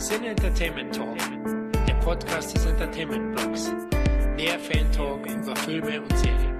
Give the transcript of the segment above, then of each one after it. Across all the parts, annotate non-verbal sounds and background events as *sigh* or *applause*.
Sin Entertainment Talk, der Podcast des Entertainment Blogs. Mehr Fan Talk über Filme und Serien.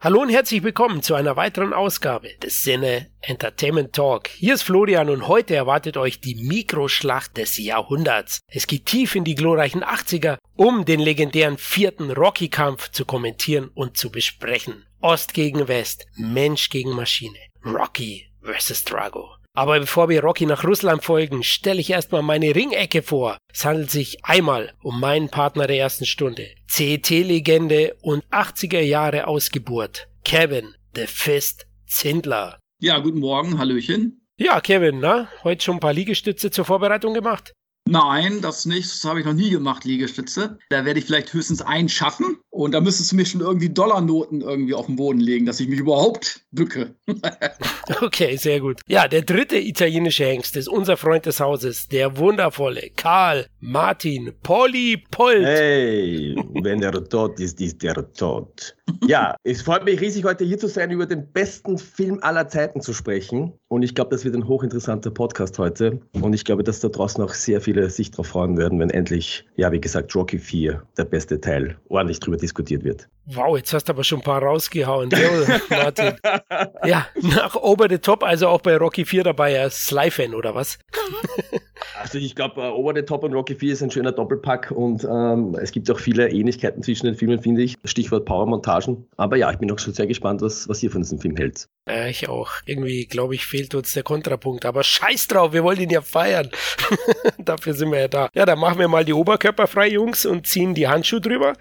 Hallo und herzlich willkommen zu einer weiteren Ausgabe des Sinne Entertainment Talk. Hier ist Florian und heute erwartet euch die Mikroschlacht des Jahrhunderts. Es geht tief in die glorreichen 80er, um den legendären vierten Rocky-Kampf zu kommentieren und zu besprechen. Ost gegen West, Mensch gegen Maschine, Rocky vs. Drago. Aber bevor wir Rocky nach Russland folgen, stelle ich erstmal meine Ringecke vor. Es handelt sich einmal um meinen Partner der ersten Stunde. CET-Legende und 80er Jahre Ausgeburt. Kevin, The Fist Zindler. Ja, guten Morgen, Hallöchen. Ja, Kevin, na, heute schon ein paar Liegestütze zur Vorbereitung gemacht? Nein, das nicht. Das habe ich noch nie gemacht, Liegestütze. Da werde ich vielleicht höchstens einen schaffen. Und da müsstest du mir schon irgendwie Dollarnoten irgendwie auf den Boden legen, dass ich mich überhaupt bücke. *laughs* okay, sehr gut. Ja, der dritte italienische Hengst ist unser Freund des Hauses, der wundervolle Karl Martin Polly Polt. Hey, wenn er tot ist, ist er tot. Ja, es freut mich riesig, heute hier zu sein, über den besten Film aller Zeiten zu sprechen. Und ich glaube, das wird ein hochinteressanter Podcast heute. Und ich glaube, dass da draußen auch sehr viele sich darauf freuen werden, wenn endlich, ja, wie gesagt, Rocky 4, der beste Teil, ordentlich drüber diskutiert wird. Wow, jetzt hast du aber schon ein paar rausgehauen, Martin. ja, nach Over the Top, also auch bei Rocky 4 dabei als Sly-Fan, oder was? *laughs* Also ich glaube, uh, Over the Top und Rocky 4 ist ein schöner Doppelpack und ähm, es gibt auch viele Ähnlichkeiten zwischen den Filmen, finde ich. Stichwort Power-Montagen. Aber ja, ich bin auch schon sehr gespannt, was, was ihr von diesem Film hält. Ja, ich auch. Irgendwie, glaube ich, fehlt uns der Kontrapunkt. Aber scheiß drauf, wir wollen ihn ja feiern. *laughs* Dafür sind wir ja da. Ja, dann machen wir mal die Oberkörper frei, Jungs, und ziehen die Handschuhe drüber.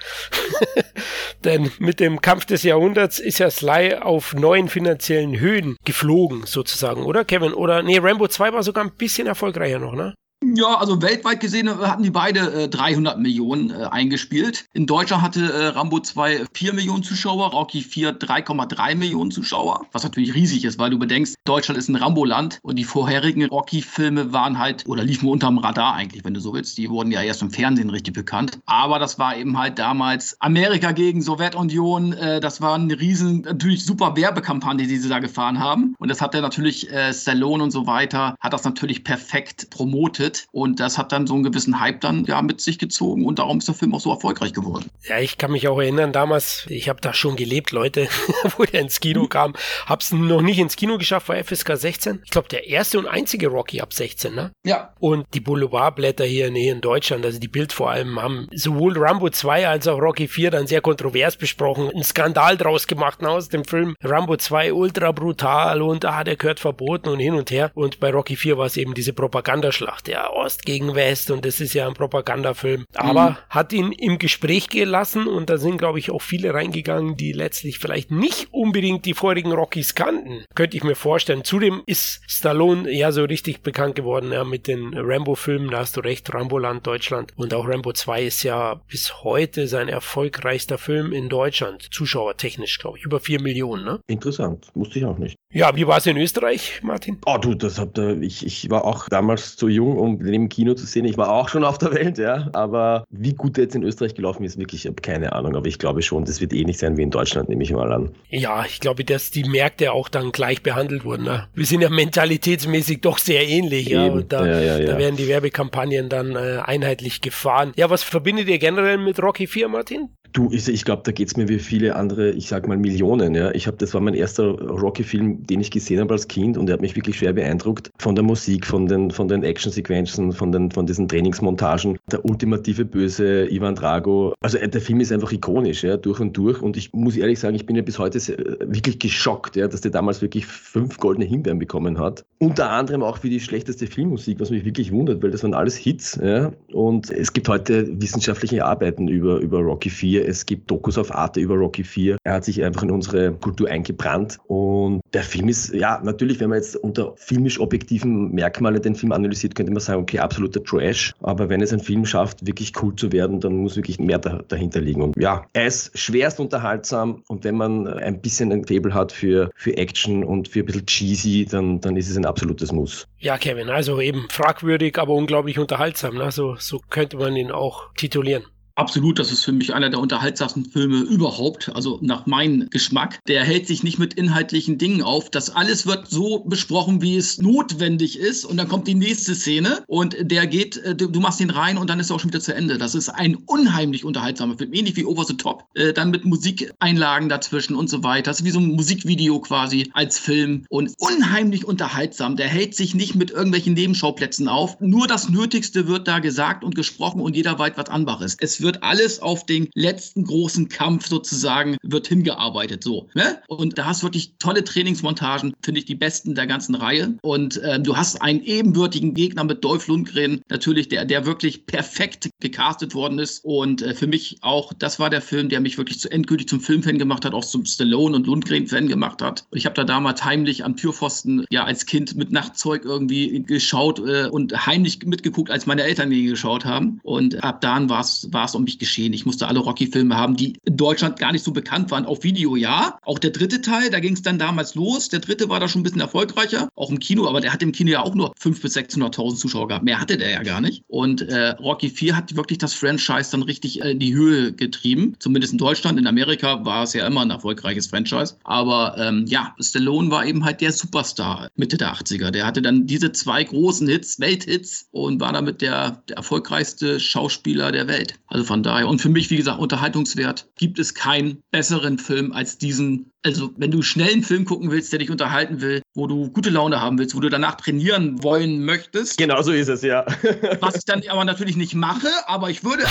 *laughs* Denn mit dem Kampf des Jahrhunderts ist ja Sly auf neuen finanziellen Höhen geflogen, sozusagen, oder Kevin? Oder, nee, Rambo 2 war sogar ein bisschen erfolgreicher noch, ne? Ja, also weltweit gesehen äh, hatten die beide äh, 300 Millionen äh, eingespielt. In Deutschland hatte äh, Rambo 2 4 Millionen Zuschauer, Rocky 4 3,3 Millionen Zuschauer, was natürlich riesig ist, weil du bedenkst, Deutschland ist ein Rambo-Land und die vorherigen Rocky-Filme waren halt, oder liefen unterm Radar eigentlich, wenn du so willst. Die wurden ja erst im Fernsehen richtig bekannt. Aber das war eben halt damals Amerika gegen Sowjetunion. Äh, das war eine riesen, natürlich super Werbekampagne, die sie da gefahren haben. Und das hat er natürlich, äh, Stallone und so weiter, hat das natürlich perfekt promotet Und das hat dann so einen gewissen Hype dann ja mit sich gezogen und darum ist der Film auch so erfolgreich geworden. Ja, ich kann mich auch erinnern, damals, ich habe da schon gelebt, Leute, *laughs* wo der ins Kino kam. Hab's noch nicht ins Kino geschafft, war FSK 16. Ich glaube, der erste und einzige Rocky ab 16, ne? Ja. Und die Boulevardblätter hier in, hier in Deutschland, also die Bild vor allem, haben sowohl Rambo 2 als auch Rocky 4 dann sehr kontrovers besprochen, einen Skandal draus gemacht aus dem Film. Rambo 2 ultra brutal und ah, der gehört verboten und hin und her. Und bei Rocky 4 war es eben diese Propagandaschlacht. Ja, Ost gegen West und das ist ja ein Propagandafilm. Aber mhm. hat ihn im Gespräch gelassen und da sind, glaube ich, auch viele reingegangen, die letztlich vielleicht nicht unbedingt die vorigen Rockies kannten. Könnte ich mir vorstellen. Zudem ist Stallone ja so richtig bekannt geworden, ja, mit den Rambo-Filmen, da hast du recht, Ramboland Deutschland. Und auch Rambo 2 ist ja bis heute sein erfolgreichster Film in Deutschland. Zuschauertechnisch, glaube ich, über vier Millionen, ne? Interessant, wusste ich auch nicht. Ja, wie war es in Österreich, Martin? Oh du, das hat ich, ich war auch damals zu jung, um im Kino zu sehen. Ich war auch schon auf der Welt, ja. Aber wie gut der jetzt in Österreich gelaufen ist, wirklich, ich habe keine Ahnung. Aber ich glaube schon, das wird ähnlich sein wie in Deutschland, nehme ich mal an. Ja, ich glaube, dass die Märkte auch dann gleich behandelt wurden. Ne? Wir sind ja mentalitätsmäßig doch sehr ähnlich, ja. Und da, ja, ja, ja. da werden die Werbekampagnen dann äh, einheitlich gefahren. Ja, was verbindet ihr generell mit Rocky 4, Martin? Du, ich, ich glaube, da geht es mir wie viele andere, ich sag mal Millionen. Ja. Ich habe, das war mein erster Rocky-Film, den ich gesehen habe als Kind und der hat mich wirklich schwer beeindruckt von der Musik, von den, von den Action-Sequenzen, von, den, von diesen Trainingsmontagen. Der ultimative Böse Ivan Drago. Also äh, der Film ist einfach ikonisch, ja, durch und durch. Und ich muss ehrlich sagen, ich bin ja bis heute äh, wirklich geschockt, ja, dass der damals wirklich fünf goldene Himbeeren bekommen hat. Unter anderem auch für die schlechteste Filmmusik, was mich wirklich wundert, weil das waren alles Hits. Ja. Und es gibt heute wissenschaftliche Arbeiten über, über Rocky 4 es gibt Dokus auf Arte über Rocky 4. Er hat sich einfach in unsere Kultur eingebrannt. Und der Film ist, ja, natürlich, wenn man jetzt unter filmisch objektiven Merkmalen den Film analysiert, könnte man sagen, okay, absoluter Trash. Aber wenn es ein Film schafft, wirklich cool zu werden, dann muss wirklich mehr dahinter liegen. Und ja, er ist schwerst unterhaltsam. Und wenn man ein bisschen ein Faible hat für, für Action und für ein bisschen cheesy, dann, dann ist es ein absolutes Muss. Ja, Kevin, also eben fragwürdig, aber unglaublich unterhaltsam. Ne? So, so könnte man ihn auch titulieren. Absolut, das ist für mich einer der unterhaltsamsten Filme überhaupt, also nach meinem Geschmack. Der hält sich nicht mit inhaltlichen Dingen auf. Das alles wird so besprochen, wie es notwendig ist. Und dann kommt die nächste Szene und der geht, äh, du machst ihn rein und dann ist er auch schon wieder zu Ende. Das ist ein unheimlich unterhaltsamer Film, ähnlich wie Over the Top. Äh, dann mit Musikeinlagen dazwischen und so weiter. Das ist wie so ein Musikvideo quasi als Film und unheimlich unterhaltsam. Der hält sich nicht mit irgendwelchen Nebenschauplätzen auf. Nur das Nötigste wird da gesagt und gesprochen und jeder weiß, was Anbach ist. Es wird alles auf den letzten großen Kampf sozusagen wird hingearbeitet. So. Ne? Und da hast du wirklich tolle Trainingsmontagen, finde ich die besten der ganzen Reihe. Und äh, du hast einen ebenbürtigen Gegner mit Dolph Lundgren, natürlich, der, der wirklich perfekt gecastet worden ist. Und äh, für mich auch, das war der Film, der mich wirklich zu endgültig zum Filmfan gemacht hat, auch zum Stallone und Lundgren-Fan gemacht hat. Ich habe da damals heimlich am Türpfosten ja als Kind mit Nachtzeug irgendwie geschaut äh, und heimlich mitgeguckt, als meine Eltern die geschaut haben. Und ab dann war es um mich geschehen. Ich musste alle Rocky-Filme haben, die in Deutschland gar nicht so bekannt waren. Auf Video ja. Auch der dritte Teil, da ging es dann damals los. Der dritte war da schon ein bisschen erfolgreicher, auch im Kino, aber der hat im Kino ja auch nur 500.000 bis 600.000 Zuschauer gehabt. Mehr hatte der ja gar nicht. Und äh, Rocky 4 hat wirklich das Franchise dann richtig äh, in die Höhe getrieben. Zumindest in Deutschland. In Amerika war es ja immer ein erfolgreiches Franchise. Aber ähm, ja, Stallone war eben halt der Superstar Mitte der 80er. Der hatte dann diese zwei großen Hits, Welthits und war damit der, der erfolgreichste Schauspieler der Welt. Also von daher, und für mich, wie gesagt, Unterhaltungswert, gibt es keinen besseren Film als diesen also, wenn du schnell einen Film gucken willst, der dich unterhalten will, wo du gute Laune haben willst, wo du danach trainieren wollen möchtest. Genau so ist es, ja. *laughs* was ich dann aber natürlich nicht mache, aber ich würde.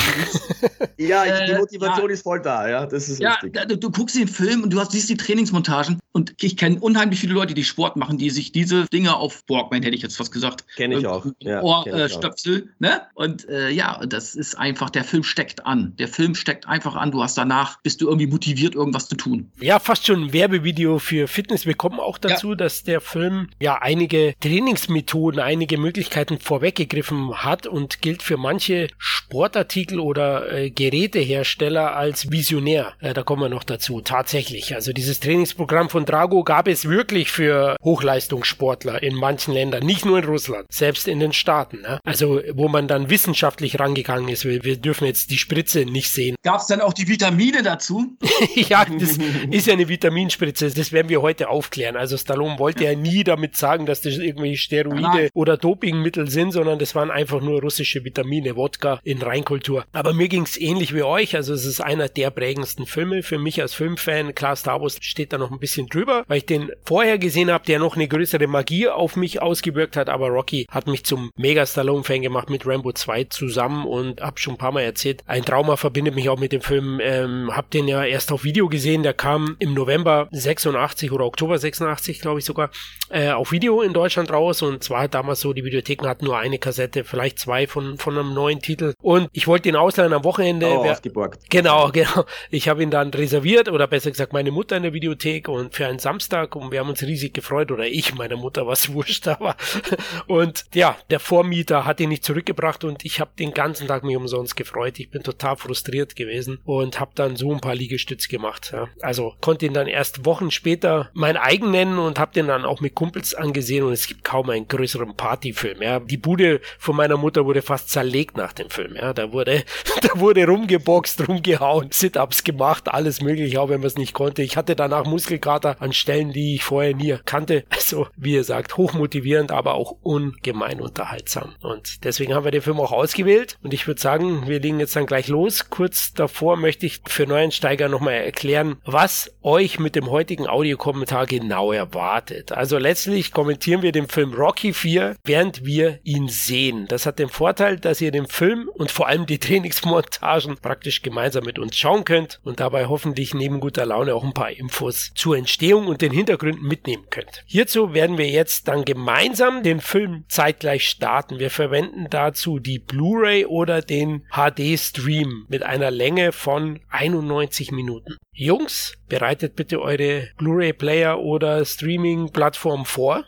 *laughs* ja, äh, die Motivation ja, ist voll da, ja. Das ist ja, richtig. Du, du, guckst den Film und du hast, siehst die Trainingsmontagen und ich kenne unheimlich viele Leute, die Sport machen, die sich diese Dinge auf Walkman, hätte ich jetzt fast gesagt. Kenne ich auch. Ja, Ohrstöpsel, äh, ne? Und äh, ja, das ist einfach, der Film steckt an. Der Film steckt einfach an. Du hast danach, bist du irgendwie motiviert, irgendwas zu tun. Ja, fast schon ein Werbevideo für Fitness. Wir kommen auch dazu, ja. dass der Film ja einige Trainingsmethoden, einige Möglichkeiten vorweggegriffen hat und gilt für manche Sportartikel oder äh, Gerätehersteller als visionär. Äh, da kommen wir noch dazu. Tatsächlich. Also dieses Trainingsprogramm von Drago gab es wirklich für Hochleistungssportler in manchen Ländern, nicht nur in Russland, selbst in den Staaten. Ne? Also wo man dann wissenschaftlich rangegangen ist. Wir, wir dürfen jetzt die Spritze nicht sehen. Gab es dann auch die Vitamine dazu? *laughs* ja, das ist ja eine Vitamin Vitaminspritze, das werden wir heute aufklären. Also Stallone wollte ja nie damit sagen, dass das irgendwie Steroide Nein. oder Dopingmittel sind, sondern das waren einfach nur russische Vitamine, Wodka in Reinkultur. Aber mir ging es ähnlich wie euch. Also es ist einer der prägendsten Filme für mich als Filmfan. Klar, Star Wars steht da noch ein bisschen drüber, weil ich den vorher gesehen habe, der noch eine größere Magie auf mich ausgewirkt hat. Aber Rocky hat mich zum Mega Stallone-Fan gemacht mit Rambo 2 zusammen und hab schon ein paar Mal erzählt, ein Trauma verbindet mich auch mit dem Film. Ähm, hab den ja erst auf Video gesehen, der kam im November November 86 oder Oktober 86, glaube ich sogar, äh, auf Video in Deutschland raus. Und zwar damals so, die Videotheken hatten nur eine Kassette, vielleicht zwei von, von einem neuen Titel. Und ich wollte ihn ausleihen am Wochenende. Oh, wer, ausgeborgt. Genau, *laughs* genau. Ich habe ihn dann reserviert oder besser gesagt meine Mutter in der Videothek und für einen Samstag und wir haben uns riesig gefreut oder ich, meine Mutter, was wurscht, aber *laughs* und ja, der Vormieter hat ihn nicht zurückgebracht und ich habe den ganzen Tag mich umsonst gefreut. Ich bin total frustriert gewesen und habe dann so ein paar Liegestütze gemacht. Ja. Also konnte ihn dann erst erst Wochen später mein eigen nennen und habe den dann auch mit Kumpels angesehen und es gibt kaum einen größeren Partyfilm. Ja, die Bude von meiner Mutter wurde fast zerlegt nach dem Film. Ja, da wurde, *laughs* da wurde rumgeboxt, rumgehauen, Sit-ups gemacht, alles mögliche, auch wenn man es nicht konnte. Ich hatte danach Muskelkater an Stellen, die ich vorher nie kannte. *laughs* Also wie ihr sagt, hochmotivierend, aber auch ungemein unterhaltsam. Und deswegen haben wir den Film auch ausgewählt. Und ich würde sagen, wir legen jetzt dann gleich los. Kurz davor möchte ich für Neuensteiger nochmal erklären, was euch mit dem heutigen Audiokommentar genau erwartet. Also letztlich kommentieren wir den Film Rocky 4, während wir ihn sehen. Das hat den Vorteil, dass ihr den Film und vor allem die *laughs* Trainingsmontagen praktisch gemeinsam mit uns schauen könnt und dabei hoffentlich neben guter Laune auch ein paar Infos zur Entstehung und den Hintergründen mitnehmen könnt. Hierzu werden wir jetzt dann gemeinsam den Film zeitgleich starten. Wir verwenden dazu die Blu-ray oder den HD-Stream mit einer Länge von 91 Minuten. Jungs, bereitet bitte eure Blu-ray-Player oder Streaming-Plattform vor.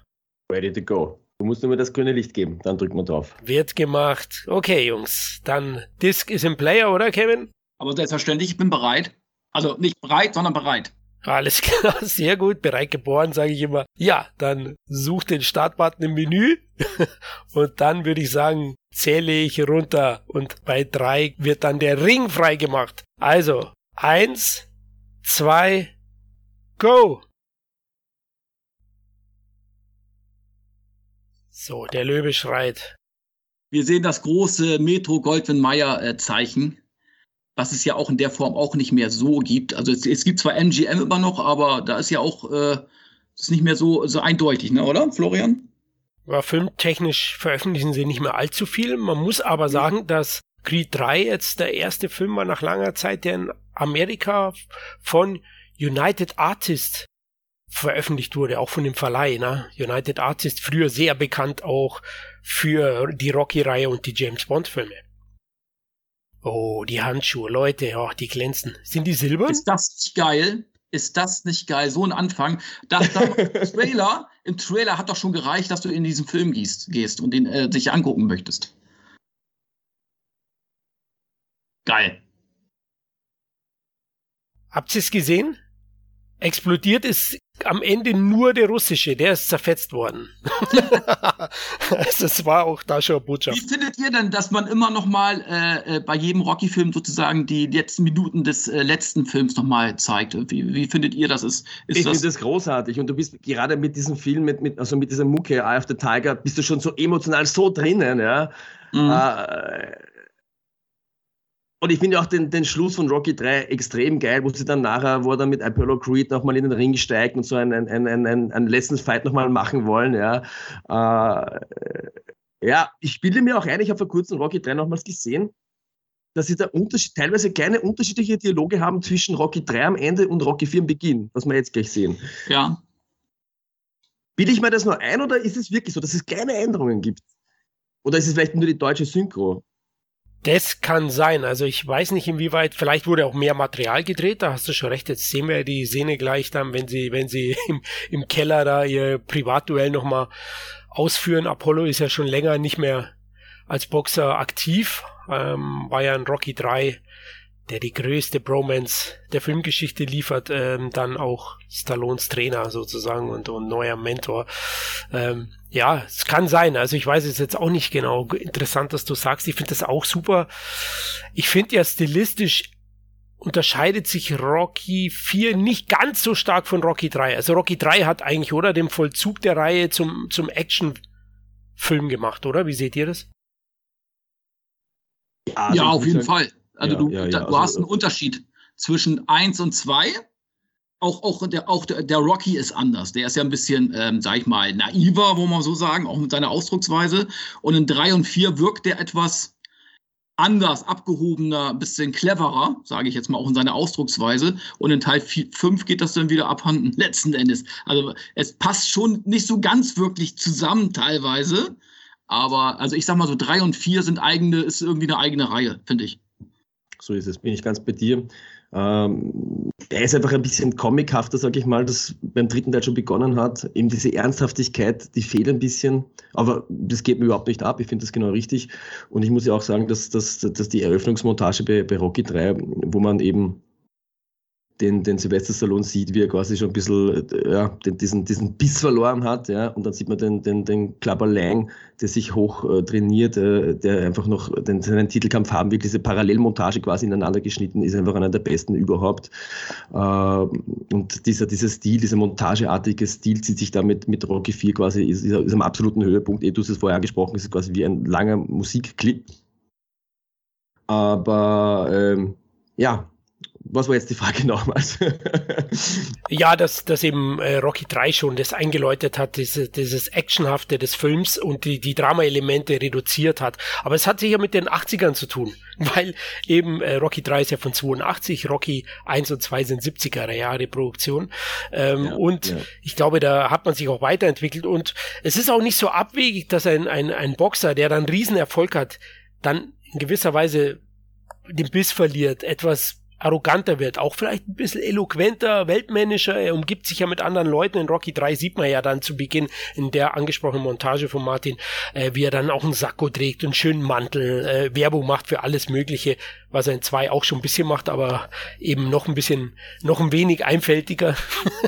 Ready to go. Du musst nur mir das grüne Licht geben, dann drücken wir drauf. Wird gemacht. Okay, Jungs, dann Disk ist im Player, oder Kevin? Aber selbstverständlich, ich bin bereit. Also nicht bereit, sondern bereit. Alles *laughs* klar, sehr gut, bereit geboren, sage ich immer. Ja, dann such den Startbutton im Menü *laughs* und dann würde ich sagen, zähle ich runter und bei drei wird dann der Ring freigemacht. Also, eins, zwei, go! So, der Löwe schreit. Wir sehen das große Metro Goldwyn Mayer äh, was es ja auch in der Form auch nicht mehr so gibt. Also es, es gibt zwar MGM immer noch, aber da ist ja auch äh, ist nicht mehr so, so eindeutig, ne, oder, Florian? Ja, filmtechnisch veröffentlichen sie nicht mehr allzu viel. Man muss aber sagen, dass Creed 3 jetzt der erste Film war nach langer Zeit, der in Amerika von United Artists veröffentlicht wurde, auch von dem Verleih. Ne? United Artists, früher sehr bekannt auch für die Rocky-Reihe und die James Bond-Filme. Oh, die Handschuhe, Leute, ja, die glänzen. Sind die silbern? Ist das nicht geil? Ist das nicht geil? So ein Anfang. Das, das *laughs* Trailer, Im Trailer hat doch schon gereicht, dass du in diesen Film gehst, gehst und den äh, sich angucken möchtest. Geil. Habt ihr es gesehen? Explodiert ist am Ende nur der russische, der ist zerfetzt worden. also *laughs* es war auch da schon Botschaft. Wie findet ihr denn, dass man immer noch mal äh, äh, bei jedem Rocky-Film sozusagen die letzten Minuten des äh, letzten Films noch mal zeigt? Wie, wie findet ihr das? Ist, ist ich finde das großartig und du bist gerade mit diesem Film, mit, mit, also mit dieser Mucke, Eye of the Tiger, bist du schon so emotional so drinnen, ja. Mhm. Äh, und ich finde auch den, den Schluss von Rocky 3 extrem geil, wo sie dann nachher, wo er dann mit Apollo Creed nochmal in den Ring steigt und so einen, einen, einen, einen, letzten Fight nochmal machen wollen. Ja. Äh, ja, ich bilde mir auch ein, ich habe vor kurzem Rocky 3 nochmals gesehen, dass sie da Unterschied, teilweise kleine unterschiedliche Dialoge haben zwischen Rocky 3 am Ende und Rocky 4 am Beginn, was wir jetzt gleich sehen. Ja. Bilde ich mir das nur ein oder ist es wirklich so, dass es kleine Änderungen gibt? Oder ist es vielleicht nur die deutsche Synchro? Das kann sein. Also ich weiß nicht, inwieweit, vielleicht wurde auch mehr Material gedreht, da hast du schon recht. Jetzt sehen wir die Szene gleich dann, wenn sie, wenn sie *laughs* im, im Keller da ihr Privatduell nochmal ausführen. Apollo ist ja schon länger nicht mehr als Boxer aktiv, ähm, war ja in Rocky 3 der die größte Bromance der Filmgeschichte liefert, ähm, dann auch Stallones Trainer sozusagen und, und neuer Mentor. Ähm, ja, es kann sein. Also ich weiß es jetzt auch nicht genau. Interessant, dass du sagst. Ich finde das auch super. Ich finde ja stilistisch unterscheidet sich Rocky 4 nicht ganz so stark von Rocky 3. Also Rocky 3 hat eigentlich, oder, den Vollzug der Reihe zum, zum Action-Film gemacht, oder? Wie seht ihr das? Ja, also ja auf jeden Fall. Also ja, du, ja, ja. du also, hast einen Unterschied zwischen 1 und 2. Auch, auch, der, auch der, der, Rocky ist anders. Der ist ja ein bisschen, ähm, sag ich mal, naiver, wo man so sagen, auch mit seiner Ausdrucksweise. Und in 3 und 4 wirkt der etwas anders, abgehobener, ein bisschen cleverer, sage ich jetzt mal auch in seiner Ausdrucksweise. Und in Teil 5 geht das dann wieder abhanden, *laughs* letzten Endes. Also es passt schon nicht so ganz wirklich zusammen teilweise. Aber also ich sag mal so, 3 und 4 sind eigene, ist irgendwie eine eigene Reihe, finde ich. So ist es, bin ich ganz bei dir. Ähm, er ist einfach ein bisschen comichafter, sage ich mal, das beim dritten Teil schon begonnen hat. Eben diese Ernsthaftigkeit, die fehlt ein bisschen, aber das geht mir überhaupt nicht ab. Ich finde das genau richtig. Und ich muss ja auch sagen, dass, dass, dass die Eröffnungsmontage bei, bei Rocky 3, wo man eben den, den Sylvester Stallone sieht, wie er quasi schon ein bisschen ja, den, diesen, diesen Biss verloren hat. Ja, und dann sieht man den, den, den Clubber Lang, der sich hoch äh, trainiert, äh, der einfach noch den, seinen Titelkampf haben will. Diese Parallelmontage quasi ineinander geschnitten ist einfach einer der besten überhaupt. Äh, und dieser, dieser Stil, dieser montageartige Stil zieht sich da mit, Rocky 4 quasi, ist, ist am absoluten Höhepunkt. Eh, du hast es vorher angesprochen, ist quasi wie ein langer Musikclip. Aber ähm, ja, was war jetzt die Frage *laughs* nochmals? ja, dass, dass eben äh, Rocky 3 schon das eingeläutet hat, diese, dieses Actionhafte des Films und die, die Drama-Elemente reduziert hat. Aber es hat sich ja mit den 80ern zu tun, *laughs* weil eben äh, Rocky 3 ist ja von 82, Rocky 1 und 2 sind 70er Jahre Produktion. Ähm, ja, und ja. ich glaube, da hat man sich auch weiterentwickelt und es ist auch nicht so abwegig, dass ein, ein, ein Boxer, der dann Riesenerfolg hat, dann in gewisser Weise den Biss verliert, etwas arroganter wird, auch vielleicht ein bisschen eloquenter, weltmännischer. Er umgibt sich ja mit anderen Leuten. In Rocky 3 sieht man ja dann zu Beginn in der angesprochenen Montage von Martin, äh, wie er dann auch einen Sakko trägt und einen schönen Mantel, äh, Werbung macht für alles Mögliche, was er in 2 auch schon ein bisschen macht, aber eben noch ein bisschen, noch ein wenig einfältiger.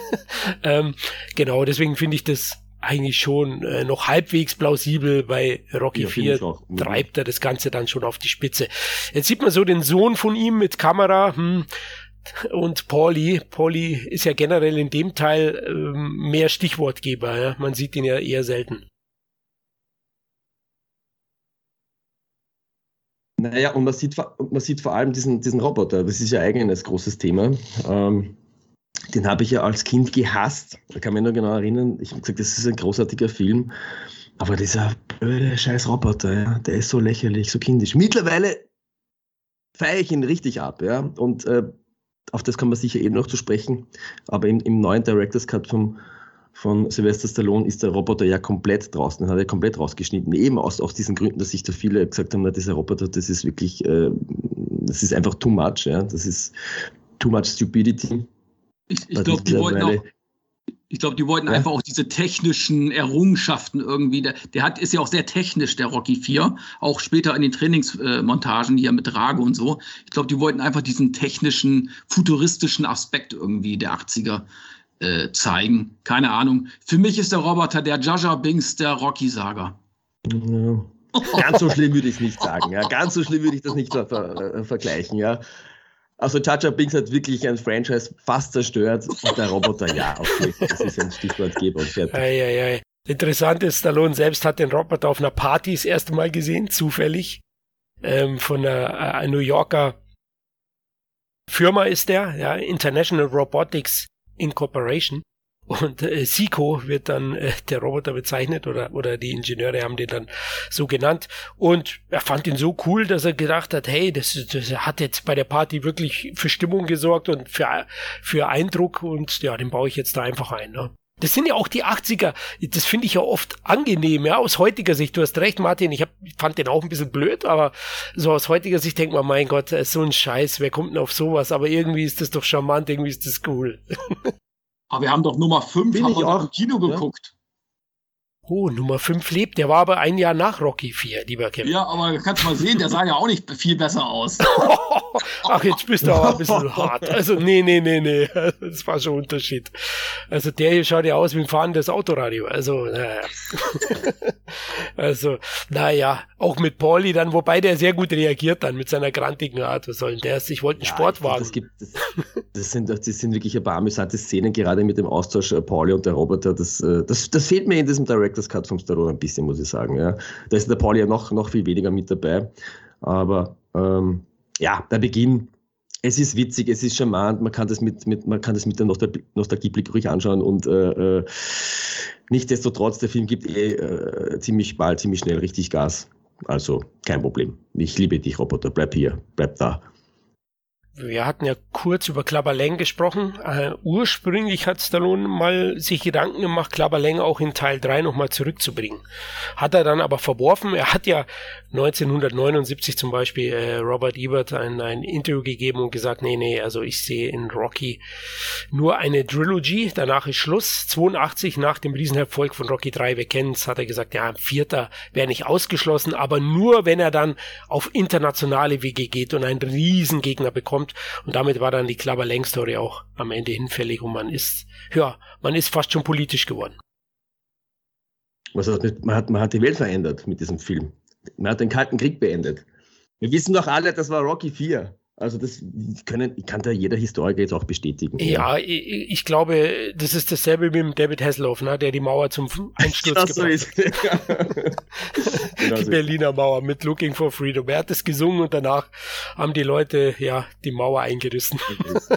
*laughs* ähm, genau, deswegen finde ich das eigentlich schon äh, noch halbwegs plausibel. Bei Rocky ja, 4 treibt er das Ganze dann schon auf die Spitze. Jetzt sieht man so den Sohn von ihm mit Kamera. Hm, und Pauli. Pauli ist ja generell in dem Teil ähm, mehr Stichwortgeber. Ja? Man sieht ihn ja eher selten. Naja, und man sieht, man sieht vor allem diesen, diesen Roboter. Das ist ja eigentlich ein großes Thema. Ähm, den habe ich ja als Kind gehasst. Da kann mich nur genau erinnern. Ich habe gesagt, das ist ein großartiger Film. Aber dieser blöde scheiß Roboter, ja, der ist so lächerlich, so kindisch. Mittlerweile feiere ich ihn richtig ab, ja. Und äh, auf das kann man sicher eben noch zu sprechen. Aber im, im neuen Director's Cut vom, von Sylvester Stallone ist der Roboter ja komplett draußen, den hat er komplett rausgeschnitten. Eben aus, aus diesen Gründen, dass sich da viele gesagt haben, na, dieser Roboter, das ist wirklich, äh, das ist einfach too much, ja. Das ist too much stupidity. Ich, ich glaube, die wollten auch, ich glaube, die wollten ja. einfach auch diese technischen Errungenschaften irgendwie. Der, der, hat, ist ja auch sehr technisch, der Rocky 4. Auch später in den Trainingsmontagen hier mit Rage und so. Ich glaube, die wollten einfach diesen technischen, futuristischen Aspekt irgendwie der 80er äh, zeigen. Keine Ahnung. Für mich ist der Roboter der Jaja Binks der Rocky-Saga. Ja. Ganz so schlimm würde ich es nicht sagen. Ja. Ganz so schlimm würde ich das nicht ver ver äh, vergleichen. Ja. Also Chacha Binks hat wirklich ein Franchise fast zerstört und der Roboter, ja, okay, das ist ein Stichwortgeber und fertig. Ei, ei, ei. Interessant ist, Stallone selbst hat den Roboter auf einer Party das erste Mal gesehen, zufällig. Ähm, von einer, äh, New Yorker Firma ist der, ja, International Robotics Incorporation. Und äh, Siko wird dann äh, der Roboter bezeichnet oder, oder die Ingenieure haben den dann so genannt. Und er fand ihn so cool, dass er gedacht hat, hey, das, das hat jetzt bei der Party wirklich für Stimmung gesorgt und für, für Eindruck und ja, den baue ich jetzt da einfach ein. Ne? Das sind ja auch die 80er. Das finde ich ja oft angenehm, ja, aus heutiger Sicht. Du hast recht, Martin. Ich hab, fand den auch ein bisschen blöd, aber so aus heutiger Sicht denkt man, mein Gott, ist so ein Scheiß. Wer kommt denn auf sowas? Aber irgendwie ist das doch charmant, irgendwie ist das cool. *laughs* Aber wir haben doch Nummer 5 haben wir im Kino geguckt. Oh, Nummer 5 lebt. Der war aber ein Jahr nach Rocky 4, lieber Kevin. Ja, aber kannst mal sehen, der sah ja auch nicht viel besser aus. *laughs* Ach, jetzt bist du aber ein bisschen *laughs* hart. Also, nee, nee, nee, nee. Das war schon ein Unterschied. Also, der hier schaut ja aus wie ein fahrendes Autoradio. Also, naja. *laughs* Also, naja, auch mit Pauli dann, wobei der sehr gut reagiert dann mit seiner grantigen Art. Was soll denn der? Ich wollte einen ja, Sportwagen. Das, gibt, das, das, sind, das sind wirklich ein paar amüsante Szenen, gerade mit dem Austausch äh, Pauli und der Roboter. Das, äh, das, das fehlt mir in diesem Director's Cut vom Stallone ein bisschen, muss ich sagen. Ja. Da ist der Pauli ja noch, noch viel weniger mit dabei. Aber ähm, ja, der Beginn, es ist witzig, es ist charmant, man kann das mit, mit, man kann das mit der Nostalgieblick ruhig anschauen und äh, äh, nichtsdestotrotz, der Film gibt eh äh, ziemlich bald, ziemlich schnell richtig Gas. Also kein Problem. Ich liebe dich, Roboter, bleib hier, bleib da wir hatten ja kurz über Klabberläng gesprochen. Äh, ursprünglich hat Stallone mal sich Gedanken gemacht, Klabberläng auch in Teil 3 nochmal zurückzubringen. Hat er dann aber verworfen. Er hat ja 1979 zum Beispiel äh, Robert Ebert ein, ein Interview gegeben und gesagt, nee, nee, also ich sehe in Rocky nur eine Trilogy, danach ist Schluss. 82 nach dem Riesenerfolg von Rocky 3, wir kennen hat er gesagt, ja, ein Vierter wäre nicht ausgeschlossen, aber nur wenn er dann auf internationale Wege geht und einen Riesengegner bekommt kommt. Und damit war dann die Klabber Lang Story auch am Ende hinfällig und man ist, ja, man ist fast schon politisch geworden. Was mit, man, hat, man hat die Welt verändert mit diesem Film. Man hat den Kalten Krieg beendet. Wir wissen doch alle, das war Rocky 4. Also das können, kann da jeder Historiker jetzt auch bestätigen. Ja, ja. Ich, ich, glaube, das ist dasselbe wie mit David Hasselhoff, ne, der die Mauer zum Einsturz *laughs* ja, gebracht hat. *laughs* genau die so Berliner Mauer mit Looking for Freedom. Er hat das gesungen und danach haben die Leute ja die Mauer eingerissen.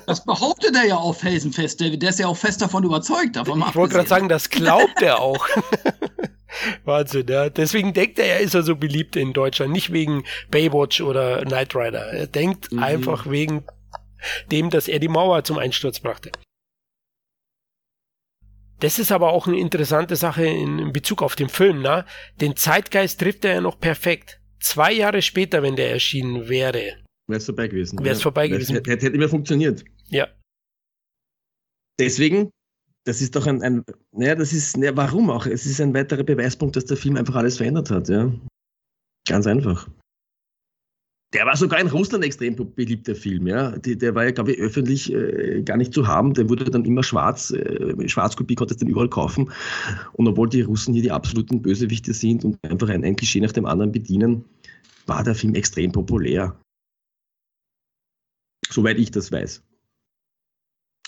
Das behauptet er ja auch felsenfest, David. Der ist ja auch fest davon überzeugt. Davon ich wollte gerade sagen, das glaubt er auch. *laughs* Wahnsinn, ja. Deswegen denkt er, er ist er so beliebt in Deutschland. Nicht wegen Baywatch oder Knight Rider. Er denkt mhm. einfach wegen dem, dass er die Mauer zum Einsturz brachte. Das ist aber auch eine interessante Sache in, Bezug auf den Film, na? Den Zeitgeist trifft er ja noch perfekt. Zwei Jahre später, wenn der erschienen wäre. Wäre es vorbei gewesen. Wäre es vorbei gewesen. Hätte, hätte, hätte immer funktioniert. Ja. Deswegen das ist doch ein, ein naja, das ist, naja, warum auch? Es ist ein weiterer Beweispunkt, dass der Film einfach alles verändert hat, ja. Ganz einfach. Der war sogar in Russland extrem beliebter Film, ja. Der, der war ja, glaube ich, öffentlich äh, gar nicht zu haben. Der wurde dann immer schwarz, äh, Schwarzkopie konntest du den überall kaufen. Und obwohl die Russen hier die absoluten Bösewichte sind und einfach ein, ein Klischee nach dem anderen bedienen, war der Film extrem populär. Soweit ich das weiß.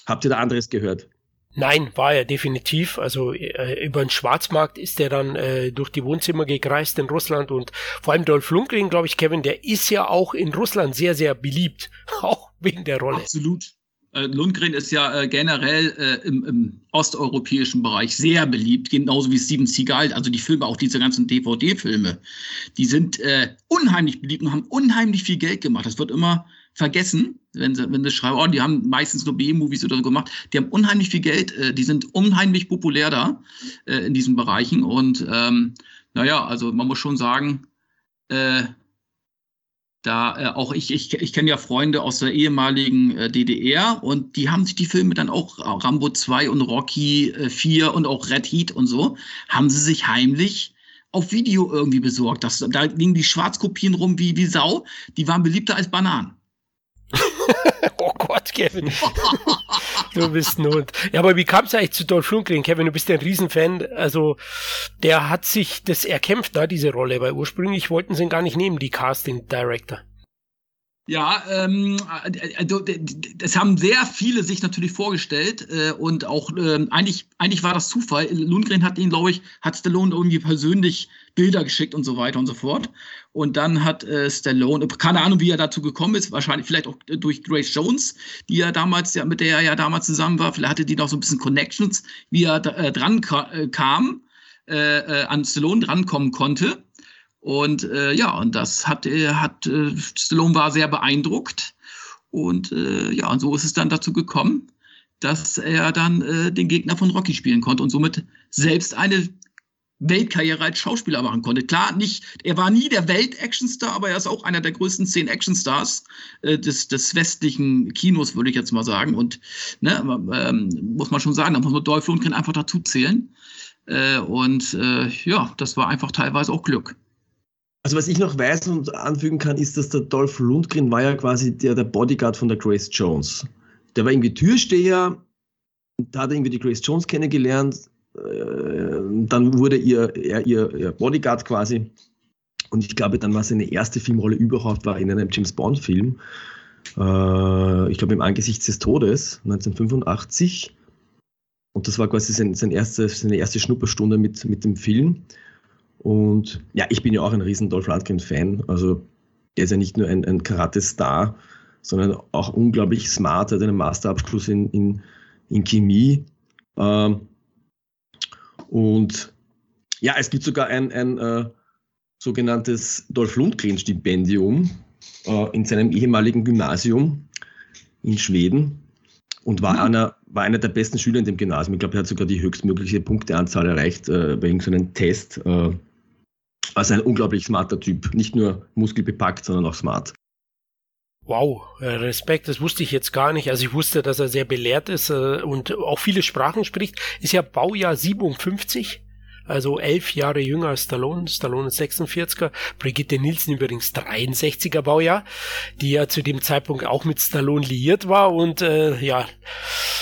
Habt ihr da anderes gehört? Nein, war er definitiv. Also äh, über den Schwarzmarkt ist er dann äh, durch die Wohnzimmer gekreist in Russland und vor allem Dolph Lundgren, glaube ich, Kevin, der ist ja auch in Russland sehr, sehr beliebt, *laughs* auch wegen der Rolle. Absolut. Äh, Lundgren ist ja äh, generell äh, im, im, osteuropäischen Bereich sehr beliebt, genauso wie Steven Seagal. Also die Filme, auch diese ganzen DVD-Filme, die sind unheimlich beliebt und haben unheimlich viel Geld gemacht. Das wird immer vergessen, wenn sie, wenn sie schreiben, oh, die haben meistens nur B-Movies oder so gemacht. Die haben unheimlich viel Geld, äh, die sind unheimlich populär da äh, in diesen Bereichen. Und ähm, naja, also man muss schon sagen, äh, da äh, auch ich, ich, ich kenne ja Freunde aus der ehemaligen äh, DDR und die haben sich die Filme dann auch, Rambo 2 und Rocky äh, 4 und auch Red Heat und so, haben sie sich heimlich auf Video irgendwie besorgt. Das, da liegen die Schwarzkopien rum wie, wie Sau. Die waren beliebter als Bananen. *laughs* oh Gott, Kevin. du bist ein Hund. Ja, aber wie kam es eigentlich zu Dolph Lundgren? Kevin, du bist ja ein Riesenfan. Also, der hat sich das erkämpft, da, diese Rolle, weil ursprünglich wollten sie ihn gar nicht nehmen, die Casting Director. Ja, ähm, also, das haben sehr viele sich natürlich vorgestellt äh, und auch ähm, eigentlich, eigentlich war das Zufall. Lundgren hat ihn, glaube ich, hat Stallone irgendwie persönlich Bilder geschickt und so weiter und so fort. Und dann hat äh, Stallone, keine Ahnung, wie er dazu gekommen ist, wahrscheinlich vielleicht auch durch Grace Jones, die er damals, ja, mit der er ja damals zusammen war, vielleicht hatte die noch so ein bisschen Connections, wie er äh, dran ka äh, kam, äh, äh, an Stallone drankommen konnte. Und äh, ja, und das hat, äh, hat äh, Stallone war sehr beeindruckt. Und äh, ja, und so ist es dann dazu gekommen, dass er dann äh, den Gegner von Rocky spielen konnte und somit selbst eine Weltkarriere als Schauspieler machen konnte. Klar, nicht, er war nie der Welt-Actionstar, aber er ist auch einer der größten zehn Actionstars äh, des, des westlichen Kinos, würde ich jetzt mal sagen. Und ne, ähm, muss man schon sagen, da muss man Dolph Lundgren einfach dazu zählen. Äh, und äh, ja, das war einfach teilweise auch Glück. Also was ich noch weiß und anfügen kann, ist, dass der Dolph Lundgren war ja quasi der, der Bodyguard von der Grace Jones. Der war irgendwie Türsteher, da hat er irgendwie die Grace Jones kennengelernt, äh, dann wurde ihr, er ihr, ihr Bodyguard quasi. Und ich glaube, dann war seine erste Filmrolle überhaupt war in einem James Bond-Film. Äh, ich glaube, im Angesicht des Todes, 1985. Und das war quasi sein, sein erste, seine erste Schnupperstunde mit, mit dem Film. Und ja, ich bin ja auch ein riesen Dolph Lundgren-Fan. Also er ist ja nicht nur ein, ein Karate-Star, sondern auch unglaublich smart, hat einen Masterabschluss in, in, in Chemie. Ähm, und ja, es gibt sogar ein, ein äh, sogenanntes Dolph Lundgren-Stipendium äh, in seinem ehemaligen Gymnasium in Schweden und war, mhm. einer, war einer der besten Schüler in dem Gymnasium. Ich glaube, er hat sogar die höchstmögliche Punkteanzahl erreicht äh, bei irgendeinem Test. Äh, also ein unglaublich smarter Typ. Nicht nur muskelbepackt, sondern auch smart. Wow, äh, Respekt, das wusste ich jetzt gar nicht. Also ich wusste, dass er sehr belehrt ist äh, und auch viele Sprachen spricht. Ist ja Baujahr 57 also elf Jahre jünger als Stallone. Stallone ist 46er, Brigitte Nielsen übrigens 63er Baujahr, die ja zu dem Zeitpunkt auch mit Stallone liiert war und äh, ja,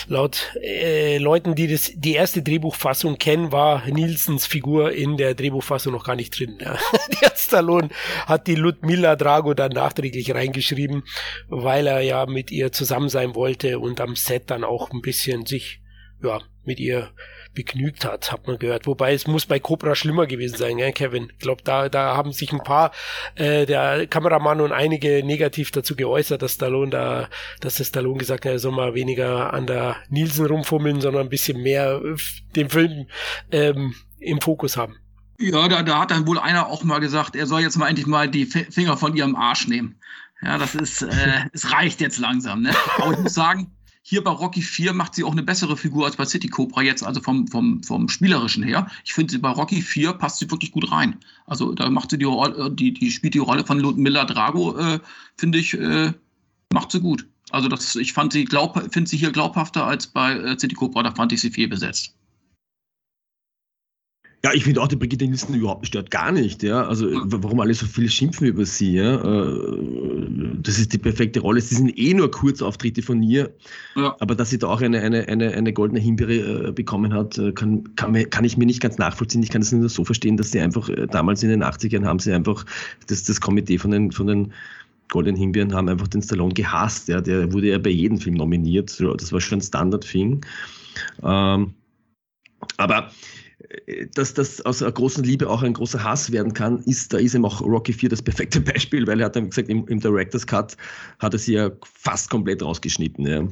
laut äh, Leuten, die das, die erste Drehbuchfassung kennen, war Nielsens Figur in der Drehbuchfassung noch gar nicht drin. Ja. *laughs* Der Stallone hat die Ludmilla Drago dann nachträglich reingeschrieben, weil er ja mit ihr zusammen sein wollte und am Set dann auch ein bisschen sich ja, mit ihr begnügt hat, hat man gehört. Wobei es muss bei Cobra schlimmer gewesen sein, gell, Kevin. Ich glaube, da, da haben sich ein paar, äh, der Kameramann und einige negativ dazu geäußert, dass Stallone da, dass der Stallone gesagt hat, er soll mal weniger an der Nielsen rumfummeln, sondern ein bisschen mehr den Film ähm, im Fokus haben. Ja, da, da hat dann wohl einer auch mal gesagt, er soll jetzt mal endlich mal die Finger von ihrem Arsch nehmen. Ja, das ist, äh, *laughs* es reicht jetzt langsam, ne? Aber ich muss sagen, hier bei Rocky 4 macht sie auch eine bessere Figur als bei City Cobra jetzt, also vom, vom, vom Spielerischen her. Ich finde, bei Rocky 4 passt sie wirklich gut rein. Also da macht sie die Rolle, die, die spielt die Rolle von Miller Drago, äh, finde ich, äh, macht sie gut. Also das, ich fand sie glaub, finde sie hier glaubhafter als bei äh, City Cobra, da fand ich sie viel besetzt. Ja, ich finde auch, die Brigitte Nielsen überhaupt stört gar nicht, ja. Also warum alle so viele schimpfen über sie, ja. Äh, das ist die perfekte Rolle. Sie sind eh nur Kurzauftritte von ihr. Ja. Aber dass sie da auch eine, eine, eine, eine goldene Himbeere äh, bekommen hat, äh, kann, kann, kann ich mir nicht ganz nachvollziehen. Ich kann es nur so verstehen, dass sie einfach damals in den 80ern haben sie einfach das, das Komitee von den, von den Goldenen Himbeeren haben einfach den Stallone gehasst. Ja. Der wurde ja bei jedem Film nominiert. Das war schon ein Standard-Thing. Ähm, aber dass das aus einer großen Liebe auch ein großer Hass werden kann, ist, da ist eben auch Rocky 4 das perfekte *laughs* Beispiel, weil er hat dann gesagt, im, im Director's Cut hat er sie ja fast komplett rausgeschnitten. Ja.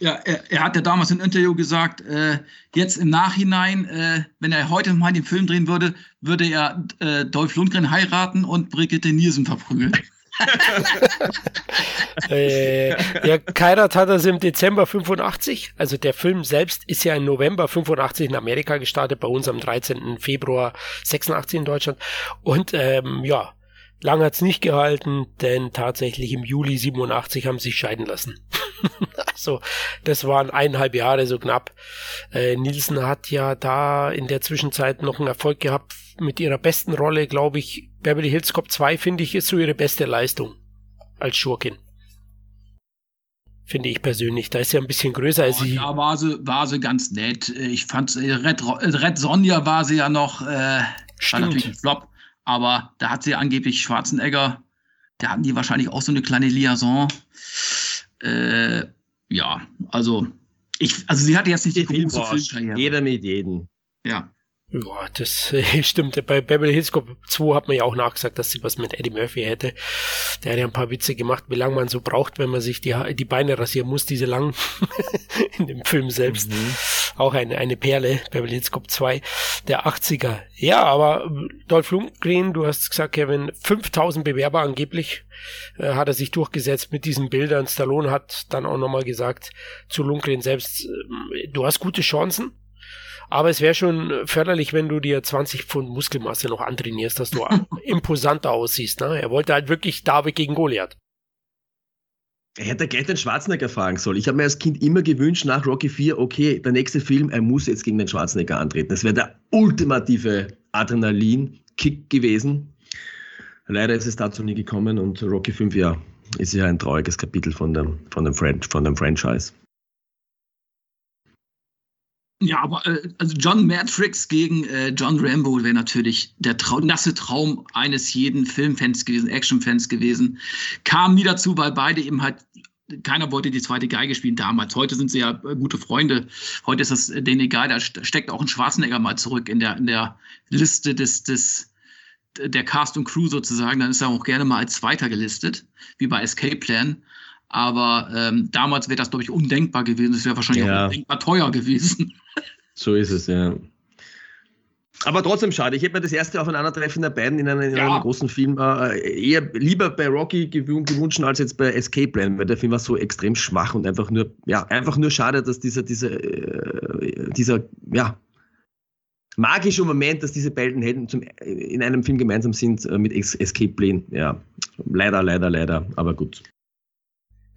Ja, er, er hat ja damals im Interview gesagt, äh, jetzt im Nachhinein, äh, wenn er heute mal den Film drehen würde, würde er äh, Dolph Lundgren heiraten und Brigitte Nielsen verprügeln. *laughs* äh, ja, Kairat hat das im Dezember 85. Also der Film selbst ist ja im November 85 in Amerika gestartet, bei uns am 13. Februar 86 in Deutschland. Und ähm, ja, lang hat's nicht gehalten, denn tatsächlich im Juli 87 haben sie sich scheiden lassen. *laughs* also das waren eineinhalb Jahre so knapp. Äh, Nielsen hat ja da in der Zwischenzeit noch einen Erfolg gehabt mit ihrer besten Rolle, glaube ich. Beverly Hills Cop 2 finde ich ist so ihre beste Leistung als Schurkin. Finde ich persönlich. Da ist sie ein bisschen größer als sie. Ja, war sie, war sie ganz nett. Ich fand, äh, Red, Red Sonja war sie ja noch, äh, war natürlich ein Flop, aber da hat sie angeblich Schwarzenegger, da hatten die wahrscheinlich auch so eine kleine Liaison. Äh, ja, also ich, also sie hatte jetzt nicht die große Filmkarriere. Jeder mit jedem. Ja. Ja, das *laughs* stimmt. Bei Beverly Hills Cop 2 hat man ja auch nachgesagt, dass sie was mit Eddie Murphy hätte. Der hat ja ein paar Witze gemacht, wie lange man so braucht, wenn man sich die, die Beine rasieren muss, diese lang *laughs* in dem Film selbst. Mhm. Auch eine, eine Perle, Beverly Hills Cop 2 der 80er. Ja, aber Dolph Lundgren, du hast gesagt, Kevin, 5000 Bewerber angeblich äh, hat er sich durchgesetzt mit diesen Bildern. Stallone hat dann auch nochmal gesagt zu Lundgren selbst, äh, du hast gute Chancen, aber es wäre schon förderlich, wenn du dir 20 Pfund Muskelmasse noch antrainierst, dass du *laughs* imposanter aussiehst. Ne? Er wollte halt wirklich David gegen Goliath. Er hätte gleich den Schwarzenegger fragen sollen. Ich habe mir als Kind immer gewünscht, nach Rocky 4, okay, der nächste Film, er muss jetzt gegen den Schwarzenegger antreten. Das wäre der ultimative Adrenalin-Kick gewesen. Leider ist es dazu nie gekommen und Rocky 5, ja, ist ja ein trauriges Kapitel von dem, von dem, Fran von dem Franchise. Ja, aber äh, also John Matrix gegen äh, John Rambo wäre natürlich der Trau nasse Traum eines jeden Filmfans gewesen, Actionfans gewesen. Kam nie dazu, weil beide eben halt keiner wollte die zweite Geige spielen damals. Heute sind sie ja äh, gute Freunde. Heute ist das denen egal. Da steckt auch ein Schwarzenegger mal zurück in der, in der Liste des, des, der Cast und Crew sozusagen. Dann ist er auch gerne mal als Zweiter gelistet, wie bei Escape Plan. Aber ähm, damals wäre das, glaube ich, undenkbar gewesen. Es wäre wahrscheinlich ja. auch undenkbar teuer gewesen. So ist es, ja. Aber trotzdem schade. Ich hätte mir das erste Aufeinandertreffen der beiden in, einer, in ja. einem großen Film äh, eher lieber bei Rocky gewünscht als jetzt bei Escape Plan, weil der Film war so extrem schwach und einfach nur, ja, einfach nur schade, dass dieser, dieser, äh, dieser, ja, magische Moment, dass diese beiden Helden zum, in einem Film gemeinsam sind äh, mit Escape Plan. Ja, leider, leider, leider, aber gut.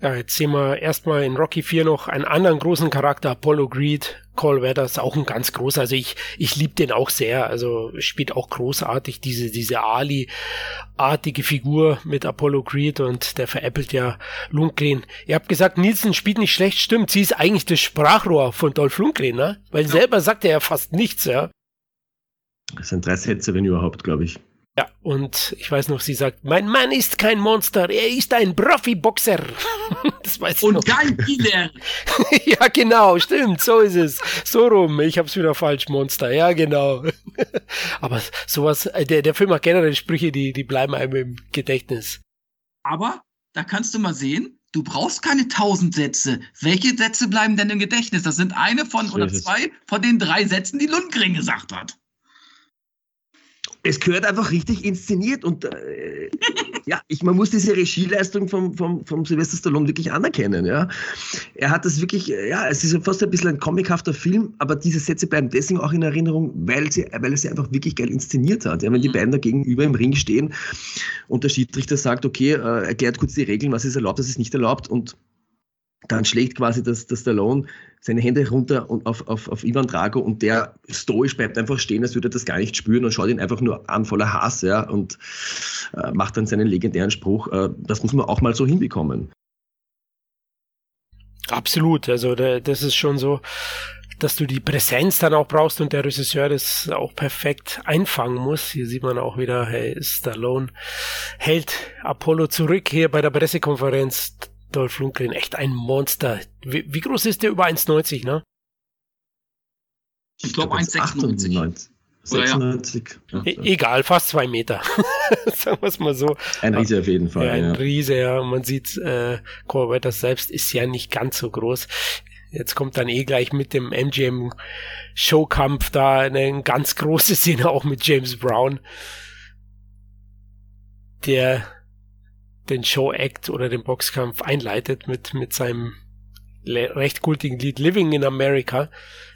Ja, jetzt sehen wir erstmal in Rocky 4 noch einen anderen großen Charakter, Apollo Greed. Cole Weathers, auch ein ganz großer. Also ich, ich liebe den auch sehr. Also spielt auch großartig diese, diese Ali-artige Figur mit Apollo Creed und der veräppelt ja Lundgren. Ihr habt gesagt, Nielsen spielt nicht schlecht, stimmt. Sie ist eigentlich das Sprachrohr von Dolph Lundgren, ne? Weil selber sagt er ja fast nichts, ja. Das sind drei Sätze, wenn überhaupt, glaube ich. Ja, und ich weiß noch, sie sagt, mein Mann ist kein Monster, er ist ein Profi-Boxer. *laughs* das weiß ich Und noch. kein Killer. *laughs* ja, genau, stimmt, so ist es. So rum, ich hab's wieder falsch, Monster, ja, genau. *laughs* Aber sowas, äh, der, der Film hat generell Sprüche, die, die bleiben einem im Gedächtnis. Aber, da kannst du mal sehen, du brauchst keine tausend Sätze. Welche Sätze bleiben denn im Gedächtnis? Das sind eine von, oder zwei von den drei Sätzen, die Lundgren gesagt hat es gehört einfach richtig inszeniert und äh, ja, ich, man muss diese Regieleistung vom, vom, vom Sylvester Stallone wirklich anerkennen. Ja. Er hat das wirklich, ja, es ist fast ein bisschen ein comichafter Film, aber diese Sätze bleiben deswegen auch in Erinnerung, weil, sie, weil er sie einfach wirklich geil inszeniert hat. Ja, wenn die mhm. beiden da gegenüber im Ring stehen und der Schiedsrichter sagt, okay, äh, erklärt kurz die Regeln, was ist erlaubt, was ist nicht erlaubt und dann schlägt quasi das, das Stallone seine Hände runter und auf, auf, auf Ivan Drago und der stoisch bleibt einfach stehen, als würde er das gar nicht spüren und schaut ihn einfach nur an voller Hass ja, und äh, macht dann seinen legendären Spruch. Äh, das muss man auch mal so hinbekommen. Absolut, also das ist schon so, dass du die Präsenz dann auch brauchst und der Regisseur das auch perfekt einfangen muss. Hier sieht man auch wieder, hey, Stallone hält Apollo zurück hier bei der Pressekonferenz. Dolph Lundgren, echt ein Monster. Wie, wie groß ist der? Über 1,90, ne? Ich glaube 1,96. 96. Ja. E egal, fast zwei Meter. *laughs* Sagen wir es mal so. Ein Riese auf jeden Fall. Ja, ein ja. Riese, ja. Man sieht, äh, Corvette selbst ist ja nicht ganz so groß. Jetzt kommt dann eh gleich mit dem MGM Showkampf da eine ganz große Szene auch mit James Brown, der den Show-Act oder den Boxkampf einleitet mit, mit seinem recht kultigen Lied Living in America.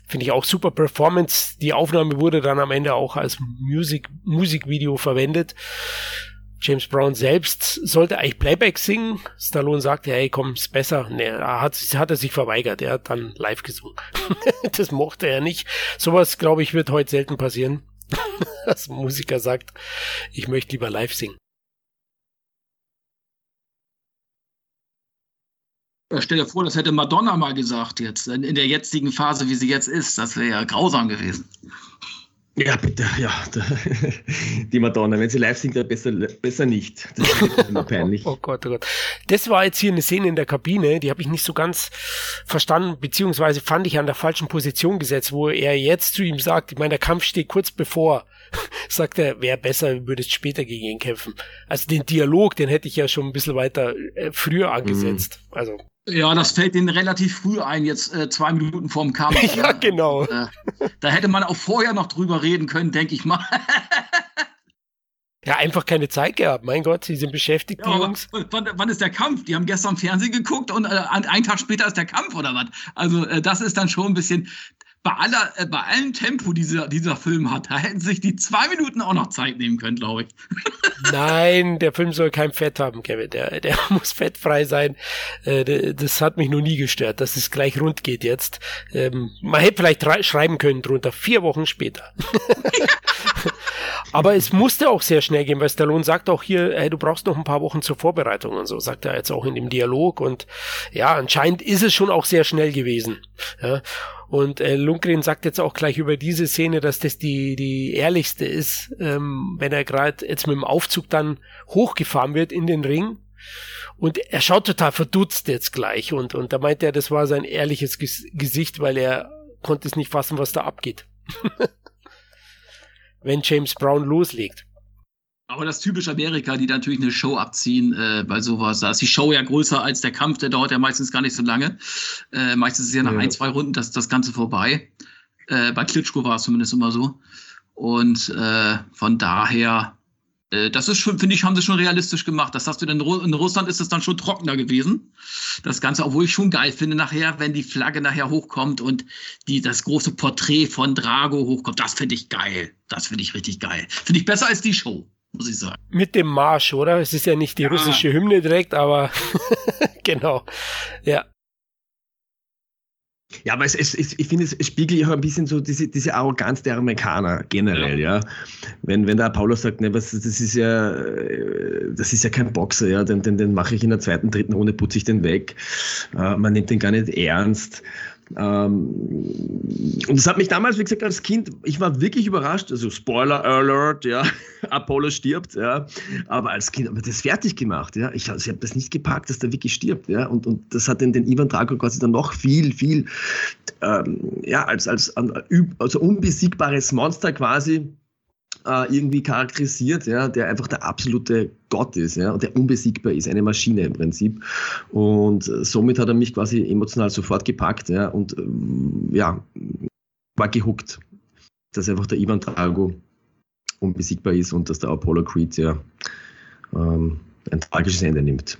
Finde ich auch super Performance. Die Aufnahme wurde dann am Ende auch als Musik, Musikvideo verwendet. James Brown selbst sollte eigentlich Playback singen. Stallone sagte, hey, komm, ist besser. Nee, hat, hat er sich verweigert. Er hat dann live gesungen. *laughs* das mochte er nicht. Sowas, glaube ich, wird heute selten passieren. *laughs* Dass ein Musiker sagt, ich möchte lieber live singen. Stell dir vor, das hätte Madonna mal gesagt jetzt, in der jetzigen Phase, wie sie jetzt ist. Das wäre ja grausam gewesen. Ja, bitte, ja. *laughs* Die Madonna, wenn sie live singt, dann besser, besser nicht. Das ist immer peinlich. *laughs* oh Gott, oh Gott. Das war jetzt hier eine Szene in der Kabine, die habe ich nicht so ganz verstanden, beziehungsweise fand ich an der falschen Position gesetzt, wo er jetzt zu ihm sagt, ich meine, der Kampf steht kurz bevor, *laughs* sagt er, wäre besser, würdest später gegen ihn kämpfen. Also den Dialog, den hätte ich ja schon ein bisschen weiter äh, früher angesetzt. Mm. Also. Ja, das fällt denen relativ früh ein, jetzt äh, zwei Minuten vorm Kampf. *laughs* ja, genau. Äh, da hätte man auch vorher noch drüber reden können, denke ich mal. ja, einfach keine Zeit gehabt. Mein Gott, sie sind beschäftigt, die Jungs. Wann, wann, ist der Kampf? Die haben gestern Fernsehen geguckt und äh, einen Tag später ist der Kampf oder was? Also, äh, das ist dann schon ein bisschen bei, aller, äh, bei allem Tempo, dieser, dieser Film hat, da hätten sich die zwei Minuten auch noch Zeit nehmen können, glaube ich. *laughs* Nein, der Film soll kein Fett haben, Kevin. Der, der *laughs* muss fettfrei sein. Äh, das hat mich noch nie gestört, dass es gleich rund geht jetzt. Ähm, man hätte vielleicht schreiben können drunter, vier Wochen später. *laughs* Aber es musste auch sehr schnell gehen, weil Stallone sagt auch hier, hey, du brauchst noch ein paar Wochen zur Vorbereitung und so, sagt er jetzt auch in dem Dialog. Und ja, anscheinend ist es schon auch sehr schnell gewesen. Ja. Und äh, Lundgren sagt jetzt auch gleich über diese Szene, dass das die, die ehrlichste ist, ähm, wenn er gerade jetzt mit dem Aufzug dann hochgefahren wird in den Ring. Und er schaut total verdutzt jetzt gleich. Und, und da meint er, das war sein ehrliches Ges Gesicht, weil er konnte es nicht fassen, was da abgeht. *laughs* wenn James Brown loslegt. Aber das typische Amerika, die natürlich eine Show abziehen äh, bei sowas. Da ist die Show ja größer als der Kampf, der dauert ja meistens gar nicht so lange. Äh, meistens ist ja nach ja. ein, zwei Runden das, das Ganze vorbei. Äh, bei Klitschko war es zumindest immer so. Und äh, von daher das ist schon, finde ich, haben sie schon realistisch gemacht. Das hast du denn in Russland ist es dann schon trockener gewesen. Das Ganze, obwohl ich schon geil finde, nachher, wenn die Flagge nachher hochkommt und die, das große Porträt von Drago hochkommt, das finde ich geil. Das finde ich richtig geil. Finde ich besser als die Show, muss ich sagen. Mit dem Marsch, oder? Es ist ja nicht die ja. russische Hymne direkt, aber *laughs* genau. Ja. Ja, aber es, es, es, ich finde, es spiegelt ja auch ein bisschen so diese, diese Arroganz der Amerikaner generell, ja. ja. Wenn, wenn der Apollo sagt, ne, was, das ist ja, äh, das ist ja kein Boxer, ja, den, den, den mache ich in der zweiten, dritten Runde, putze ich den weg. Uh, man nimmt den gar nicht ernst. Ähm, und das hat mich damals, wie gesagt, als Kind, ich war wirklich überrascht. Also Spoiler Alert, ja, *laughs* Apollo stirbt, ja. Aber als Kind, aber das fertig gemacht, ja. Ich, also ich habe das nicht gepackt, dass der wirklich stirbt, ja. Und, und das hat den, den Ivan Drago quasi dann noch viel, viel, ähm, ja, als, als also unbesiegbares Monster quasi äh, irgendwie charakterisiert, ja, der einfach der absolute Gott ist, ja, der unbesiegbar ist, eine Maschine im Prinzip. Und äh, somit hat er mich quasi emotional sofort gepackt, ja, und ähm, ja, war gehuckt, dass einfach der Ivan Drago unbesiegbar ist und dass der Apollo Creed ja ähm, ein tragisches Ende nimmt.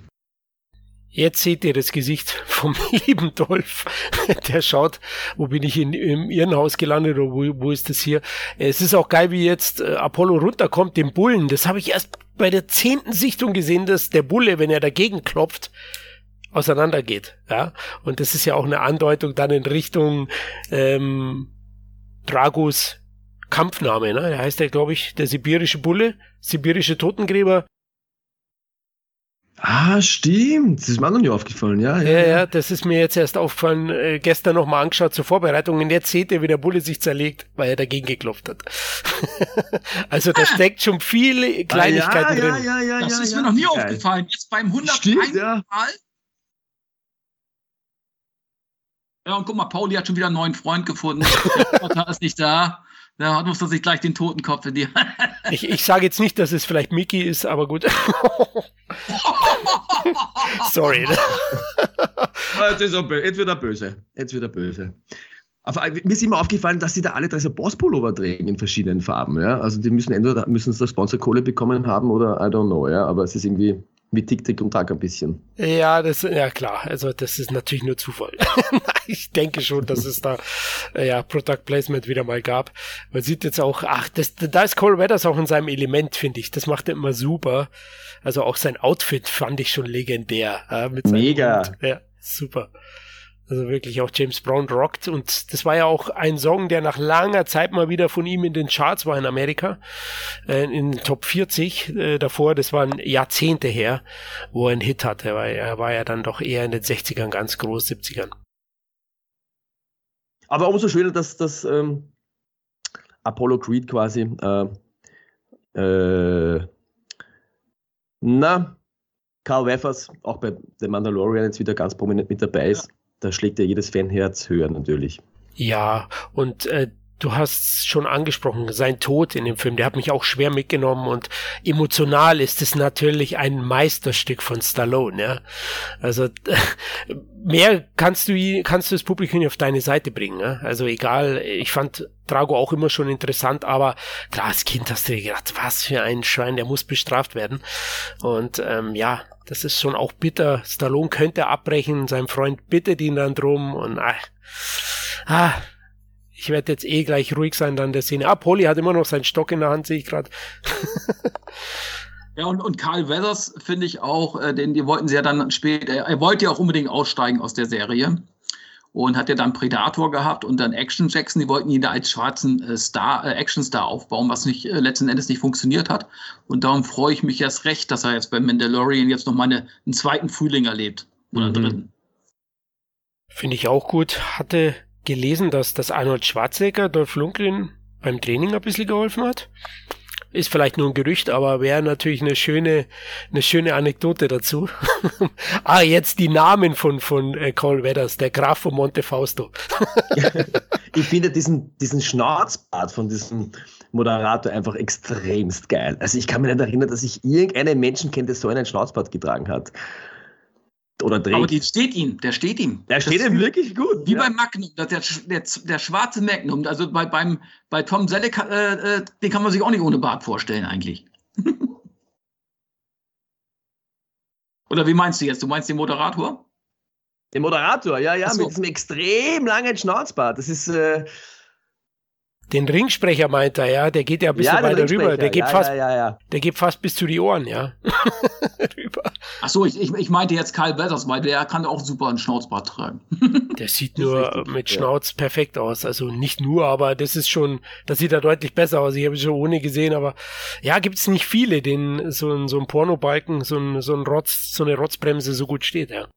Jetzt seht ihr das Gesicht vom *laughs* lieben Dolph. Der schaut, wo bin ich in, im Irrenhaus gelandet oder wo, wo ist das hier? Es ist auch geil, wie jetzt äh, Apollo runterkommt, den Bullen. Das habe ich erst bei der zehnten Sichtung gesehen, dass der Bulle, wenn er dagegen klopft, auseinandergeht. Ja, und das ist ja auch eine Andeutung dann in Richtung ähm, Dragos Kampfname. Ne? Der heißt ja, glaube ich, der sibirische Bulle, sibirische Totengräber. Ah, stimmt. Das ist mir noch nie aufgefallen, ja. Ja, ja, ja das ist mir jetzt erst aufgefallen, äh, gestern nochmal angeschaut zur Vorbereitung und jetzt seht ihr, wie der Bulle sich zerlegt, weil er dagegen geklopft hat. *laughs* also da ah. steckt schon viele Kleinigkeiten ah, ja, drin. Ja, ja, ja, das ist mir noch nie Geil. aufgefallen. Jetzt beim 101. Ja. Mal. Ja, und guck mal, Pauli hat schon wieder einen neuen Freund gefunden. *laughs* Der ist nicht da. Da muss er sich gleich den Totenkopf in die Ich, ich sage jetzt nicht, dass es vielleicht Mickey ist, aber gut. *laughs* Sorry. Jetzt, ist er, jetzt wird er böse. Jetzt wird er böse. Aber mir ist immer aufgefallen, dass sie da alle drei so Boss-Pullover tragen in verschiedenen Farben. Ja? Also die müssen entweder müssen sie Sponsor-Kohle bekommen haben oder I don't know. Ja? Aber es ist irgendwie wie Tick, Tick und Tack ein bisschen. Ja, das, ja klar. Also das ist natürlich nur Zufall. *laughs* ich denke schon, dass es da ja Product Placement wieder mal gab. Man sieht jetzt auch, ach, das, da ist Cole Weathers auch in seinem Element, finde ich. Das macht er immer super. Also auch sein Outfit fand ich schon legendär. Ja, Mega. Hund. Ja, super. Also wirklich auch James Brown rockt. Und das war ja auch ein Song, der nach langer Zeit mal wieder von ihm in den Charts war in Amerika. Äh, in den Top 40 äh, davor. Das waren Jahrzehnte her, wo er einen Hit hatte. Weil er war ja dann doch eher in den 60ern ganz groß, 70ern. Aber umso schöner, dass das ähm, Apollo Creed quasi äh, äh, na, Carl Weffers auch bei The Mandalorian jetzt wieder ganz prominent mit dabei ist. Ja da schlägt ja jedes Fanherz höher natürlich. Ja, und äh, du hast schon angesprochen, sein Tod in dem Film, der hat mich auch schwer mitgenommen und emotional ist es natürlich ein Meisterstück von Stallone, ja. Also *laughs* mehr kannst du kannst du das Publikum auf deine Seite bringen, ja? Also egal, ich fand Drago auch immer schon interessant, aber klar, als Kind hast du dir gedacht, was für ein Schwein, der muss bestraft werden. Und ähm, ja, das ist schon auch bitter. Stallone könnte abbrechen, sein Freund bittet ihn dann drum und ach, ah, ich werde jetzt eh gleich ruhig sein dann der Szene. Ah, Polly hat immer noch seinen Stock in der Hand, sehe ich gerade. ja, und, und Carl Weathers finde ich auch, äh, den die wollten sie ja dann später, er wollte ja auch unbedingt aussteigen aus der Serie und hat ja dann Predator gehabt und dann Action Jackson. Die wollten ihn da als schwarzen äh, Star, äh, Action Star aufbauen, was nicht äh, letzten Endes nicht funktioniert hat. Und darum freue ich mich erst recht, dass er jetzt bei Mandalorian jetzt noch mal eine, einen zweiten Frühling erlebt oder mhm. dritten. Finde ich auch gut. Hatte gelesen, dass das Arnold Schwarzenegger Dolph Lundgren beim Training ein bisschen geholfen hat. Ist vielleicht nur ein Gerücht, aber wäre natürlich eine schöne, eine schöne Anekdote dazu. *laughs* ah, jetzt die Namen von, von äh, Cole Weathers, der Graf von Monte Fausto. *laughs* ich finde diesen, diesen Schnauzbart von diesem Moderator einfach extremst geil. Also ich kann mich nicht erinnern, dass ich irgendeinen Menschen kenne, der so einen Schnauzbart getragen hat oder dreht. Aber die steht ihm, der steht ihm. Der steht ihm wirklich gut. Wie ja. beim Magnum, der, der, der, schwarze Magnum. Also bei, beim, bei Tom Selleck, äh, äh, den kann man sich auch nicht ohne Bart vorstellen eigentlich. *laughs* Oder wie meinst du jetzt? Du meinst den Moderator? Den Moderator, ja, ja, so. mit diesem extrem langen Schnauzbart. Das ist, äh, den Ringsprecher meint er, ja, der geht ja ein bisschen ja, weiter rüber. Der geht, ja, fast, ja, der geht fast bis zu die Ohren, ja. *laughs* rüber. Ach so, ich, ich, ich meinte jetzt Karl Weathers, weil der kann auch super einen Schnauzbart tragen. *laughs* der sieht nur mit Schnauz perfekt aus. Also nicht nur, aber das ist schon, das sieht er deutlich besser aus. Ich habe schon ohne gesehen, aber ja, gibt es nicht viele, denen so ein, so ein Pornobalken, so ein, so ein Rotz, so eine Rotzbremse so gut steht, ja.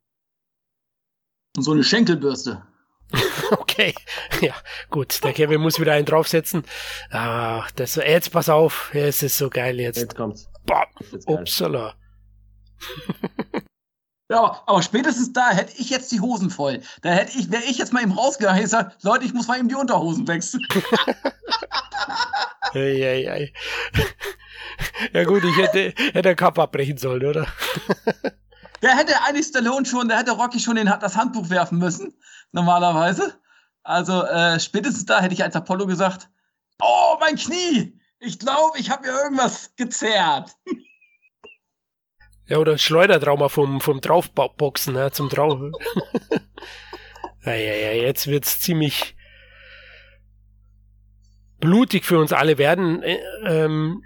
Und so eine Schenkelbürste. *laughs* okay, *laughs* ja, gut. Der Kevin muss wieder einen draufsetzen. Ach, das, jetzt pass auf, es ist so geil jetzt. Jetzt kommt's. Boah, upsala. *laughs* Ja, aber, aber, spätestens da hätte ich jetzt die Hosen voll. Da hätte ich, wäre ich jetzt mal eben rausgegangen und gesagt, Leute, ich muss mal eben die Unterhosen wechseln. *laughs* ei, ei, ei. Ja gut, ich hätte, hätte den Cup abbrechen sollen, oder? Der hätte eigentlich Stallone schon, der hätte Rocky schon den, das Handbuch werfen müssen, normalerweise. Also äh, spätestens da hätte ich als Apollo gesagt, oh, mein Knie, ich glaube, ich habe mir irgendwas gezerrt. Ja, oder Schleudertrauma vom, vom Draufboxen ja, zum Drauf. ja, ja, ja, jetzt wird's ziemlich blutig für uns alle werden. Äh, ähm,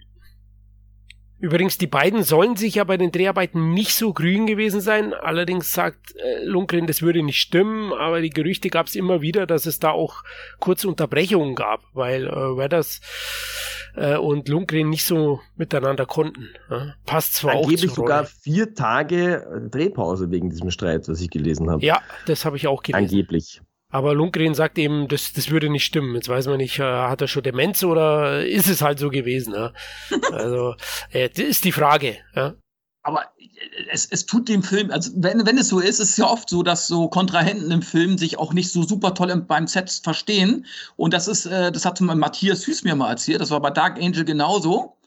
Übrigens, die beiden sollen sich ja bei den Dreharbeiten nicht so grün gewesen sein. Allerdings sagt äh, Lundgren, das würde nicht stimmen, aber die Gerüchte gab es immer wieder, dass es da auch kurze Unterbrechungen gab, weil äh, Weathers äh, und Lundgren nicht so miteinander konnten. Ja? Passt zwar Angeblich auch sogar vier Tage äh, Drehpause wegen diesem Streit, was ich gelesen habe. Ja, das habe ich auch gelesen. Angeblich. Aber Lundgren sagt eben, das, das würde nicht stimmen. Jetzt weiß man nicht, äh, hat er schon Demenz oder ist es halt so gewesen? Ja? *laughs* Also, äh, das ist die Frage. Ja? Aber es, es tut dem Film, also wenn, wenn es so ist, ist es ja oft so, dass so Kontrahenten im Film sich auch nicht so super toll im, beim Set verstehen. Und das ist, äh, das hat Matthias Hüß mir mal erzählt, das war bei Dark Angel genauso.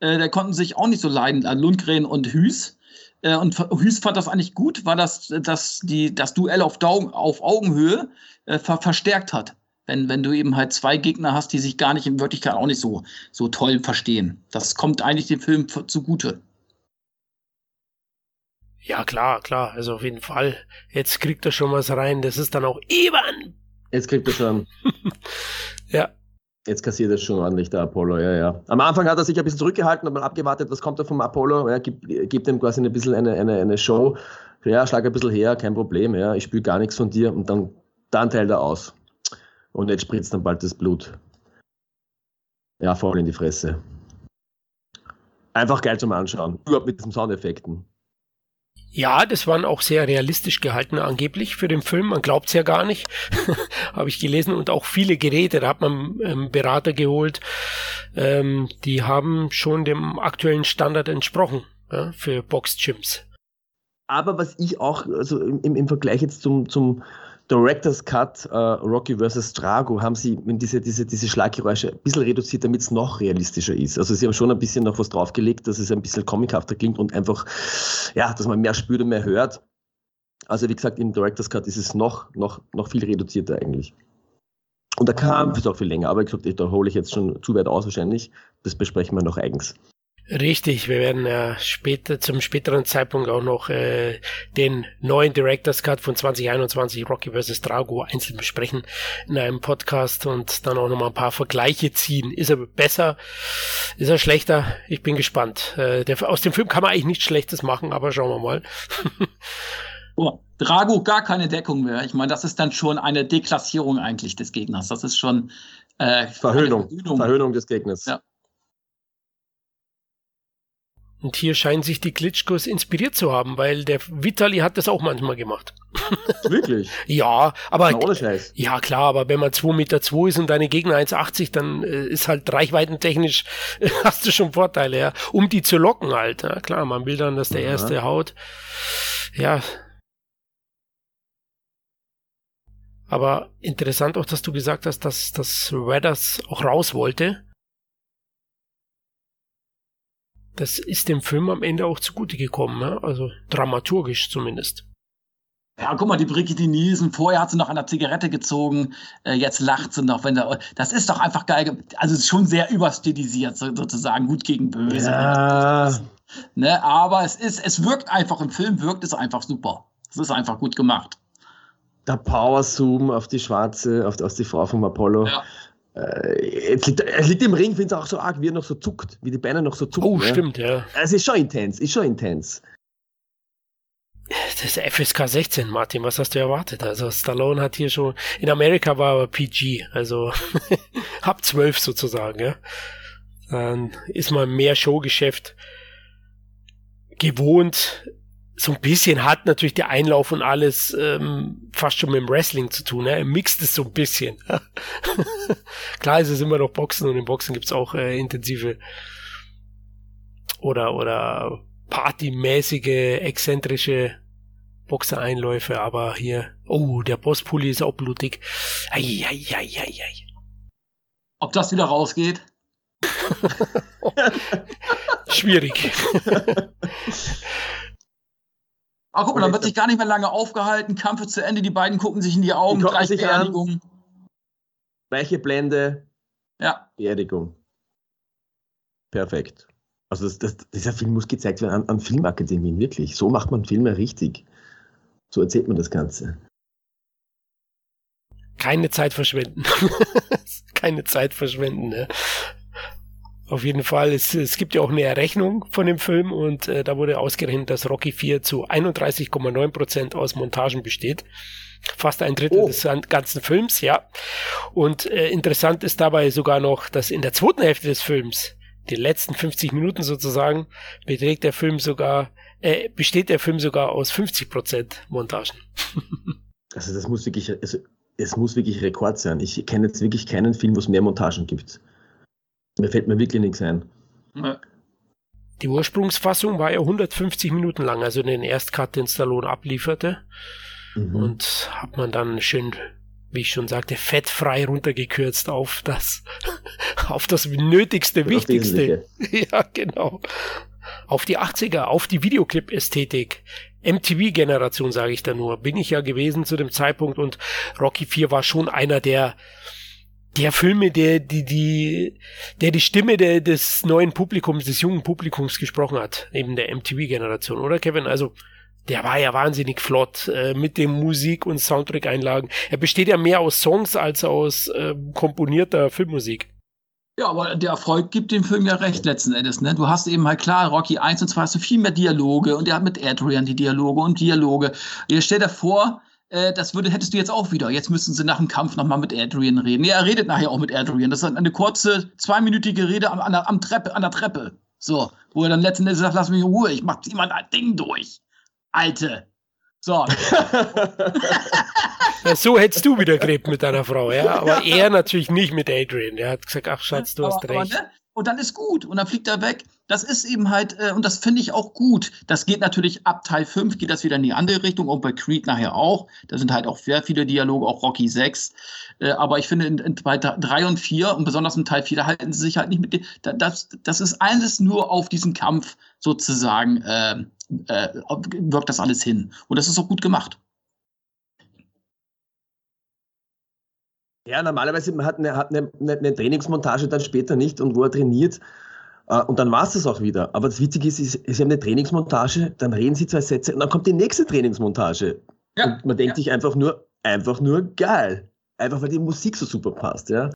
Äh, da konnten sich auch nicht so leiden, äh, Lundgren und Hüß. Äh, und Hüß fand das eigentlich gut, weil das, das, die, das Duell auf, Daumen, auf Augenhöhe äh, ver verstärkt hat. Wenn, wenn du eben halt zwei Gegner hast, die sich gar nicht in Wirklichkeit auch nicht so, so toll verstehen. Das kommt eigentlich dem Film zugute. Ja, klar, klar. Also auf jeden Fall. Jetzt kriegt er schon was rein. Das ist dann auch Ivan. Jetzt kriegt er schon. *laughs* ja. Jetzt kassiert er schon ordentlich, der Apollo, ja, ja. Am Anfang hat er sich ein bisschen zurückgehalten, hat mal abgewartet, was kommt da vom Apollo, ja, gibt, gibt ihm quasi ein bisschen eine, eine, eine Show. Ja, schlag ein bisschen her, kein Problem, ja, ich spüre gar nichts von dir und dann, dann teilt er aus. Und jetzt spritzt dann bald das Blut. Ja, voll in die Fresse. Einfach geil zum Anschauen. Überhaupt mit diesen Soundeffekten. Ja, das waren auch sehr realistisch gehalten angeblich für den Film. Man glaubt es ja gar nicht, *laughs* habe ich gelesen. Und auch viele Geräte, da hat man ähm, Berater geholt, ähm, die haben schon dem aktuellen Standard entsprochen ja, für Box-Gyms. Aber was ich auch, also im, im Vergleich jetzt zum, zum Director's Cut uh, Rocky vs. Drago haben sie diese, diese, diese Schlaggeräusche ein bisschen reduziert, damit es noch realistischer ist. Also sie haben schon ein bisschen noch was draufgelegt, dass es ein bisschen comichafter klingt und einfach, ja, dass man mehr spürt und mehr hört. Also wie gesagt, im Director's Cut ist es noch, noch, noch viel reduzierter eigentlich. Und der Kampf ist auch viel länger, aber ich glaube, da hole ich jetzt schon zu weit aus wahrscheinlich. Das besprechen wir noch eigens. Richtig, wir werden ja später, zum späteren Zeitpunkt auch noch äh, den neuen Director's Cut von 2021 Rocky vs. Drago einzeln besprechen in einem Podcast und dann auch noch mal ein paar Vergleiche ziehen. Ist er besser? Ist er schlechter? Ich bin gespannt. Äh, der, aus dem Film kann man eigentlich nichts Schlechtes machen, aber schauen wir mal. *laughs* oh, Drago gar keine Deckung mehr. Ich meine, das ist dann schon eine Deklassierung eigentlich des Gegners. Das ist schon äh, Verhöhnung. Verhöhnung des Gegners. Ja. Und hier scheinen sich die Klitschkos inspiriert zu haben, weil der Vitali hat das auch manchmal gemacht. *laughs* Wirklich? ja, aber. Na, ohne Scheiß. Ja, klar, aber wenn man 2,2 Meter zwei ist und deine Gegner 1,80, dann äh, ist halt reichweitentechnisch, *laughs* hast du schon Vorteile, ja. Um die zu locken halt. Ja, klar, man will dann, dass der ja. erste haut. Ja. Aber interessant auch, dass du gesagt hast, dass, dass Weathers auch raus wollte. Das ist dem Film am Ende auch zugute gekommen, ja? also dramaturgisch zumindest. Ja, guck mal, die Brigitte Nielsen, vorher hat sie noch an der Zigarette gezogen, äh, jetzt lacht sie noch, wenn da, das ist doch einfach geil, also ist schon sehr überstilisiert sozusagen, gut gegen böse. Ja. Ne, aber es ist, es wirkt einfach, im Film wirkt es einfach super. Es ist einfach gut gemacht. Der Power Zoom auf die schwarze, auf, auf die Frau vom Apollo. Ja. Äh, jetzt liegt, er liegt im Ring, finde ich auch so arg, wie er noch so zuckt, wie die Beine noch so zucken. Oh, stimmt, ja. Es ist schon intens, ist schon intens. Das ist FSK 16, Martin, was hast du erwartet? Also Stallone hat hier schon, in Amerika war er PG, also *laughs* ab 12 sozusagen, ja. Dann ist man mehr Showgeschäft gewohnt so ein bisschen hat natürlich der Einlauf und alles ähm, fast schon mit dem Wrestling zu tun. Ne? Er mixt es so ein bisschen. *laughs* Klar ist es immer noch Boxen und im Boxen gibt's auch äh, intensive oder oder partymäßige, exzentrische Boxereinläufe, aber hier, oh, der Bosspulli ist auch blutig. Ei, ei, ei, ei, ei. Ob das wieder rausgeht? *laughs* Schwierig. *laughs* Ach, guck mal, dann wird sich gar nicht mehr lange aufgehalten. Kampf ist zu Ende, die beiden gucken sich in die Augen, gleich Beerdigung. Weiche Blende. Ja. Beerdigung. Perfekt. Also das, das, dieser Film muss gezeigt werden an, an Filmakademien, wirklich. So macht man Filme richtig. So erzählt man das Ganze. Keine Zeit verschwenden. *laughs* Keine Zeit verschwenden. Ne? Auf jeden Fall, es, es gibt ja auch eine Errechnung von dem Film und äh, da wurde ausgerechnet, dass Rocky 4 zu 31,9 Prozent aus Montagen besteht. Fast ein Drittel oh. des ganzen Films, ja. Und äh, interessant ist dabei sogar noch, dass in der zweiten Hälfte des Films, die letzten 50 Minuten sozusagen, beträgt der Film sogar, äh, besteht der Film sogar aus 50 Prozent Montagen. *laughs* also das muss wirklich, also es muss wirklich Rekord sein. Ich kenne jetzt wirklich keinen Film, wo es mehr Montagen gibt. Mir fällt mir wirklich nichts ein. Die Ursprungsfassung war ja 150 Minuten lang, also den Erstcut, den Stallone ablieferte. Mhm. Und hat man dann schön, wie ich schon sagte, fettfrei runtergekürzt auf das, *laughs* auf das Nötigste, das Wichtigste. *laughs* ja, genau. Auf die 80er, auf die Videoclip-Ästhetik. MTV-Generation, sage ich da nur, bin ich ja gewesen zu dem Zeitpunkt und Rocky 4 war schon einer der der Filme, der die, die, der die Stimme der, des neuen Publikums, des jungen Publikums gesprochen hat, eben der MTV-Generation, oder Kevin? Also, der war ja wahnsinnig flott äh, mit dem Musik- und Soundtrack-Einlagen. Er besteht ja mehr aus Songs als aus äh, komponierter Filmmusik. Ja, aber der Erfolg gibt dem Film ja recht letzten Endes. Ne? Du hast eben halt klar, Rocky 1 und 2 hast du viel mehr Dialoge und er hat mit Adrian die Dialoge und Dialoge. Ihr stellt dir vor, äh, das würde, hättest du jetzt auch wieder. Jetzt müssten sie nach dem Kampf nochmal mit Adrian reden. Ja, er redet nachher auch mit Adrian. Das ist eine kurze, zweiminütige Rede am, an, der, am Treppe, an der Treppe. So, wo er dann letzten Endes sagt, lass mich in Ruhe, ich mach jemand ein Ding durch. Alte. So. ja, *laughs* so hättest du wieder gelebt mit deiner Frau, ja. Aber er natürlich nicht mit Adrian. Er hat gesagt, ach Schatz, du aber, hast recht. Aber, ne? und dann ist gut und dann fliegt er weg. Das ist eben halt, äh, und das finde ich auch gut. Das geht natürlich ab Teil 5, geht das wieder in die andere Richtung und bei Creed nachher auch. Da sind halt auch sehr viele Dialoge, auch Rocky 6. Äh, aber ich finde, in, in Teil 3 und 4 und besonders in Teil 4, da halten sie sich halt nicht mit. Das, das ist alles nur auf diesen Kampf sozusagen, äh, äh, wirkt das alles hin. Und das ist auch gut gemacht. Ja, normalerweise hat eine, hat eine, eine Trainingsmontage dann später nicht und wo er trainiert. Uh, und dann war es das auch wieder. Aber das Witzige ist, ist, sie haben eine Trainingsmontage, dann reden sie zwei Sätze und dann kommt die nächste Trainingsmontage. Ja, und man denkt ja. sich einfach nur, einfach nur geil. Einfach weil die Musik so super passt, ja.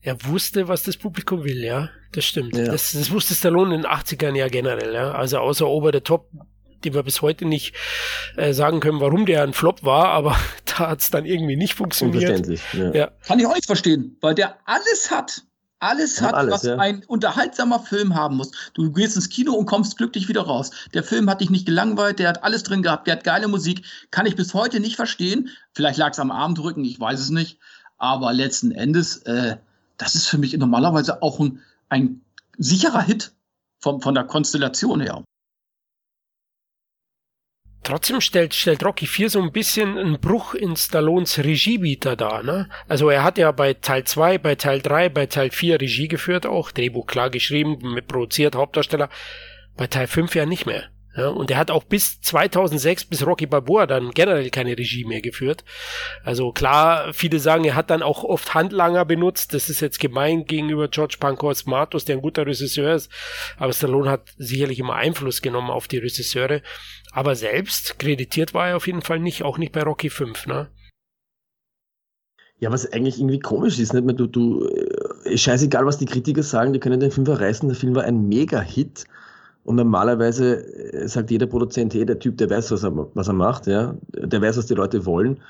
Er wusste, was das Publikum will, ja. Das stimmt. Ja. Das, das wusste Stallone in den 80ern ja generell, ja. Also außer Over the Top die wir bis heute nicht äh, sagen können, warum der ein Flop war, aber *laughs* da hat es dann irgendwie nicht funktioniert. Ja. ja. Kann ich auch nicht verstehen, weil der alles hat. Alles hat, alles, was ja. ein unterhaltsamer Film haben muss. Du gehst ins Kino und kommst glücklich wieder raus. Der Film hat dich nicht gelangweilt, der hat alles drin gehabt, der hat geile Musik. Kann ich bis heute nicht verstehen. Vielleicht lag es am Armdrücken, ich weiß es nicht. Aber letzten Endes, äh, das ist für mich normalerweise auch ein, ein sicherer Hit vom, von der Konstellation her. Trotzdem stellt, stellt Rocky 4 so ein bisschen einen Bruch in Stallones Regiebieter dar. Ne? Also er hat ja bei Teil 2, bei Teil 3, bei Teil 4 Regie geführt, auch Drehbuch klar geschrieben, produziert, Hauptdarsteller. Bei Teil 5 ja nicht mehr. Ja, und er hat auch bis 2006, bis Rocky Balboa dann generell keine Regie mehr geführt. Also klar, viele sagen, er hat dann auch oft Handlanger benutzt. Das ist jetzt gemein gegenüber George Pankos Matos, der ein guter Regisseur ist. Aber Stallone hat sicherlich immer Einfluss genommen auf die Regisseure. Aber selbst kreditiert war er auf jeden Fall nicht, auch nicht bei Rocky 5, ne? Ja, was eigentlich irgendwie komisch ist, nicht mehr du, du, äh, scheißegal, was die Kritiker sagen, die können den Film verreißen, der Film war ein Mega-Hit. Und normalerweise äh, sagt jeder Produzent, hey, der Typ, der weiß, was er, was er macht, ja, der weiß, was die Leute wollen.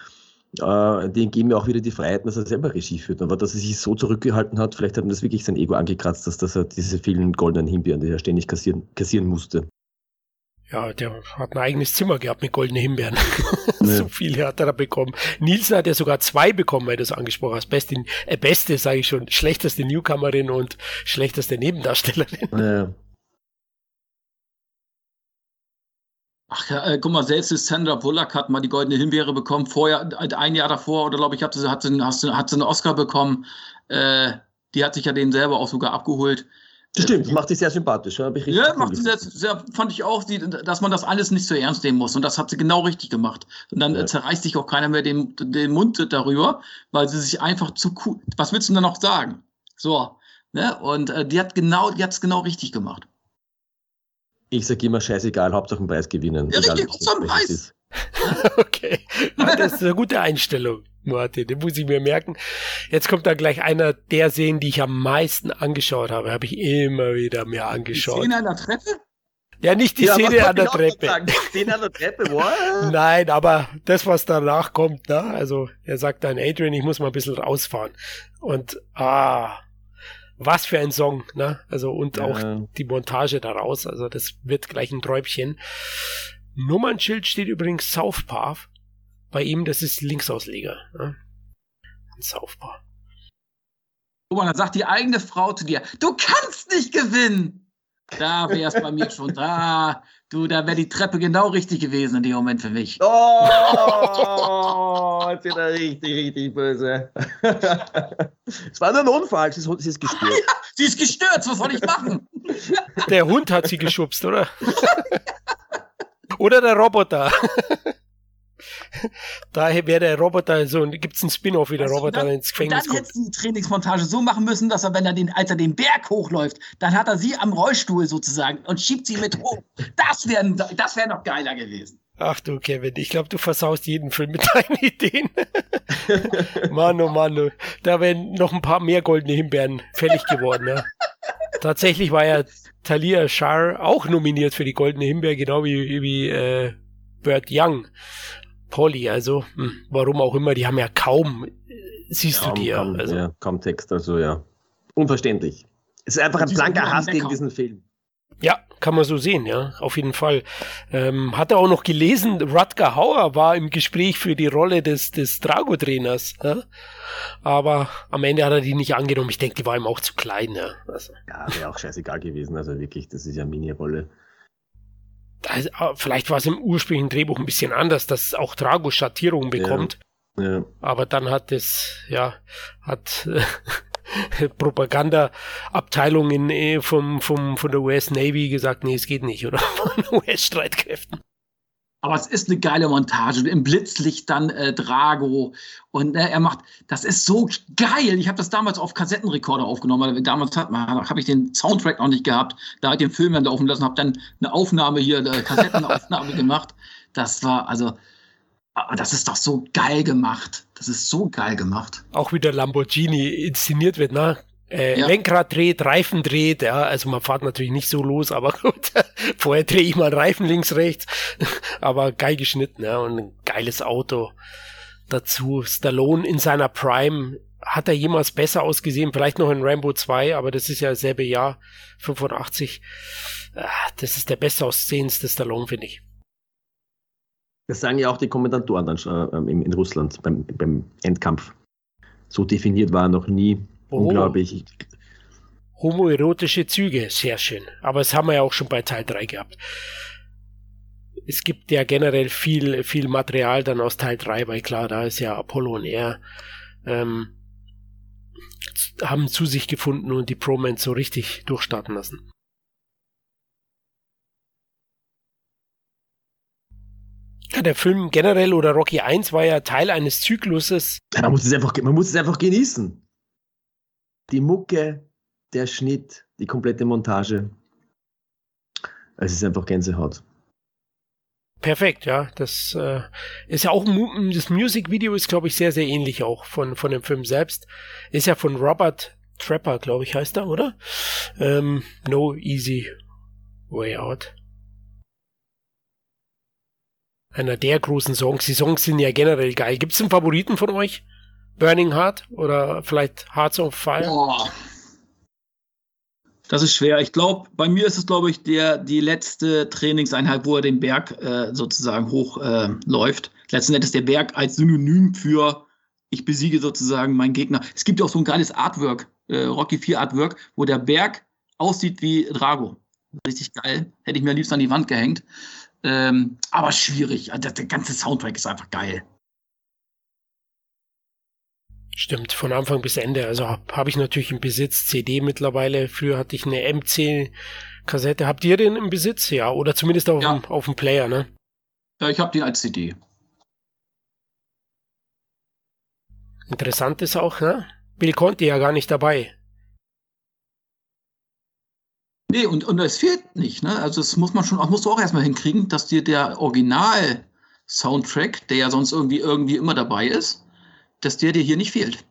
Äh, den geben wir auch wieder die Freiheiten, dass er selber Regie führt. Aber dass er sich so zurückgehalten hat, vielleicht hat ihm das wirklich sein Ego angekratzt, dass, dass er diese vielen goldenen Himbeeren, die er ständig kassieren, kassieren musste. Ja, der hat ein eigenes Zimmer gehabt mit goldenen Himbeeren. *laughs* Nee. so viele hat er da bekommen. Nielsen hat ja sogar zwei bekommen, weil du das angesprochen hast. Beste, äh, beste sage ich schon, schlechteste Newcomerin und schlechteste Nebendarstellerin. Ja. Ach ja, äh, guck mal, selbst Sandra Bullock hat mal die Goldene Himbeere bekommen. Vorher, äh, ein Jahr davor, oder glaube ich, hat sie, hat, sie, hat sie einen Oscar bekommen. Äh, die hat sich ja den selber auch sogar abgeholt. Das stimmt, das macht sie sehr sympathisch. Ja, macht sehr, sehr, fand ich auch, dass man das alles nicht so ernst nehmen muss. Und das hat sie genau richtig gemacht. Und dann ja. zerreißt sich auch keiner mehr den, den Mund darüber, weil sie sich einfach zu cool. Was willst du denn noch sagen? So. Ne? Und äh, die hat genau, die hat es genau richtig gemacht. Ich sage immer scheißegal, Hauptsache einen Preis gewinnen. Ja, richtig, zum Preis. *laughs* okay, das ist eine gute Einstellung. Martin, den muss ich mir merken. Jetzt kommt da gleich einer der Szenen, die ich am meisten angeschaut habe. Habe ich immer wieder mir angeschaut. Die Szene an der Treppe? Ja, nicht die ja, Szene an der Treppe. Die Szene an der Treppe, what? *laughs* Nein, aber das, was danach kommt, ne? Also, er sagt dann, Adrian, ich muss mal ein bisschen rausfahren. Und, ah, was für ein Song, ne? Also, und ja. auch die Montage daraus. Also, das wird gleich ein Träubchen. Nummernschild steht übrigens South Path. Bei ihm, das ist Linksausleger. Ne? Southpaw. Guck mal, dann sagt die eigene Frau zu dir, du kannst nicht gewinnen. Da wäre es bei mir schon da. Du, da wäre die Treppe genau richtig gewesen in dem Moment für mich. Oh, jetzt wird er richtig, richtig böse. Es war nur ein Unfall, sie ist, sie ist gestört. Ja, sie ist gestört, was soll ich machen? Der Hund hat sie geschubst, oder? *laughs* oder der Roboter. *laughs* Daher wäre der Roboter so, gibt es einen Spin-off, wie der also Roboter dann, ins Gefängnis dann kommt. Dann hätte die Trainingsmontage so machen müssen, dass er, wenn er den, als er den Berg hochläuft, dann hat er sie am Rollstuhl sozusagen und schiebt sie mit hoch. Das wäre das wär noch geiler gewesen. Ach du, Kevin, ich glaube, du versaust jeden Film mit *laughs* deinen Ideen. *laughs* Mann, oh Mann, oh. da wären noch ein paar mehr goldene Himbeeren fällig geworden. Ja. Tatsächlich war ja Talia Shah auch nominiert für die goldene Himbeere, genau wie, wie äh, Burt Young. Polly, also hm, warum auch immer, die haben ja kaum, siehst kaum, du dir. Kaum, also. ja, kaum Text, also ja. Unverständlich. Es ist einfach ein blanker Hass gegen diesen Film. Ja, kann man so sehen, ja, auf jeden Fall. Ähm, hat er auch noch gelesen, Rutger Hauer war im Gespräch für die Rolle des, des Drago-Trainers, ja? aber am Ende hat er die nicht angenommen. Ich denke, die war ihm auch zu klein. Ja, also. ja wäre auch scheißegal gewesen, also wirklich, das ist ja Mini-Rolle also, vielleicht war es im ursprünglichen Drehbuch ein bisschen anders, dass auch Drago Schattierungen bekommt. Ja. ja. Aber dann hat es, ja, hat *laughs* *laughs* Propaganda-Abteilung in, äh, vom, vom, von der US Navy gesagt, nee, es geht nicht, oder? *laughs* Von US-Streitkräften. Aber es ist eine geile Montage. Im Blitzlicht dann äh, Drago. Und äh, er macht, das ist so geil. Ich habe das damals auf Kassettenrekorder aufgenommen, weil damals habe ich den Soundtrack noch nicht gehabt. Da habe ich den Film dann laufen lassen, habe dann eine Aufnahme hier, eine Kassettenaufnahme *laughs* gemacht. Das war, also, aber das ist doch so geil gemacht. Das ist so geil gemacht. Auch wie der Lamborghini inszeniert wird, ne? äh, ja. Lenkrad dreht, Reifen dreht, ja, also man fährt natürlich nicht so los, aber *laughs* gut, vorher drehe ich mal einen Reifen links, rechts, *laughs* aber geil geschnitten, ja, und ein geiles Auto dazu. Stallone in seiner Prime, hat er jemals besser ausgesehen? Vielleicht noch in Rambo 2, aber das ist ja dasselbe Jahr, 85. Ah, das ist der beste aussehendste Stallone, finde ich. Das sagen ja auch die Kommentatoren dann äh, in Russland beim, beim Endkampf. So definiert war er noch nie Oh. Unglaublich. Homoerotische Züge, sehr schön. Aber das haben wir ja auch schon bei Teil 3 gehabt. Es gibt ja generell viel, viel Material dann aus Teil 3, weil klar, da ist ja Apollo und er ähm, haben zu sich gefunden und die Promance so richtig durchstarten lassen. Ja, der Film generell oder Rocky 1 war ja Teil eines Zykluses. Man muss es einfach, man muss es einfach genießen die Mucke, der Schnitt, die komplette Montage. Es ist einfach Gänsehaut. Perfekt, ja. Das äh, ist ja auch das Musikvideo ist, glaube ich, sehr, sehr ähnlich auch von, von dem Film selbst. Ist ja von Robert Trapper, glaube ich, heißt er, oder? Ähm, no Easy Way Out. Einer der großen Songs. Die Songs sind ja generell geil. Gibt es einen Favoriten von euch? Burning Heart oder vielleicht Hearts of Fire? Boah. Das ist schwer. Ich glaube, bei mir ist es, glaube ich, der, die letzte Trainingseinheit, wo er den Berg äh, sozusagen hochläuft. Äh, Letzten Endes der Berg als Synonym für ich besiege sozusagen meinen Gegner. Es gibt ja auch so ein geiles Artwork, äh, Rocky 4 Artwork, wo der Berg aussieht wie Drago. Richtig geil. Hätte ich mir am liebsten an die Wand gehängt. Ähm, aber schwierig. Also der ganze Soundtrack ist einfach geil. Stimmt, von Anfang bis Ende. Also habe hab ich natürlich im Besitz CD mittlerweile. Früher hatte ich eine MC-Kassette. Habt ihr den im Besitz? Ja, oder zumindest auf, ja. dem, auf dem Player, ne? Ja, ich habe den als CD. Interessant ist auch, ne? Bill Conti ja gar nicht dabei. Nee, und, und es fehlt nicht, ne? Also das muss man schon, auch musst du auch erstmal hinkriegen, dass dir der Original Soundtrack, der ja sonst irgendwie irgendwie immer dabei ist, dass der dir hier nicht fehlt.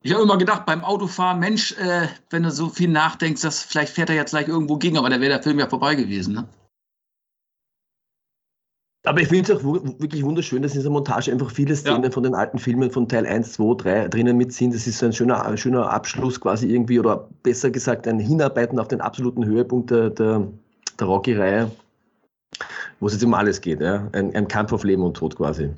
Ich habe immer gedacht, beim Autofahren, Mensch, äh, wenn du so viel nachdenkst, dass vielleicht fährt er jetzt gleich irgendwo gegen, aber da wäre der Film ja vorbei gewesen. Ne? Aber ich finde es auch wirklich wunderschön, dass in dieser Montage einfach viele Szenen ja. von den alten Filmen von Teil 1, 2, 3 drinnen mit sind. Das ist so ein schöner, schöner Abschluss quasi irgendwie, oder besser gesagt ein Hinarbeiten auf den absoluten Höhepunkt der, der, der Rocky-Reihe, wo es jetzt um alles geht. Ja? Ein, ein Kampf auf Leben und Tod quasi.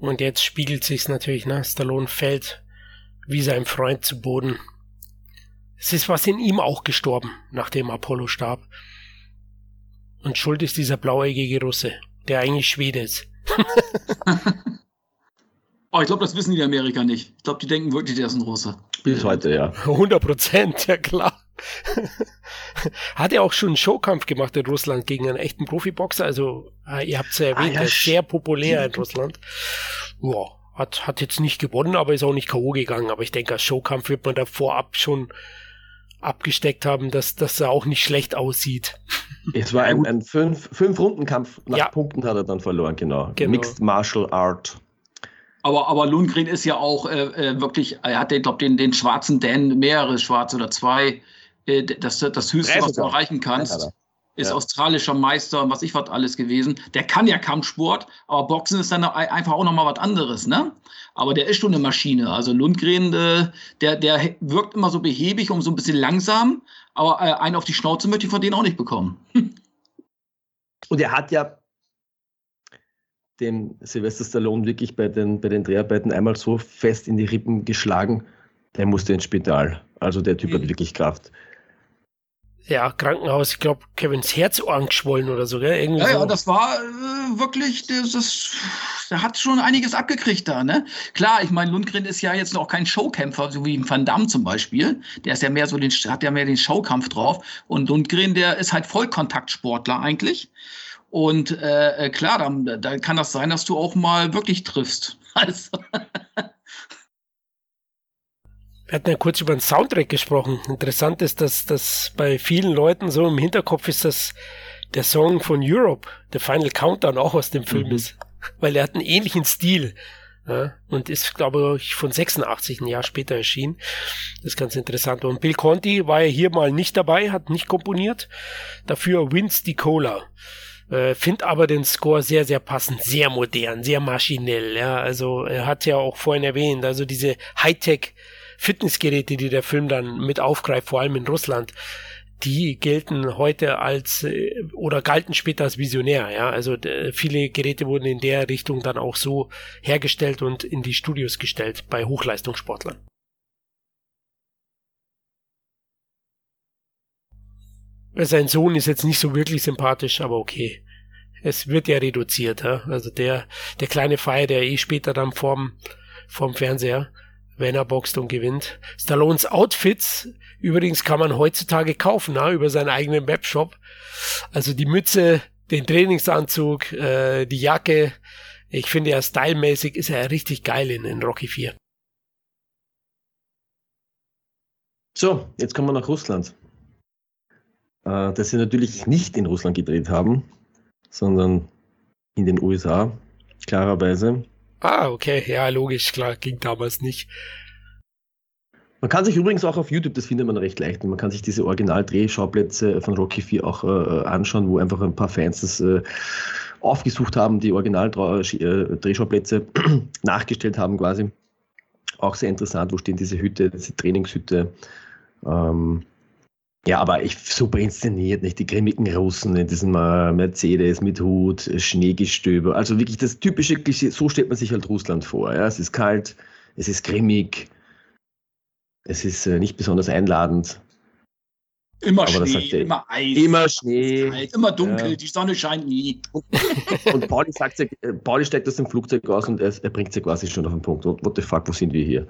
Und jetzt spiegelt sich's natürlich, ne? Stallone fällt wie sein Freund zu Boden. Es ist was in ihm auch gestorben, nachdem Apollo starb. Und schuld ist dieser blauäugige Russe, der eigentlich Schwede ist. *laughs* oh, ich glaube, das wissen die in Amerika nicht. Ich glaube, die denken wirklich, der ist ein Russe. Bis heute, ja. 100 Prozent, ja klar. Hat er auch schon einen Showkampf gemacht in Russland gegen einen echten Profiboxer? Also, äh, ihr habt es ja erwähnt, ah, ja, er ist sehr populär in Russland. Wow. Hat, hat jetzt nicht gewonnen, aber ist auch nicht K.O. gegangen. Aber ich denke, als Showkampf wird man da vorab schon abgesteckt haben, dass das auch nicht schlecht aussieht. *laughs* Es war ein, ein fünf, fünf Rundenkampf. Nach ja. Punkten hat er dann verloren, genau. genau. Mixed Martial Art. Aber, aber Lundgren ist ja auch äh, äh wirklich, er hat, glaube den, den schwarzen Dan, mehrere schwarze oder zwei, äh, das, das höchste, was du erreichen kannst ist ja. australischer Meister und was ich was alles gewesen. Der kann ja Kampfsport, aber Boxen ist dann einfach auch nochmal was anderes, ne? Aber der ist schon eine Maschine. Also Lundgren, äh, der, der wirkt immer so behäbig und so ein bisschen langsam, aber äh, einen auf die Schnauze möchte ich von denen auch nicht bekommen. *laughs* Und er hat ja den Sylvester Stallone wirklich bei den, bei den Dreharbeiten einmal so fest in die Rippen geschlagen, der musste ins Spital. Also der Typ mhm. hat wirklich Kraft ja, Krankenhaus, ich glaube, Kevins Herz angeschwollen oder so, gell? Irgendwie ja, so. ja, das war äh, wirklich, das, das, der hat schon einiges abgekriegt da, ne? Klar, ich meine, Lundgren ist ja jetzt noch kein Showkämpfer, so wie Van Damme zum Beispiel. Der ist ja mehr so den, hat ja mehr den Showkampf drauf. Und Lundgren, der ist halt Vollkontaktsportler eigentlich. Und äh, äh klar, dann, dann kann das sein, dass du auch mal wirklich triffst. *laughs* Also. Wir hatten ja kurz über den Soundtrack gesprochen. Interessant ist, dass das bei vielen Leuten so im Hinterkopf ist, dass der Song von Europe, der Final Countdown, auch aus dem Film mhm. ist. Weil er hat einen ähnlichen Stil. Ja, und ist, glaube ich, von 86 ein Jahr später erschienen. Das ist ganz interessant. Und Bill Conti war ja hier mal nicht dabei, hat nicht komponiert. Dafür Vince DiCola. Äh, Find aber den Score sehr, sehr passend, sehr modern, sehr maschinell. Ja, also er hat ja auch vorhin erwähnt, also diese Hightech Fitnessgeräte, die der Film dann mit aufgreift, vor allem in Russland, die gelten heute als äh, oder galten später als visionär. Ja, also viele Geräte wurden in der Richtung dann auch so hergestellt und in die Studios gestellt bei Hochleistungssportlern. Sein Sohn ist jetzt nicht so wirklich sympathisch, aber okay. Es wird ja reduziert, ja. Also der, der kleine Feier, der eh später dann vorm, vorm Fernseher wenn er boxt und gewinnt. Stallones Outfits übrigens kann man heutzutage kaufen, na, über seinen eigenen Webshop. Also die Mütze, den Trainingsanzug, äh, die Jacke. Ich finde ja stylmäßig ist er richtig geil in, in Rocky 4. So, jetzt kommen wir nach Russland. Äh, das sie natürlich nicht in Russland gedreht haben, sondern in den USA, klarerweise. Ah, okay, ja, logisch, klar, ging damals nicht. Man kann sich übrigens auch auf YouTube, das findet man recht leicht, man kann sich diese Original-Drehschauplätze von Rocky 4 auch äh, anschauen, wo einfach ein paar Fans das äh, aufgesucht haben, die Original-Drehschauplätze *clears throat* nachgestellt haben quasi. Auch sehr interessant, wo stehen diese Hütte, diese Trainingshütte. Ähm, ja, aber ich super inszeniert, nicht die grimmigen Russen in diesem äh, Mercedes mit Hut, Schneegestöber. Also wirklich das typische Klischee, so stellt man sich halt Russland vor. Ja? Es ist kalt, es ist grimmig, es ist äh, nicht besonders einladend. Immer Aber Schnee, er, immer Eis. Immer Schnee. Kalt, immer dunkel, ja. die Sonne scheint nie. Und, *laughs* und Pauli, sagt, äh, Pauli steigt aus dem Flugzeug aus und er, er bringt sie quasi schon auf den Punkt. What, what the fuck, wo sind wir hier?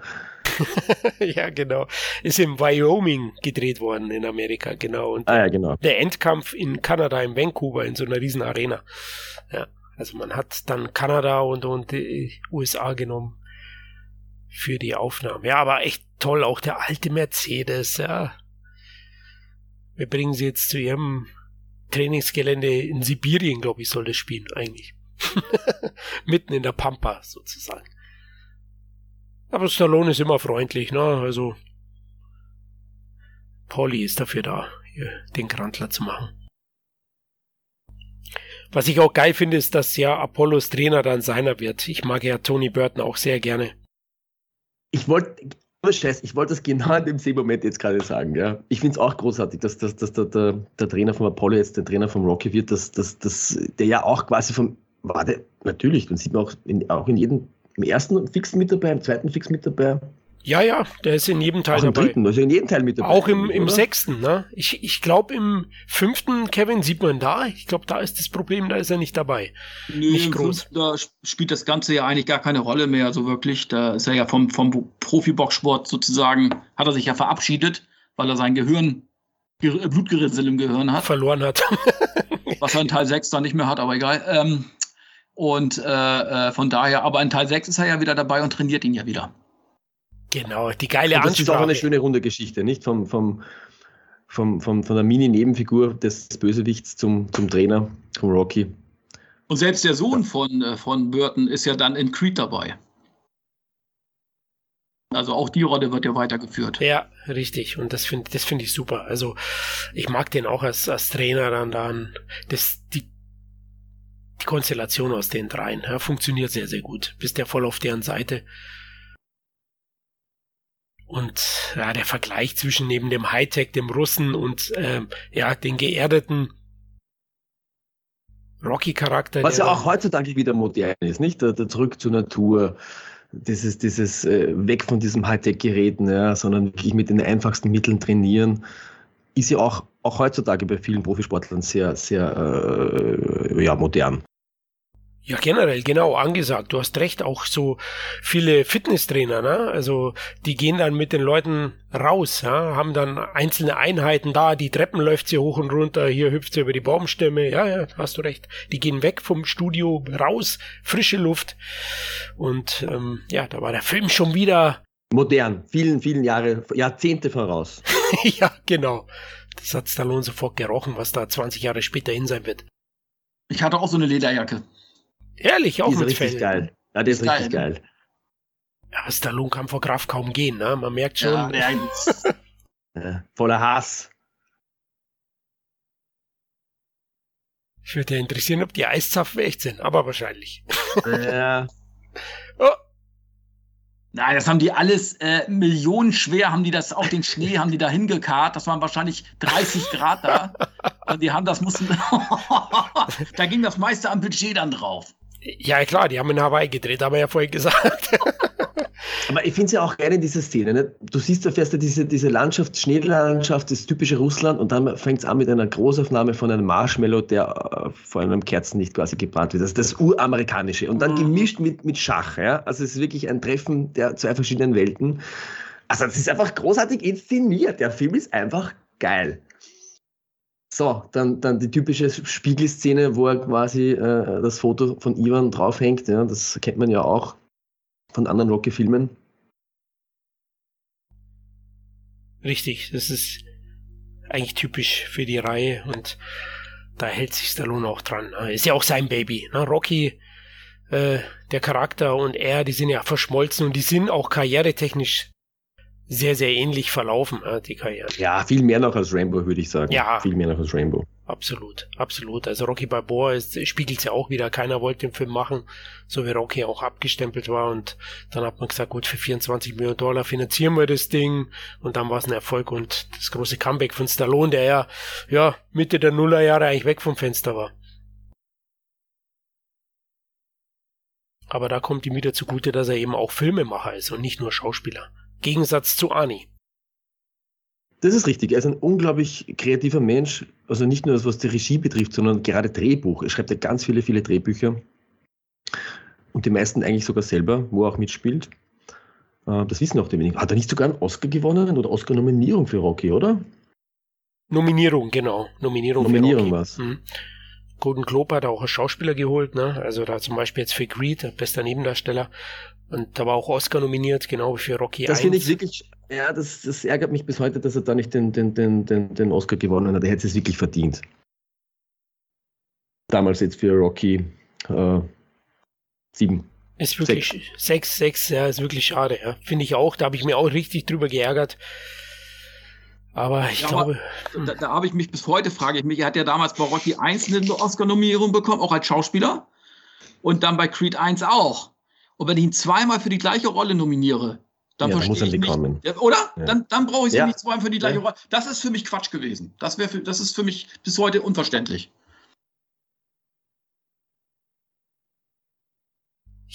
*laughs* ja, genau. Ist in Wyoming gedreht worden in Amerika, genau. Und ah, ja, genau. Der Endkampf in Kanada, in Vancouver, in so einer riesen Arena. Ja, also man hat dann Kanada und, und die USA genommen für die Aufnahme. Ja, aber echt toll, auch der alte Mercedes, ja. Wir bringen sie jetzt zu ihrem Trainingsgelände in Sibirien, glaube ich, soll das spielen, eigentlich. *laughs* Mitten in der Pampa, sozusagen. Aber Stallone ist immer freundlich, ne? Also, Polly ist dafür da, den Grantler zu machen. Was ich auch geil finde, ist, dass ja Apollos Trainer dann seiner wird. Ich mag ja Tony Burton auch sehr gerne. Ich wollte, ich wollte das genau in dem Moment jetzt gerade sagen. Ja. Ich finde es auch großartig, dass, dass, dass der, der, der, Trainer von Apollo jetzt der Trainer von Rocky wird, dass, dass, dass der ja auch quasi vom, war der, natürlich, dann sieht man auch in, auch in jedem, im ersten Fix mit dabei, im zweiten Fix mit dabei. Ja, ja, der ist in jedem Teil auch im dabei. Dritten, also in jedem Teil mit dabei. Auch im, im sechsten, ne? Ich, ich glaube, im fünften, Kevin, sieht man da. Ich glaube, da ist das Problem, da ist er nicht dabei. Nee, nicht groß. Da spielt das Ganze ja eigentlich gar keine Rolle mehr, so wirklich. Da ist er ja vom, vom Profiboxsport sozusagen, hat er sich ja verabschiedet, weil er sein Gehirn, Blutgerissel im Gehirn hat. Verloren hat. was er in Teil 6 dann nicht mehr hat, aber egal. Ähm, und äh, äh, von daher, aber in Teil 6 ist er ja wieder dabei und trainiert ihn ja wieder. Genau, die geile Ansprache. Das ist auch eine schöne runde Geschichte, nicht? Vom, vom, vom, vom, von der Mini-Nebenfigur des Bösewichts zum, zum Trainer, vom Rocky. Und selbst der Sohn von, äh, von Burton ist ja dann in Creed dabei. Also auch die Rolle wird ja weitergeführt. Ja, richtig. Und das finde das find ich super. Also ich mag den auch als, als Trainer dann. dann das, die, die Konstellation aus den dreien ja, funktioniert sehr, sehr gut. Bist ja voll auf deren Seite. Und ja, der Vergleich zwischen neben dem Hightech, dem Russen und ähm, ja, den geerdeten Rocky-Charakter. Was ja auch heutzutage wieder modern ist, nicht? Der, der Zurück zur Natur, dieses, dieses äh, weg von diesem Hightech-Geräten, ja, sondern wirklich mit den einfachsten Mitteln trainieren, ist ja auch, auch heutzutage bei vielen Profisportlern sehr, sehr äh, ja, modern. Ja, generell, genau, angesagt. Du hast recht, auch so viele Fitnesstrainer, ne? Also die gehen dann mit den Leuten raus, ja? haben dann einzelne Einheiten da, die Treppen läuft sie hoch und runter, hier hüpft sie über die Baumstämme, ja, ja, hast du recht. Die gehen weg vom Studio, raus, frische Luft. Und ähm, ja, da war der Film schon wieder. Modern, vielen, vielen Jahre, Jahrzehnte voraus. *laughs* ja, genau. Das hat Stallone sofort gerochen, was da 20 Jahre später hin sein wird. Ich hatte auch so eine Lederjacke. Ehrlich, auch die ist mit richtig Fell. geil. Ja, der ist, ist richtig geil. geil. Ja, Stallone kann vor Kraft kaum gehen, ne? Man merkt schon. Ja, der *laughs* ja, voller Hass. Ich würde ja interessieren, ob die Eiszapfen echt sind, aber wahrscheinlich. Ja. *laughs* oh. Nein, das haben die alles äh, millionenschwer, haben die das, auch den Schnee haben die da hingekarrt. Das waren wahrscheinlich 30 Grad da. Und die haben das mussten, *laughs* da ging das meiste am Budget dann drauf. Ja, klar, die haben in Hawaii gedreht, haben wir ja vorhin gesagt. *laughs* Aber ich finde es ja auch geil in dieser Szene. Ne? Du siehst, da fährst du diese, diese Landschaft, Schneelandschaft, das typische Russland und dann fängt es an mit einer Großaufnahme von einem Marshmallow, der äh, vor einem Kerzenlicht quasi gebrannt wird. Das ist das Uramerikanische. Und dann mhm. gemischt mit, mit Schach. Ja? Also es ist wirklich ein Treffen der zwei verschiedenen Welten. Also es ist einfach großartig inszeniert. Der Film ist einfach geil. So, dann, dann die typische Spiegelszene, wo er quasi äh, das Foto von Ivan draufhängt. Ja, das kennt man ja auch von anderen Rocky-Filmen. Richtig, das ist eigentlich typisch für die Reihe und da hält sich Stallone auch dran. Ist ja auch sein Baby. Ne? Rocky, äh, der Charakter und er, die sind ja verschmolzen und die sind auch karrieretechnisch sehr, sehr ähnlich verlaufen, äh, die Karriere. Ja, viel mehr noch als Rainbow, würde ich sagen. Ja. Viel mehr noch als Rainbow. Absolut, absolut. Also Rocky Balboa spiegelt es ja auch wieder. Keiner wollte den Film machen, so wie Rocky auch abgestempelt war. Und dann hat man gesagt, gut, für 24 Millionen Dollar finanzieren wir das Ding. Und dann war es ein Erfolg und das große Comeback von Stallone, der ja, ja Mitte der Nullerjahre eigentlich weg vom Fenster war. Aber da kommt ihm wieder zugute, dass er eben auch Filmemacher ist und nicht nur Schauspieler. Gegensatz zu Ani. Das ist richtig. Er ist ein unglaublich kreativer Mensch. Also nicht nur das, was die Regie betrifft, sondern gerade Drehbuch. Er schreibt ja ganz viele, viele Drehbücher. Und die meisten eigentlich sogar selber, wo er auch mitspielt. Äh, das wissen auch die wenigen. Hat er nicht sogar einen Oscar gewonnen oder Oscar-Nominierung für Rocky, oder? Nominierung, genau. Nominierung, Nominierung was. Mhm. Golden Globe hat er auch als Schauspieler geholt, ne? Also da zum Beispiel jetzt für Greed, bester Nebendarsteller. Und da war auch Oscar nominiert, genau wie für Rocky Das finde ich wirklich, ja, das, das ärgert mich bis heute, dass er da nicht den, den, den, den, den Oscar gewonnen hat. Er hätte es wirklich verdient. Damals jetzt für Rocky äh, 7. Ist wirklich 6, 6, ja, ist wirklich schade, ja. Finde ich auch. Da habe ich mir auch richtig drüber geärgert. Aber ich ja, glaube. Aber, da, da habe ich mich bis heute, frage ich mich, er hat ja damals bei Rocky 1 eine Oscar-Nominierung bekommen, auch als Schauspieler. Und dann bei Creed 1 auch. Und wenn ich ihn zweimal für die gleiche Rolle nominiere, dann ja, verstehe ich nicht. Kommen. Oder? Ja. Dann, dann brauche ich sie ja. nicht zweimal für die gleiche Rolle. Das ist für mich Quatsch gewesen. Das, für, das ist für mich bis heute unverständlich.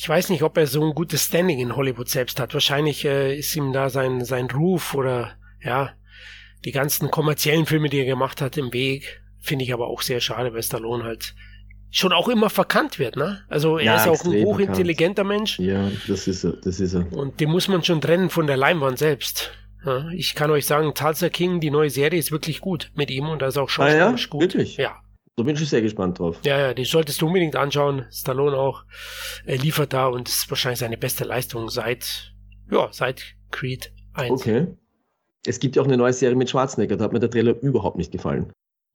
ich weiß nicht, ob er so ein gutes Standing in Hollywood selbst hat. Wahrscheinlich äh, ist ihm da sein, sein Ruf oder ja, die ganzen kommerziellen Filme, die er gemacht hat, im Weg. Finde ich aber auch sehr schade, weil Stallone halt schon auch immer verkannt wird, ne? Also er ja, ist auch ein hochintelligenter Mensch. Ja, das ist er, das ist er. Und den muss man schon trennen von der Leinwand selbst. Ja, ich kann euch sagen, Tulsa King, die neue Serie ist wirklich gut mit ihm und da ist auch schon ah, ja? gut. Wirklich? Ja. Da bin ich sehr gespannt drauf. Ja, ja, die solltest du unbedingt anschauen. Stallone auch. Er liefert da und ist wahrscheinlich seine beste Leistung seit, ja, seit Creed 1. Okay. Es gibt ja auch eine neue Serie mit Schwarzenegger, da hat mir der Trailer überhaupt nicht gefallen.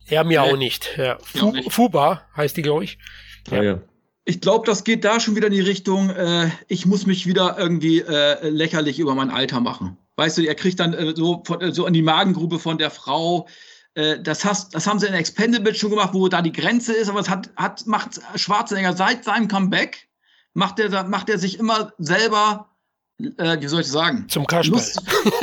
Ja, mir auch nicht. Ja. Fu nicht. Fuba heißt die, glaube ich. Ja. Ah, ja. Ich glaube, das geht da schon wieder in die Richtung, äh, ich muss mich wieder irgendwie äh, lächerlich über mein Alter machen. Weißt du, er kriegt dann äh, so, von, so in die Magengrube von der Frau, äh, das, hast, das haben sie in Expendables schon gemacht, wo da die Grenze ist, aber es hat, hat, macht Schwarzenegger seit seinem Comeback, macht er, macht er sich immer selber, äh, wie soll ich sagen? Zum Kasperl.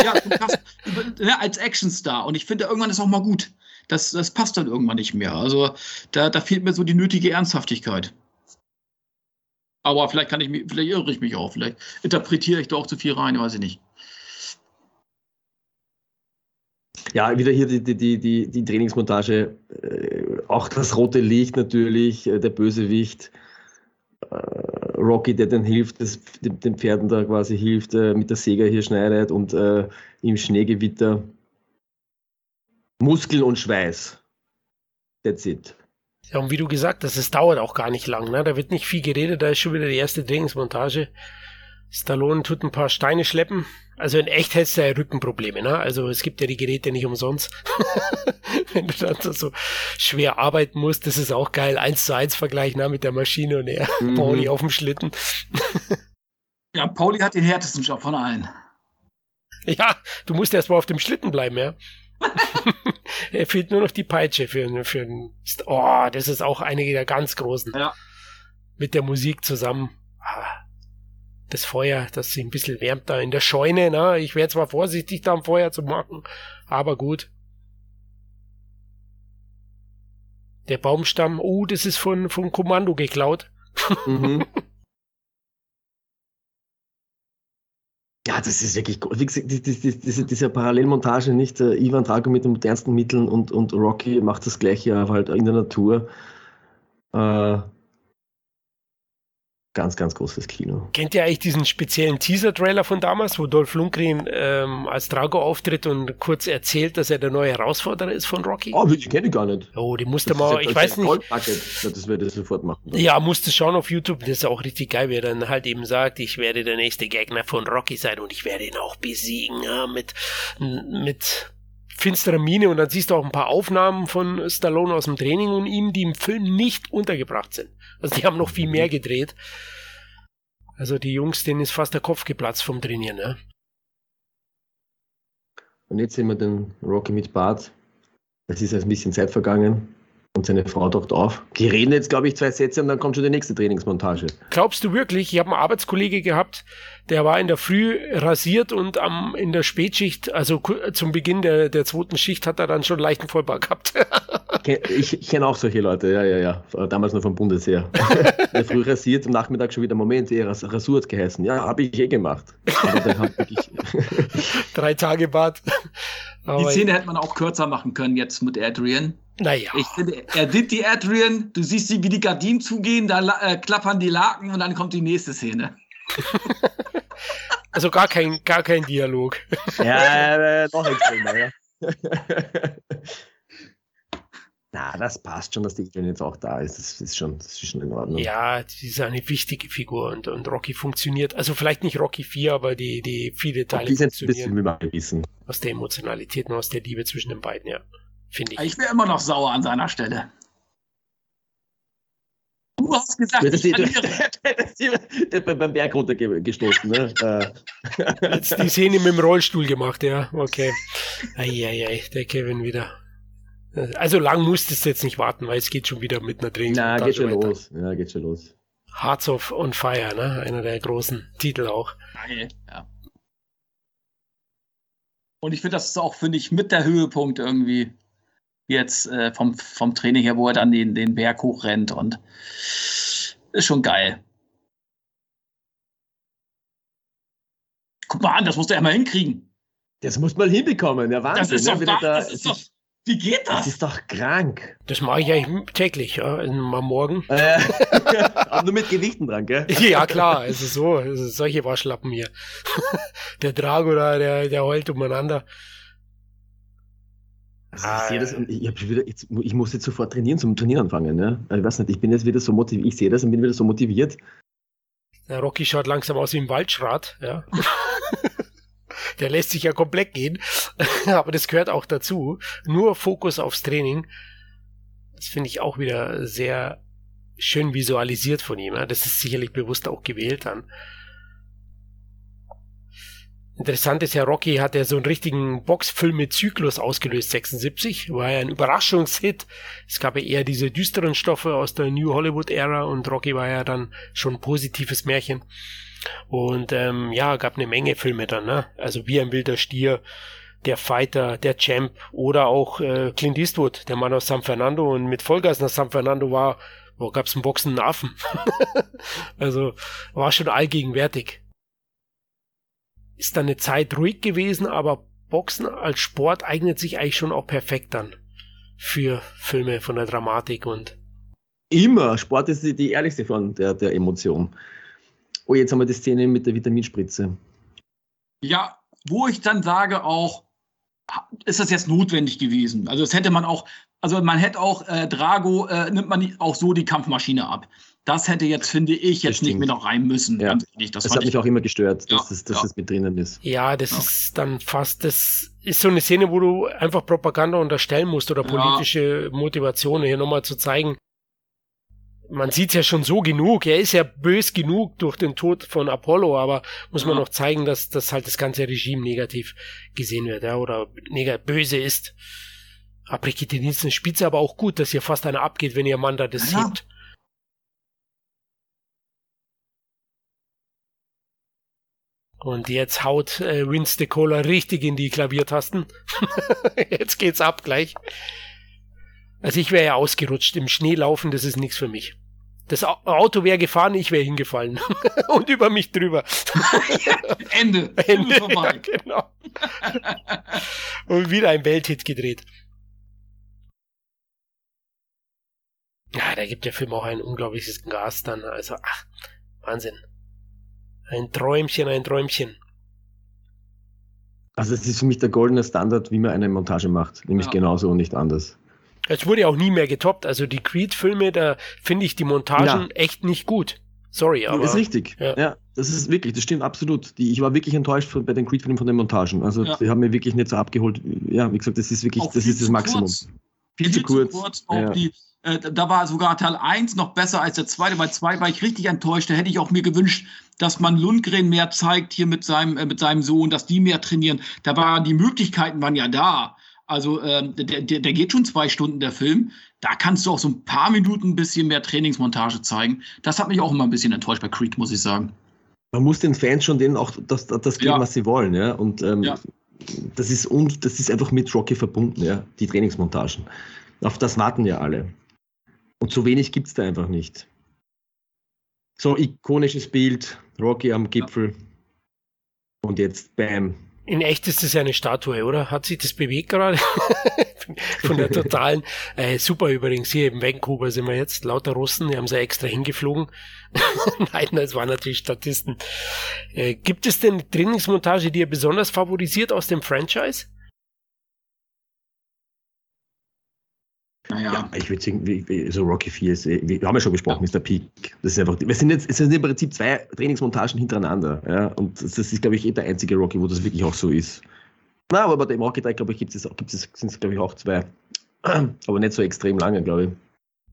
ja, zum Kasperl, ja, *laughs* als Actionstar. Und ich finde, irgendwann ist auch mal gut. Das, das passt dann irgendwann nicht mehr. Also da, da fehlt mir so die nötige Ernsthaftigkeit. Aber vielleicht kann ich mich, vielleicht irre ich mich auch, vielleicht interpretiere ich da auch zu viel rein, weiß ich nicht. Ja, wieder hier die, die, die, die Trainingsmontage. Äh, auch das rote Licht natürlich, äh, der Bösewicht. Äh, Rocky, der dann hilft, den Pferden da quasi hilft, mit der Säge hier schneidet und im Schneegewitter. Muskeln und Schweiß. That's it. Ja, und wie du gesagt hast, es dauert auch gar nicht lang. Ne? Da wird nicht viel geredet, da ist schon wieder die erste Trainingsmontage. Stallone tut ein paar Steine schleppen. Also in echt hättest du ja Rückenprobleme, ne? Also es gibt ja die Geräte nicht umsonst. *laughs* Wenn du dann so schwer arbeiten musst, das ist auch geil. Eins zu eins Vergleich ne, mit der Maschine und er, mhm. Pauli auf dem Schlitten. *laughs* ja, Pauli hat den härtesten Job von allen. Ja, du musst erst mal auf dem Schlitten bleiben, ja. *laughs* er fehlt nur noch die Peitsche für, für einen. Oh, das ist auch einige der ganz großen. Ja. Mit der Musik zusammen. Ah das Feuer, das sich ein bisschen wärmt da in der Scheune. Na, ich wäre zwar vorsichtig, da ein Feuer zu machen, aber gut. Der Baumstamm, oh, das ist von, von Kommando geklaut. Mhm. *laughs* Ja, das ist wirklich, wie gesagt, diese, diese Parallelmontage, nicht? Ivan Drago mit den modernsten Mitteln und, und Rocky macht das gleiche, aber halt in der Natur. Äh, ganz, ganz großes Kino. Kennt ihr eigentlich diesen speziellen Teaser-Trailer von damals, wo Dolph Lundgren ähm, als Drago auftritt und kurz erzählt, dass er der neue Herausforderer ist von Rocky? Oh, ich kenne gar nicht. Oh, die musste mal, ich weiß nicht. Das werde ich sofort machen. Ja, musste schauen auf YouTube. Das ist auch richtig geil, wie er dann halt eben sagt, ich werde der nächste Gegner von Rocky sein und ich werde ihn auch besiegen, ja, mit, mit finsterer Miene und dann siehst du auch ein paar Aufnahmen von Stallone aus dem Training und ihm, die im Film nicht untergebracht sind. Also die haben noch viel mehr gedreht. Also die Jungs, denen ist fast der Kopf geplatzt vom Trainieren. Ne? Und jetzt sehen wir den Rocky mit Bart. Es ist ein bisschen Zeit vergangen und seine Frau taucht auf. Die reden jetzt, glaube ich, zwei Sätze und dann kommt schon die nächste Trainingsmontage. Glaubst du wirklich? Ich habe einen Arbeitskollege gehabt, der war in der Früh rasiert und am, in der Spätschicht, also zum Beginn der, der zweiten Schicht, hat er dann schon leichten Vollbau gehabt. *laughs* ich, ich kenne auch solche Leute, ja, ja, ja. Damals noch vom Bundesheer. *laughs* der früh rasiert, am Nachmittag schon wieder, Moment, er Rasur hat geheißen. Ja, habe ich eh gemacht. *laughs* Drei Tage Bad. Die Szene hätte man auch kürzer machen können jetzt mit Adrian. Naja. Ich finde, er did die Adrian, du siehst sie, wie die Gardinen zugehen, da äh, klappern die Laken und dann kommt die nächste Szene. *laughs* also gar kein, gar kein Dialog. Ja, äh, noch extremer, ja. *laughs* Na, das passt schon, dass die Adrian jetzt auch da ist. Das ist schon, das ist schon in Ordnung. Ja, sie ist eine wichtige Figur und, und Rocky funktioniert. Also vielleicht nicht Rocky 4, aber die, die viele Teile Rocky ist jetzt ein bisschen, wie wir wissen. Aus der Emotionalität und aus der Liebe zwischen den beiden, ja. Finde ich. Ich wäre immer noch sauer an seiner Stelle. Du hast gesagt, das ich verliere. *laughs* beim Berg runtergestoßen. Ne? *laughs* Jetzt die Szene mit dem Rollstuhl gemacht, ja. Okay. Eieiei, der Kevin wieder. Also lang musstest du jetzt nicht warten, weil es geht schon wieder mit einer Drehung. Na, geht schon weiter. los. Ja, geht schon los. Hearts of on Fire, ne? Einer der großen Titel auch. Ja. Und ich finde, das ist auch, finde ich, mit der Höhepunkt irgendwie jetzt äh, vom, vom Training her, wo er dann den, den Berg hochrennt und ist schon geil. Guck mal an, das musst du ja mal hinkriegen. Das muss man hinbekommen, ja Wahnsinn. Das ist ne? doch, da, da- das ist doch wie geht das? das ist doch krank. Das mache ich eigentlich täglich, ja, am Morgen. Äh, *laughs* aber nur mit Gewichten dran, gell? *laughs* Ja, klar, also so, also solche Waschlappen hier. *laughs* der Drago da, der, der heult umeinander. Also ich sehe das und ich, hab wieder, jetzt, ich muss jetzt sofort trainieren, zum Trainieren anfangen. Ne? Ich weiß nicht, ich bin jetzt wieder so motiviert, ich sehe das und bin wieder so motiviert. Der Rocky schaut langsam aus wie ein Waldschrat, ja. *laughs* Der lässt sich ja komplett gehen, *laughs* aber das gehört auch dazu. Nur Fokus aufs Training. Das finde ich auch wieder sehr schön visualisiert von ihm. ja. Das ist sicherlich bewusst auch gewählt dann. Interessant ist ja, Rocky hat ja so einen richtigen Boxfilme-Zyklus ausgelöst, 76. War ja ein Überraschungshit. Es gab ja eher diese düsteren Stoffe aus der New Hollywood-Ära und Rocky war ja dann schon ein positives Märchen. Und ähm, ja, gab eine Menge Filme dann, ne? Also wie ein wilder Stier, der Fighter, der Champ oder auch äh, Clint Eastwood, der Mann aus San Fernando und mit Vollgas nach San Fernando war, wo gab's einen boxenden Affen. *laughs* also war schon allgegenwärtig. Ist dann eine Zeit ruhig gewesen, aber Boxen als Sport eignet sich eigentlich schon auch perfekt dann für Filme von der Dramatik und Immer. Sport ist die, die ehrlichste Form der, der Emotion. Oh, jetzt haben wir die Szene mit der Vitaminspritze. Ja, wo ich dann sage auch, ist das jetzt notwendig gewesen? Also das hätte man auch, also man hätte auch äh, Drago, äh, nimmt man auch so die Kampfmaschine ab. Das hätte jetzt, finde ich, jetzt Das nicht mehr noch rein müssen. Ja. Ehrlich, das, Das, hat mich ich, auch immer gestört, Ja, dass, das, dass ja. das mit drinnen ist. Ja, das Ja. ist dann fast, das ist so eine Szene, wo du einfach Propaganda unterstellen musst oder Ja. politische Motivation hier nochmal zu zeigen. Man sieht ja schon so genug, er ist ja bös genug durch den Tod von Apollo, aber muss man Ja. noch zeigen, dass, dass halt das ganze Regime negativ gesehen wird, ja, oder böse ist. Brigitte Nielsen spielt aber auch gut, dass hier fast einer abgeht, wenn ihr Mann da das Ja. hebt. Und jetzt haut äh, Vince de Cola richtig in die Klaviertasten. *laughs* jetzt geht's ab gleich. Also ich wäre ja ausgerutscht. Im Schnee laufen, das ist nichts für mich. Das Au- Auto wäre gefahren, ich wäre hingefallen. *laughs* Und über mich drüber. *laughs* Ende. Ende. Ja, genau. Und wieder ein Welthit gedreht. Ja, da gibt der Film auch ein unglaubliches Gas dann. Also, ach, Wahnsinn. Ein Träumchen, ein Träumchen. Also es ist für mich der goldene Standard, wie man eine Montage macht. Nämlich Ja. genauso und nicht anders. Es wurde auch nie mehr getoppt. Also die Creed-Filme, da finde ich die Montagen Ja. echt nicht gut. Sorry, aber. ist richtig. ja. Ja. das ist wirklich, das stimmt absolut. Die, ich war wirklich enttäuscht von, bei den Creed-Filmen von den Montagen. Also Ja. die haben mir wirklich nicht so abgeholt. Ja, wie gesagt, das ist wirklich, Auch das viel ist das Maximum. kurz. Viel zu kurz. Auch Ja. die, äh, da war sogar Teil 1 noch besser als der zweite. Bei 2 war ich richtig enttäuscht. Da hätte ich auch mir gewünscht, dass man Lundgren mehr zeigt hier mit seinem, äh, mit seinem Sohn, dass die mehr trainieren. Da waren die Möglichkeiten waren ja da. Also ähm, der, der, der geht schon zwei Stunden, der Film. Da kannst du auch so ein paar Minuten ein bisschen mehr Trainingsmontage zeigen. Das hat mich auch immer ein bisschen enttäuscht bei Creed, muss ich sagen. Man muss den Fans schon denen auch das, das geben, Ja. was sie wollen. Ja? Und ähm, Ja. das, ist das ist einfach mit Rocky verbunden, ja? die Trainingsmontagen. Auf das warten ja alle. Und so wenig gibt es da einfach nicht. So ikonisches Bild, Rocky am Gipfel. Und jetzt Bam. In echt ist das ja eine Statue, oder? Hat sich das bewegt gerade? *laughs* Von der totalen. Äh, super übrigens, hier im Vancouver sind wir jetzt. Lauter Russen, die haben sie extra hingeflogen. *laughs* Nein, das waren natürlich Statisten. Äh, gibt es denn eine Trainingsmontage, die ihr besonders favorisiert aus dem Franchise? Naja. Ja, ich würde sagen, so Rocky 4 ist, wir haben ja schon besprochen, ja. Mr. Peak. Das ist einfach, wir sind jetzt, es sind im Prinzip zwei Trainingsmontagen hintereinander. Ja, und das ist, glaube ich, eh der einzige Rocky, wo das wirklich auch so ist. Na, aber bei dem Rocky 3, glaube ich, gibt es, gibt es, sind es, glaube ich, auch zwei. Aber nicht so extrem lange, glaube ich.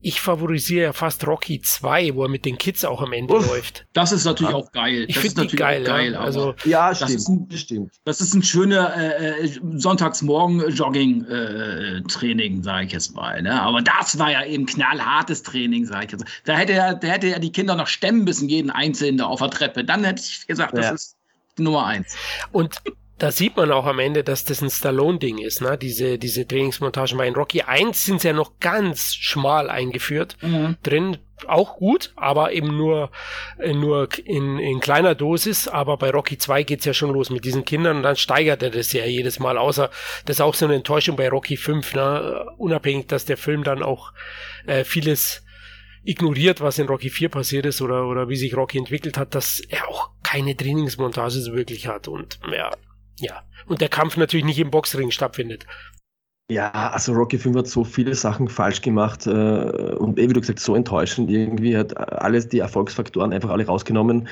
Ich favorisiere ja fast Rocky 2, wo er mit den Kids auch am Ende Uff, läuft. Das ist natürlich ja. auch geil. Ich finde die geil. geil ja. Also, ja, stimmt. Das ist ein, stimmt. Das ist ein schöner äh, äh Sonntagsmorgen-Jogging-Training, äh, sage ich jetzt mal. Ne? Aber das war ja eben knallhartes Training, sage ich jetzt. Da hätte er, da hätte er die Kinder noch stemmen müssen, jeden Einzelnen da auf der Treppe. Dann hätte ich gesagt, das ist Nummer eins. Und da sieht man auch am Ende, dass das ein Stallone-Ding ist, ne? Diese, diese Trainingsmontagen. In Rocky 1 sind sie ja noch ganz schmal eingeführt. Mhm. Drin auch gut, aber eben nur, äh, nur in, in kleiner Dosis. Aber bei Rocky 2 geht's ja schon los mit diesen Kindern und dann steigert er das ja jedes Mal. Außer, das ist auch so eine Enttäuschung bei Rocky 5, ne? Unabhängig, dass der Film dann auch äh, vieles ignoriert, was in Rocky 4 passiert ist oder, oder wie sich Rocky entwickelt hat, dass er auch keine Trainingsmontage so wirklich hat. Und ja, ja, und der Kampf natürlich nicht im Boxring stattfindet. Ja, also Rocky 5 hat so viele Sachen falsch gemacht äh, und wie du gesagt so enttäuschend irgendwie, hat alles die Erfolgsfaktoren einfach alle rausgenommen.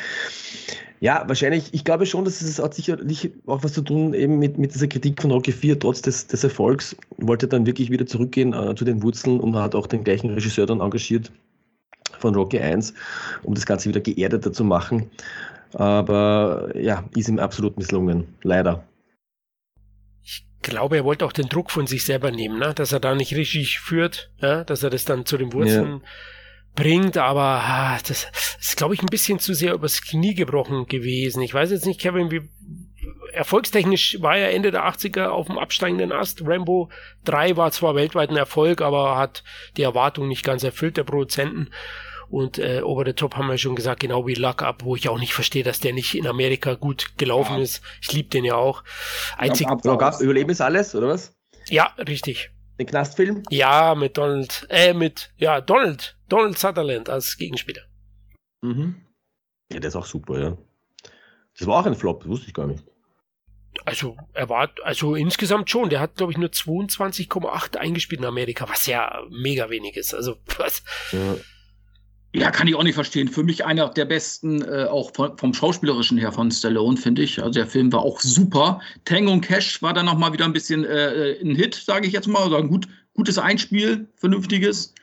Ja, wahrscheinlich, ich glaube schon, dass es hat sicherlich auch was zu tun eben mit, mit dieser Kritik von Rocky 4, trotz des, des Erfolgs, wollte dann wirklich wieder zurückgehen äh, zu den Wurzeln und hat auch den gleichen Regisseur dann engagiert von Rocky 1, um das Ganze wieder geerdeter zu machen. Aber ja, ist ihm absolut misslungen, leider. Ich glaube, er wollte auch den Druck von sich selber nehmen, ne? dass er da nicht richtig führt, ja? dass er das dann zu den Wurzeln ja. bringt, aber ah, das ist, glaube ich, ein bisschen zu sehr übers Knie gebrochen gewesen. Ich weiß jetzt nicht, Kevin, wie erfolgstechnisch war er Ende der 80er auf dem absteigenden Ast. Rambo 3 war zwar weltweit ein Erfolg, aber hat die Erwartung nicht ganz erfüllt der Produzenten. Und äh, Over the Top haben wir schon gesagt, genau wie Luck Up, wo ich auch nicht verstehe, dass der nicht in Amerika gut gelaufen ja. ist. Ich liebe den ja auch. Einzig Luck Up, Überleben ist alles, oder was? Ja, richtig. Den Knastfilm? Ja, mit Donald, äh, mit, ja, Donald, Donald Sutherland als Gegenspieler. Mhm. Ja, der ist auch super, ja. Das war auch ein Flop, wusste ich gar nicht. Also, er war, also insgesamt schon. Der hat, glaube ich, nur 22,8 eingespielt in Amerika, was ja mega wenig ist. Also, *laughs* was. Ja. Ja, kann ich auch nicht verstehen. Für mich einer der besten, äh, auch vom, vom, Schauspielerischen her von Stallone, finde ich. Also der Film war auch super. Tango und Cash war dann nochmal wieder ein bisschen äh, äh, ein Hit, sage ich jetzt mal. Also ein gut, gutes Einspiel, vernünftiges.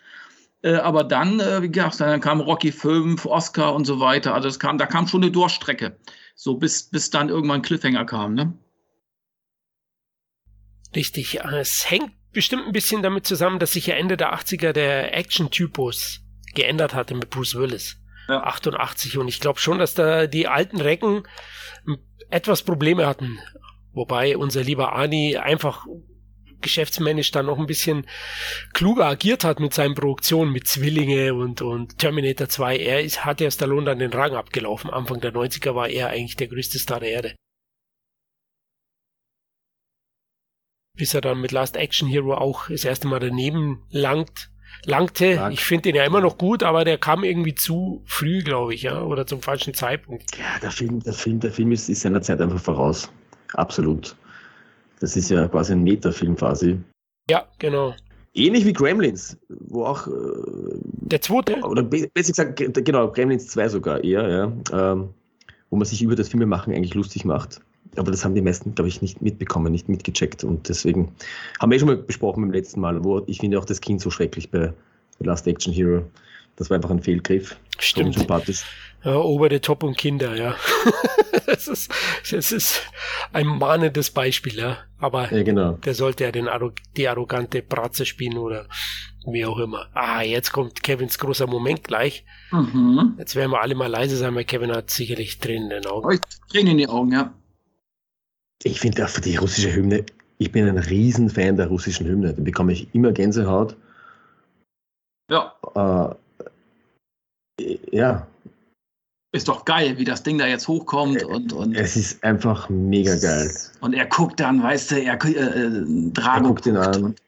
Äh, aber dann, äh, wie gesagt, dann kam Rocky 5, Oscar und so weiter. Also es kam, da kam schon eine Durchstrecke. So bis, bis dann irgendwann Cliffhanger kam, ne? Richtig. Es hängt bestimmt ein bisschen damit zusammen, dass sich ja Ende der 80er der Action-Typus geändert hatte mit Bruce Willis. Ja. 88 und ich glaube schon, dass da die alten Recken etwas Probleme hatten. Wobei unser lieber Ani einfach geschäftsmännisch dann noch ein bisschen kluger agiert hat mit seinen Produktionen, mit Zwillinge und, und Terminator 2. Er ist, hat ja Stallone dann den Rang abgelaufen. Anfang der 90er war er eigentlich der größte Star der Erde. Bis er dann mit Last Action Hero auch das erste Mal daneben langt langte. Lang. Ich finde den ja immer noch gut, aber der kam irgendwie zu früh, glaube ich, ja, oder zum falschen Zeitpunkt. Ja, der Film, der Film, der Film ist, ist seiner Zeit einfach voraus. Absolut. Das ist ja quasi ein Metafilm quasi. Ja, genau. Ähnlich wie Gremlins, wo auch. Äh, der zweite? Oder besser gesagt, genau, Gremlins 2 sogar eher, ja. Ähm, wo man sich über das Filmemachen eigentlich lustig macht. Aber das haben die meisten, glaube ich, nicht mitbekommen, nicht mitgecheckt. Und deswegen haben wir eh schon mal besprochen beim letzten Mal, wo ich finde auch das Kind so schrecklich bei Last Action Hero. Das war einfach ein Fehlgriff. Stimmt. sympathisch. Ja, over the top und Kinder, ja. *laughs* das, ist, das ist ein mahnendes Beispiel, ja. Aber ja, genau. der sollte ja den die arrogante Bratze spielen oder wie auch immer. Ah, jetzt kommt Kevins großer Moment gleich. Mhm. Jetzt werden wir alle mal leise sein, weil Kevin hat sicherlich Tränen in den Augen. Oh, ich Tränen in die Augen, ja. Ich finde auch für die russische Hymne, ich bin ein Riesenfan der russischen Hymne. Da bekomme ich immer Gänsehaut. Ja. Äh, ja. Ist doch geil, wie das Ding da jetzt hochkommt äh, und, und. Es ist einfach mega geil. Und er guckt dann, weißt du, er, äh, äh Drago er guckt ihn an. Und,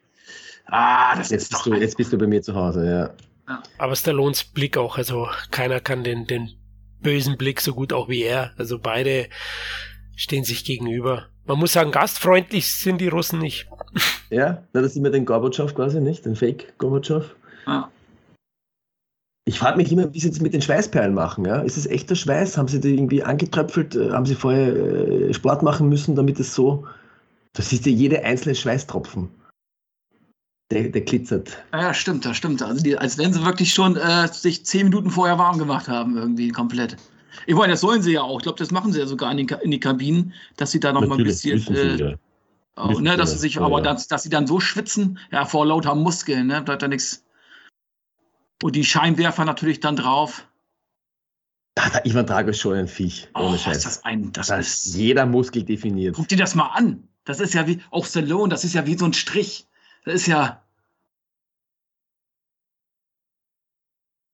ah, das jetzt ist doch. Du, jetzt bist du bei mir zu Hause, ja. ja. Aber Stallones Blick auch, also keiner kann den, den bösen Blick so gut auch wie er. Also beide stehen sich gegenüber. Man muss sagen, gastfreundlich sind die Russen nicht. Ja, na, das ist immer den Gorbatschow quasi, nicht? Den Fake Gorbatschow. Ja. Ich frage mich immer, wie sie das mit den Schweißperlen machen. Ja? Ist es echter Schweiß? Haben sie die irgendwie angetröpfelt? Äh, haben sie vorher äh, Sport machen müssen, damit es so. Das ist ja jede einzelne Schweißtropfen. Der, der glitzert. Ja, stimmt, das stimmt. Also die, als wenn sie wirklich schon äh, sich zehn Minuten vorher warm gemacht haben, irgendwie komplett. Ich meine, das sollen sie ja auch. Ich glaube, das machen sie ja sogar in, den, in die Kabinen, dass sie da noch Natürlich, mal ein bisschen. Äh, ja. oh, ne, dass sie sich, ja, aber. Dass, dass sie dann so schwitzen, ja, vor lauter Muskeln, ne, da hat da nichts. Und die Scheinwerfer natürlich dann drauf. Da, da Ivan Drago ist schon ein Viech. Oh, ohne Scheiß. Ist das ein, das, das ist jeder Muskel definiert. Guck dir das mal an. Das ist ja wie, auch Stallone, das ist ja wie so ein Strich. Das ist ja.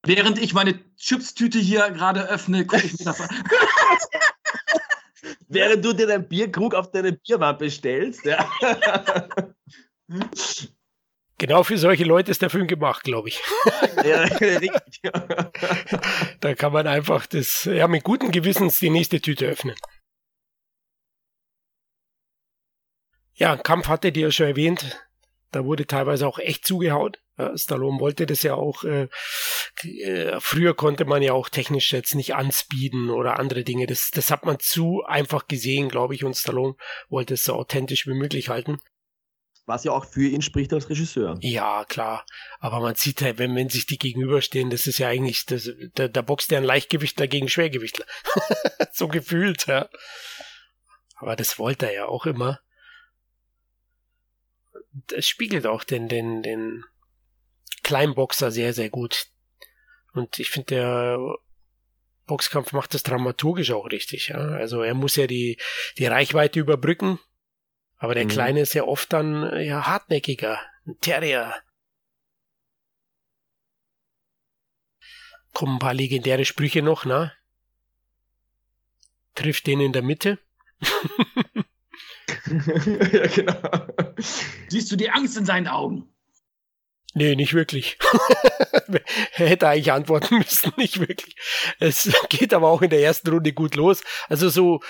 Während ich meine Chipstüte hier gerade öffne, gucke ich mir das an. *laughs* Während du dir deinen Bierkrug auf deine Bierwampe stellst. Ja. *laughs* Genau für solche Leute ist der Film gemacht, glaube ich. *laughs* Ja, da kann man einfach das, ja, mit gutem Gewissens die nächste Tüte öffnen. Ja, Kampf hatte dir ja schon erwähnt. Da wurde teilweise auch echt zugehaut. Ja, Stallone wollte das ja auch. Äh, äh, früher konnte man ja auch technisch jetzt nicht anspeeden oder andere Dinge. Das, das hat man zu einfach gesehen, glaube ich. Und Stallone wollte es so authentisch wie möglich halten. Was ja auch für ihn spricht als Regisseur. Ja, klar. Aber man sieht halt, wenn, wenn sich die gegenüberstehen, das ist ja eigentlich, das, da, da boxt ja ein Leichtgewichtler gegen Schwergewichtler. *laughs* so gefühlt, ja. Aber das wollte er ja auch immer. Das spiegelt auch den, den, den Kleinboxer sehr, sehr gut. Und ich finde, der Boxkampf macht das dramaturgisch auch richtig. Ja? Also er muss ja die, die Reichweite überbrücken aber der mhm. Kleine ist ja oft dann ja hartnäckiger. Ein Terrier. Kommen ein paar legendäre Sprüche noch, ne? Trifft den in der Mitte. *laughs* ja, genau. Siehst du die Angst in seinen Augen? Nee, nicht wirklich. *laughs* hätte eigentlich antworten müssen, *laughs* nicht wirklich. Es geht aber auch in der ersten Runde gut los. Also so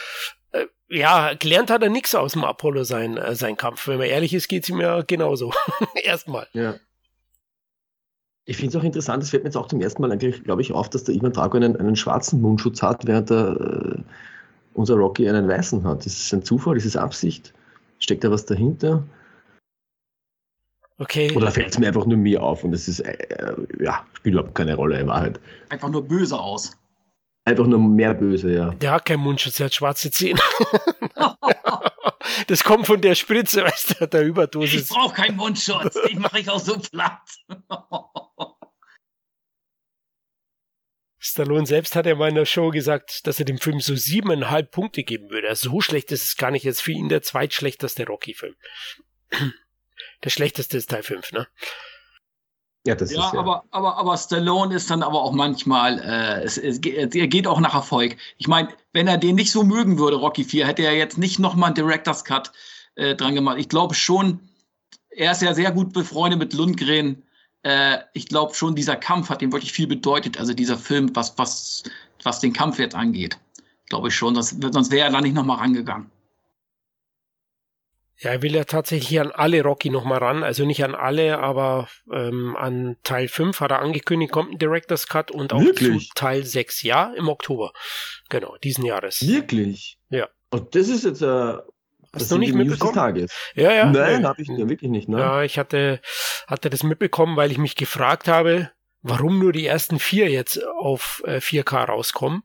äh, ja, gelernt hat er nichts aus dem Apollo sein, äh, sein Kampf. Wenn man ehrlich ist, geht es ihm ja genauso. *laughs* Erstmal. Ja. Ich finde es auch interessant, es fällt mir jetzt auch zum ersten Mal eigentlich, glaube ich, auf, dass der Ivan Drago einen, einen schwarzen Mundschutz hat, während der, äh, unser Rocky einen weißen hat. Ist es ein Zufall? Ist es Absicht? Steckt da was dahinter? Okay. Oder fällt es mir einfach nur mir auf und es ist, äh, ja, spielt überhaupt keine Rolle in Wahrheit. Einfach nur böse aus. Einfach nur mehr böse, ja. Der hat keinen Mundschutz, der hat schwarze Zähne. *laughs* das kommt von der Spritze, weißt du, der Überdosis. Ich brauche keinen Mundschutz, den mache ich auch so platt. Stallone selbst hat ja mal in der Show gesagt, dass er dem Film so siebeneinhalb Punkte geben würde. Also so schlecht ist es gar nicht. Jetzt für ihn der zweitschlechteste Rocky-Film. Der schlechteste ist Teil 5, ne? Ja, das ja, ist ja. Aber, aber, aber Stallone ist dann aber auch manchmal, äh, es, es, er geht auch nach Erfolg. Ich meine, wenn er den nicht so mögen würde, Rocky 4, hätte er jetzt nicht nochmal einen Director's Cut äh, dran gemacht. Ich glaube schon, er ist ja sehr gut befreundet mit Lundgren. Äh, ich glaube schon, dieser Kampf hat ihm wirklich viel bedeutet. Also dieser Film, was, was, was den Kampf jetzt angeht. Glaube ich schon, das, sonst wäre er da nicht nochmal rangegangen. Ja, er will ja tatsächlich an alle Rocky nochmal ran, also nicht an alle, aber ähm, an Teil 5 hat er angekündigt, kommt ein Director's Cut und auch Wirklich? zu Teil 6, ja, im Oktober. Genau, diesen Jahres. Wirklich? Ja. Und das ist jetzt äh, Hast du nicht mitbekommen? Tages. Ja, ja. Nein, nee. habe ich ja, wirklich nicht. Ne? Ja, ich hatte, hatte das mitbekommen, weil ich mich gefragt habe, warum nur die ersten vier jetzt auf äh, 4K rauskommen.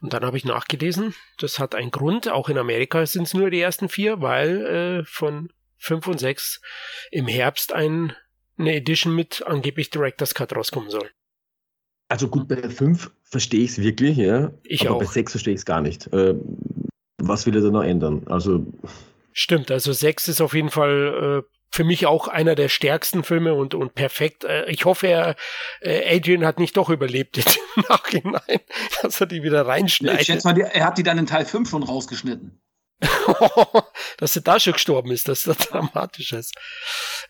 Und dann habe ich nachgelesen, das hat einen Grund. Auch in Amerika sind es nur die ersten vier, weil äh, von fünf und sechs im Herbst ein, eine Edition mit angeblich Director's Cut rauskommen soll. Also gut, bei fünf verstehe ich es wirklich, ja. Ich aber auch. bei sechs verstehe ich es gar nicht. Äh, was will er da noch ändern? Also. Stimmt, also sechs ist auf jeden Fall äh, für mich auch einer der stärksten Filme und, und perfekt. Äh, ich hoffe, er, äh, Adrian hat nicht doch überlebt jetzt im *laughs* Nachhinein, dass er die wieder reinschneidet. Ich schätze mal, er hat die dann in Teil 5 schon rausgeschnitten. *laughs* dass er da schon gestorben ist, dass das *laughs* dramatisch ist.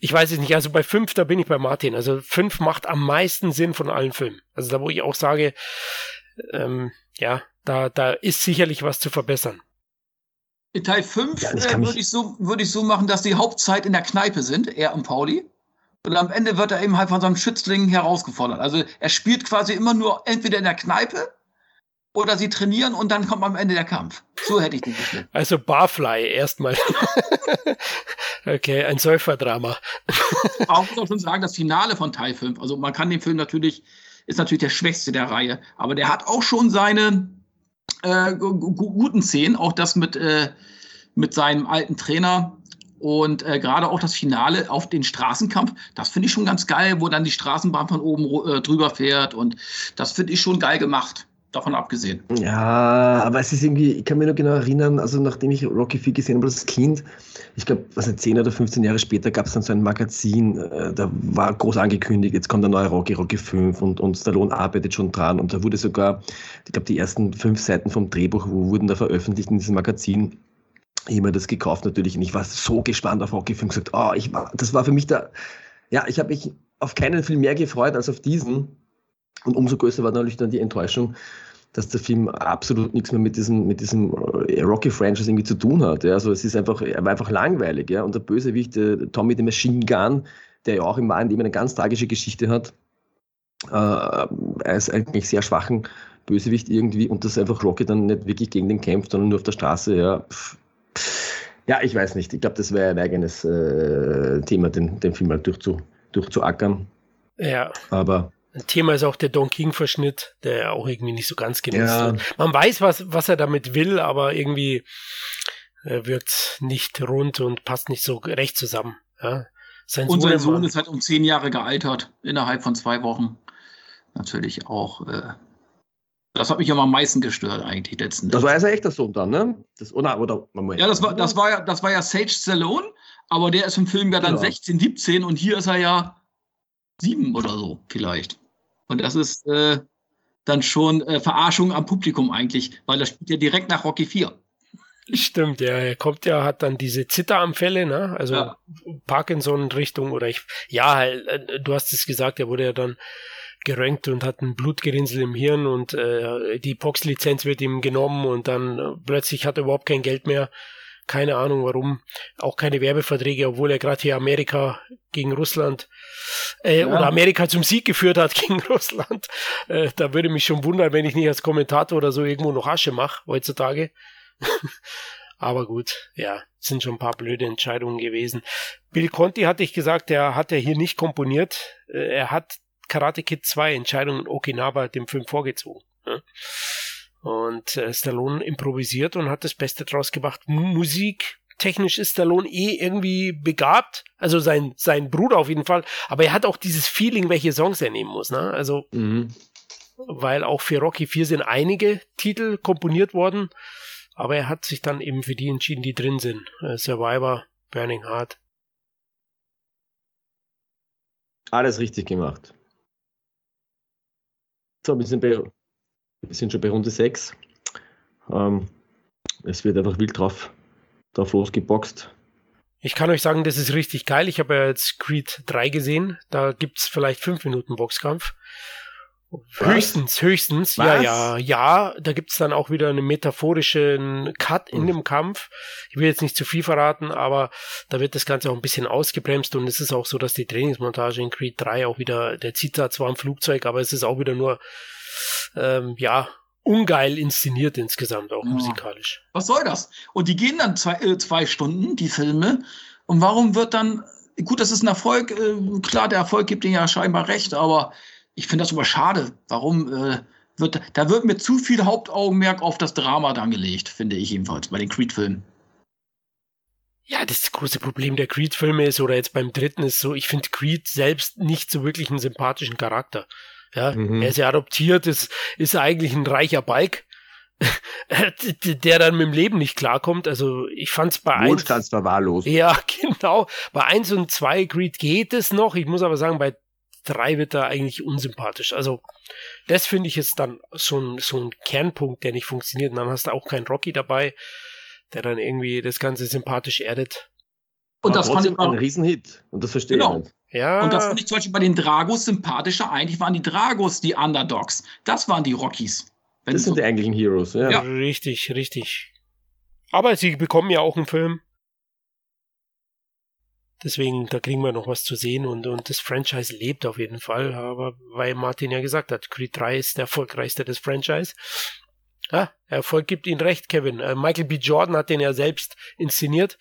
Ich weiß es nicht. Also bei 5, da bin ich bei Martin. Also 5 macht am meisten Sinn von allen Filmen. Also da, wo ich auch sage, ähm, ja, da, da ist sicherlich was zu verbessern. In Teil 5 ja, äh, würde ich, so, würd ich so machen, dass die Hauptzeit in der Kneipe sind, er und Pauli. Und am Ende wird er eben halt von seinem Schützling herausgefordert. Also er spielt quasi immer nur entweder in der Kneipe oder sie trainieren und dann kommt am Ende der Kampf. So hätte ich den geschnitten. Also Barfly erstmal. *laughs* okay, ein Säuferdrama. auch muss auch schon sagen, das Finale von Teil 5, also man kann den Film natürlich, ist natürlich der schwächste der Reihe, aber der hat auch schon seine äh, guten Szenen, auch das mit, äh, mit seinem alten Trainer und äh, gerade auch das Finale auf den Straßenkampf, das finde ich schon ganz geil, wo dann die Straßenbahn von oben äh, drüber fährt und das finde ich schon geil gemacht davon abgesehen. Ja, aber es ist irgendwie, ich kann mich nur genau erinnern, also nachdem ich Rocky 4 gesehen habe als Kind, ich glaube, was 10 oder 15 Jahre später gab es dann so ein Magazin, äh, da war groß angekündigt, jetzt kommt der neue Rocky, Rocky 5 und, und Stallone arbeitet schon dran und da wurde sogar, ich glaube, die ersten fünf Seiten vom Drehbuch wurden da veröffentlicht in diesem Magazin. Mir das gekauft natürlich und ich war so gespannt auf Rocky 5 gesagt, oh, ich war, das war für mich da, ja, ich habe mich auf keinen Film mehr gefreut als auf diesen und umso größer war natürlich dann die Enttäuschung, dass der Film absolut nichts mehr mit diesem, mit diesem äh, Rocky-Franchise irgendwie zu tun hat. Ja. Also es ist einfach, er war einfach langweilig. Ja. Und der Bösewicht, der Tommy the Machine Gun, der ja auch im wahren Leben eine ganz tragische Geschichte hat, äh, ist eigentlich sehr schwachen Bösewicht irgendwie und dass einfach Rocky dann nicht wirklich gegen den kämpft, sondern nur auf der Straße, ja. Ja, ich weiß nicht. Ich glaube, das wäre ein eigenes äh, Thema, den, den Film mal durchzu, durchzuackern. Ja. Aber ein Thema ist auch der Don King-Verschnitt, der auch irgendwie nicht so ganz genutzt ja. wird. Man weiß, was, was er damit will, aber irgendwie äh, wirkt nicht rund und passt nicht so recht zusammen. Ja. Sein und sein Sohn ist halt um zehn Jahre gealtert, innerhalb von zwei Wochen. Natürlich auch. Äh, das hat mich aber am meisten gestört, eigentlich letzten Das war ja sein echter Sohn dann, ne? Das, oder, oder, ja, das war, das, war ja, das war ja Sage Stallone, aber der ist im Film ja dann genau. 16, 17 und hier ist er ja sieben oder so vielleicht. Und das ist äh, dann schon äh, Verarschung am Publikum eigentlich, weil das spielt ja direkt nach Rocky 4. Stimmt, ja, er kommt ja, hat dann diese Zitteranfälle, ne? Also ja. Parkinson-Richtung oder ich, ja, äh, du hast es gesagt, er wurde ja dann geröntgt und hat ein Blutgerinnsel im Hirn und äh, die Pox-Lizenz wird ihm genommen und dann äh, plötzlich hat er überhaupt kein Geld mehr. Keine Ahnung warum. Auch keine Werbeverträge, obwohl er gerade hier Amerika gegen Russland äh, ja. oder Amerika zum Sieg geführt hat *laughs* gegen Russland. Äh, da würde mich schon wundern, wenn ich nicht als Kommentator oder so irgendwo noch Asche mache heutzutage. *laughs* Aber gut, ja, sind schon ein paar blöde Entscheidungen gewesen. Bill Conti hatte ich gesagt, der hat ja hier nicht komponiert. Äh, er hat Karate Kid 2 Entscheidungen Okinawa dem Film vorgezogen. Und äh, Stallone improvisiert und hat das Beste draus gemacht. Musik technisch ist Stallone eh irgendwie begabt. Also sein, sein Bruder auf jeden Fall. Aber er hat auch dieses Feeling, welche Songs er nehmen muss. Ne? Also, mhm. weil auch für Rocky 4 sind einige Titel komponiert worden. Aber er hat sich dann eben für die entschieden, die drin sind. Äh, Survivor, Burning Heart. Alles richtig gemacht. So, wir sind, bei, wir sind schon bei Runde 6. Ähm, es wird einfach wild drauf drauf losgeboxt. Ich kann euch sagen, das ist richtig geil. Ich habe ja jetzt Creed 3 gesehen. Da gibt's vielleicht fünf Minuten Boxkampf. Was? Höchstens, höchstens, Was? ja, ja, ja. Da gibt's dann auch wieder einen metaphorischen Cut in hm. dem Kampf. Ich will jetzt nicht zu viel verraten, aber da wird das Ganze auch ein bisschen ausgebremst und es ist auch so, dass die Trainingsmontage in Creed 3 auch wieder, der zieht da zwar ein Flugzeug, aber es ist auch wieder nur, ähm, ja, ungeil inszeniert insgesamt, auch ja. musikalisch. Was soll das? Und die gehen dann zwei, äh, zwei Stunden, die Filme. Und warum wird dann, gut, das ist ein Erfolg, äh, klar, der Erfolg gibt ihnen ja scheinbar recht, aber ich finde das aber schade. Warum äh, wird, da wird mir zu viel Hauptaugenmerk auf das Drama dann gelegt, finde ich jedenfalls, bei den Creed-Filmen. Ja, das große Problem der Creed-Filme ist, oder jetzt beim dritten ist so, ich finde Creed selbst nicht so wirklich einen sympathischen Charakter. Ja, mhm. er ist ja adoptiert, ist, ist eigentlich ein reicher Balk, *laughs* der dann mit dem Leben nicht klarkommt. Also ich fand's bei eins. Ja, *laughs* genau. Bei eins und zwei Greed geht es noch. Ich muss aber sagen, bei drei wird er eigentlich unsympathisch. Also das finde ich jetzt dann schon so ein Kernpunkt, der nicht funktioniert. Und dann hast du auch keinen Rocky dabei, der dann irgendwie das Ganze sympathisch erdet. Und das fand ich ein Riesenhit. Und das verstehe genau. ich nicht. Ja. Und das fand ich zum Beispiel bei den Dragos sympathischer. Eigentlich waren die Dragos die Underdogs. Das waren die Rockies. das sind so. die eigentlichen Heroes, ja. ja. Richtig, richtig. Aber sie bekommen ja auch einen Film. Deswegen, da kriegen wir noch was zu sehen und, und das Franchise lebt auf jeden Fall. Aber weil Martin ja gesagt hat, Creed 3 ist der erfolgreichste des Franchise. Ja, Erfolg gibt ihnen recht, Kevin. Äh, Michael B. Jordan hat den ja selbst inszeniert.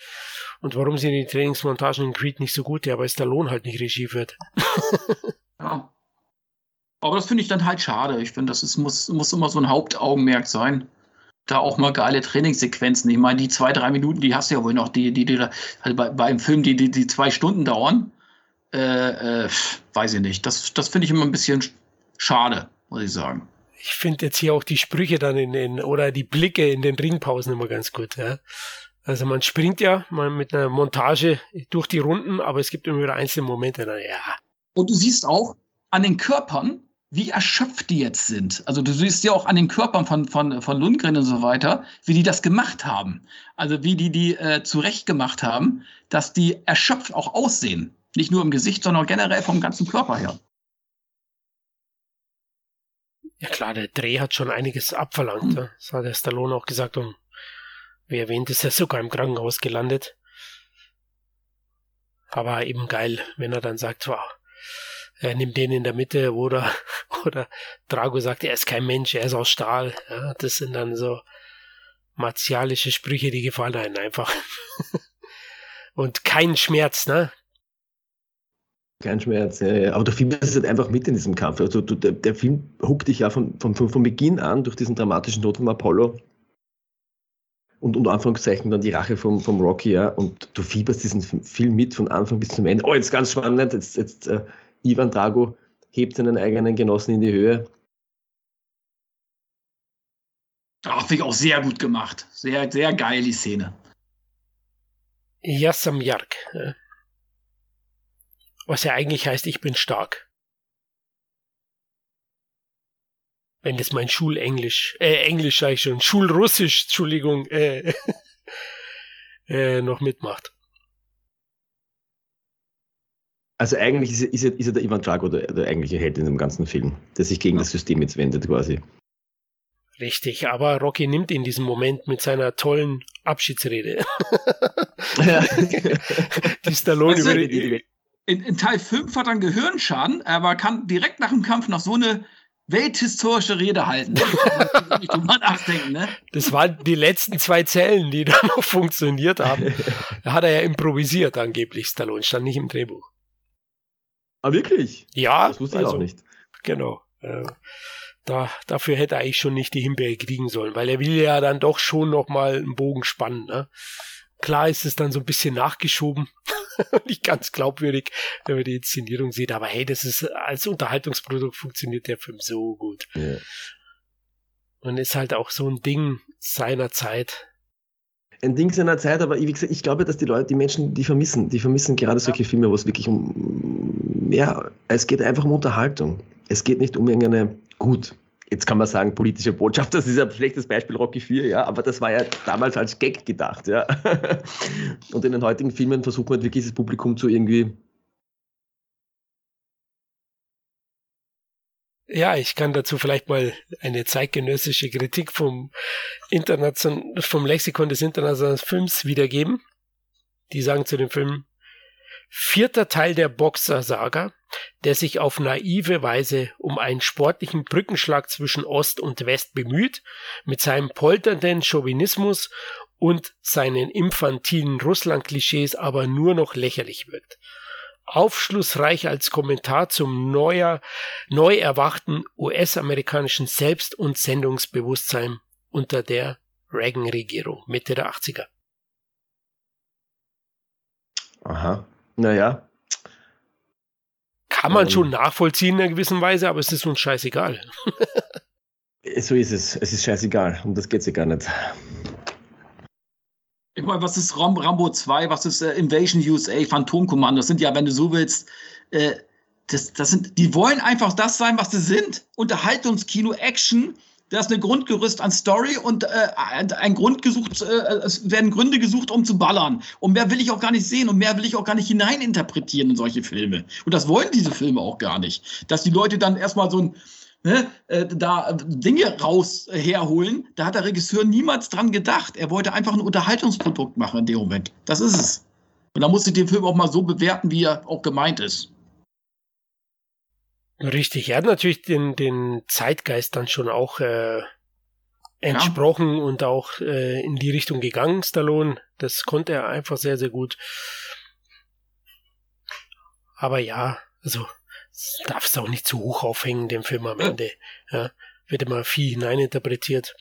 Und warum sind die Trainingsmontagen in Creed nicht so gut? Ja, weil Stallone halt nicht Regie führt. *laughs* ja. Aber das finde ich dann halt schade. Ich finde, das ist, muss, muss immer so ein Hauptaugenmerk sein da auch mal geile Trainingssequenzen. Ich meine, die zwei, drei Minuten, die hast du ja wohl noch, die, die, die also bei, bei einem Film, die, die, die zwei Stunden dauern. Äh, äh, weiß ich nicht. Das, das finde ich immer ein bisschen schade, muss ich sagen. Ich finde jetzt hier auch die Sprüche dann in den, oder die Blicke in den Ringpausen immer ganz gut, ja. Also man springt ja mal mit einer Montage durch die Runden, aber es gibt immer wieder einzelne Momente, dann, ja. Und du siehst auch an den Körpern, wie erschöpft die jetzt sind. Also du siehst ja auch an den Körpern von, von, von Lundgren und so weiter, wie die das gemacht haben. Also wie die die äh, zurecht gemacht haben, dass die erschöpft auch aussehen. Nicht nur im Gesicht, sondern generell vom ganzen Körper her. Ja klar, der Dreh hat schon einiges abverlangt. Hm. Das hat der Stallone auch gesagt und wie erwähnt, ist er sogar im Krankenhaus gelandet. Aber eben geil, wenn er dann sagt, wow, er nimmt den in der Mitte oder, *laughs* oder Drago sagt, er ist kein Mensch, er ist aus Stahl. Ja, das sind dann so martialische Sprüche, die gefallen einem einfach. *laughs* Und kein Schmerz, ne? Kein Schmerz, ja, ja. Aber der Film ist halt einfach mit in diesem Kampf. Also du, der, der, Film huckt dich ja von, von, von Beginn an durch diesen dramatischen Tod von Apollo und unter Anführungszeichen dann die Rache vom, vom Rocky, ja. Und du fieberst diesen Film mit von Anfang bis zum Ende. Oh, jetzt ganz spannend, jetzt, jetzt äh, Ivan Drago hebt seinen eigenen Genossen in die Höhe. Ach, finde ich auch sehr gut gemacht. Sehr, sehr geil, die Szene. Yassam Yark. Was ja eigentlich heißt, ich bin stark. Wenn das mein Schulenglisch, äh, Englisch sage ich schon, Schulrussisch, Entschuldigung, äh, *laughs* äh, noch mitmacht. Also eigentlich ist, ist, ist der Ivan Drago der, der eigentliche Held in dem ganzen Film, der sich gegen ja. das System jetzt wendet quasi. Richtig, aber Rocky nimmt in diesem Moment mit seiner tollen Abschiedsrede. Ja. *laughs* die Stallone weißt du, in, in, Teil 5 hat er einen Gehirnschaden, aber kann direkt nach dem Kampf noch so eine welthistorische Rede halten. ne? Das waren die letzten zwei Zellen, die da noch funktioniert haben. *laughs* Da hat er ja improvisiert angeblich, Stallone, stand nicht im Drehbuch. Ah, wirklich? Ja. Das wusste ich also, auch nicht. Genau. Äh, da, dafür hätte er eigentlich schon nicht die Himbeere kriegen sollen, weil er will ja dann doch schon nochmal einen Bogen spannen. Ne? Klar ist es dann so ein bisschen nachgeschoben. *laughs* nicht ganz glaubwürdig, wenn man die Inszenierung sieht. Aber hey, das ist als Unterhaltungsprodukt funktioniert der Film so gut. Ja. Und ist halt auch so ein Ding seiner Zeit ein Ding seiner Zeit, aber wie gesagt, ich glaube, dass die Leute, die Menschen, die vermissen, die vermissen gerade solche Filme, wo es wirklich um, ja, es geht einfach um Unterhaltung. Es geht nicht um irgendeine, gut, jetzt kann man sagen, politische Botschaft, das ist ein schlechtes Beispiel, Rocky 4, ja, aber das war ja damals als Gag gedacht, ja. *laughs* Und in den heutigen Filmen versucht man wirklich das Publikum zu irgendwie Ja, ich kann dazu vielleicht mal eine zeitgenössische Kritik vom Internation vom Lexikon des internationalen Films wiedergeben. Die sagen zu dem Film, vierter Teil der Boxer-Saga, der sich auf naive Weise um einen sportlichen Brückenschlag zwischen Ost und West bemüht, mit seinem polternden Chauvinismus und seinen infantilen Russland-Klischees aber nur noch lächerlich wirkt aufschlussreich als Kommentar zum neuer, neu erwachten US-amerikanischen Selbst- und Sendungsbewusstsein unter der Reagan-Regierung Mitte der 80er. Aha, naja. Kann man ähm, schon nachvollziehen in einer gewissen Weise, aber es ist uns scheißegal. so ist es. Es ist scheißegal. Um das geht es ja gar nicht. Ich meine, was ist Ram Rambo 2, was ist äh, Invasion USA, Phantomkommando? Das sind ja, wenn du so willst, äh, das, das sind, die wollen einfach das sein, was sie sind. Unterhaltungskino, Action, da ist ein Grundgerüst an Story und äh, ein Grund gesucht, äh, es werden Gründe gesucht, um zu ballern. Und mehr will ich auch gar nicht sehen und mehr will ich auch gar nicht hineininterpretieren in solche Filme. Und das wollen diese Filme auch gar nicht. Dass die Leute dann erstmal so ein ne, äh, da Dinge raus äh, herholen. Da hat der Regisseur niemals dran gedacht. Er wollte einfach ein Unterhaltungsprodukt machen in dem Moment. Das ist es. Und da muss ich den Film auch mal so bewerten, wie er auch gemeint ist. Richtig, er hat natürlich den, den Zeitgeist dann schon auch äh, entsprochen ja. und auch äh, in die Richtung gegangen, Stallone. Das konnte er einfach sehr, sehr gut. Aber ja, also darfst auch nicht zu hoch aufhängen, den Film am Ende. Ja, wird immer viel hineininterpretiert.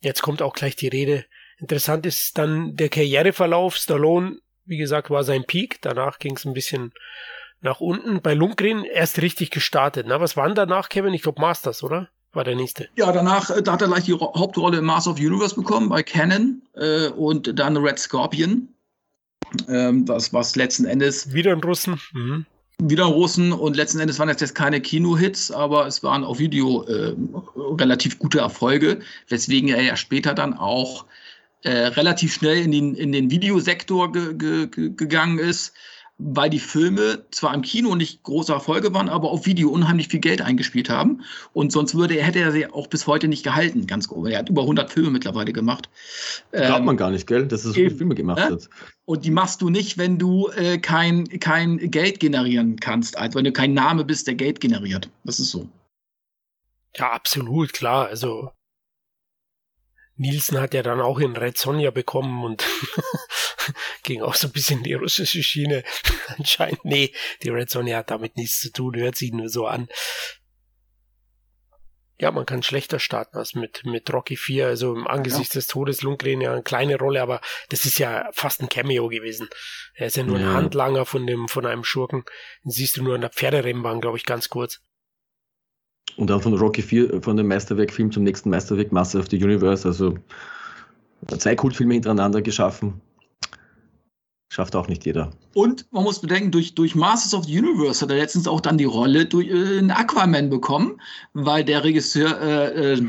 Jetzt kommt auch gleich die Rede. Interessant ist dann der Karriereverlauf. Stallone, wie gesagt, war sein Peak. Danach ging es ein bisschen nach unten. Bei Lundgren erst richtig gestartet. Na, was waren danach, Kevin? Ich glaube Masters, oder? War der nächste. Ja, danach, äh, da hat er gleich die Hauptrolle im Master of Universe bekommen bei Canon äh, und dann Red Scorpion. Ähm, das was letzten Endes. Wieder ein Russen. Mhm wieder Russen und letzten Endes waren das jetzt keine Kino-Hits, aber es waren auf Video äh, relativ gute Erfolge, weswegen er ja später dann auch äh, relativ schnell in den, in den Videosektor ge, ge, gegangen ist weil die Filme zwar im Kino nicht große Erfolge waren, aber auf Video unheimlich viel Geld eingespielt haben. Und sonst würde er, hätte er sie auch bis heute nicht gehalten, ganz grob. Er hat über 100 Filme mittlerweile gemacht. Glaubt ähm, man gar nicht, gell, dass er so viele Filme gemacht äh? hat. Und die machst du nicht, wenn du äh, kein, kein Geld generieren kannst, also wenn du kein Name bist, der Geld generiert. Das ist so. Ja, absolut, klar. Also Nielsen hat ja dann auch in Red Sonja bekommen und *laughs* ging auch so ein bisschen in die russische Schiene. *laughs* Anscheinend, nee, die Red Sonja hat damit nichts zu tun, hört sich nur so an. Ja, man kann schlechter starten als mit, mit Rocky 4. Also im Angesicht ja. des Todes Lundgren ja eine kleine Rolle, aber das ist ja fast ein Cameo gewesen. Er ist ja nur ja. ein Handlanger von dem, von einem Schurken. Den siehst du nur in der Pferderennbahn, glaube ich, ganz kurz. Und auch von Rocky 4, von dem Meisterwerk-Film zum nächsten Meisterwerk, Master of the Universe, also zwei Kultfilme hintereinander geschaffen. Schafft auch nicht jeder. Und man muss bedenken, durch, durch Masters of the Universe hat er letztens auch dann die Rolle durch, äh, in Aquaman bekommen, weil der Regisseur äh, äh,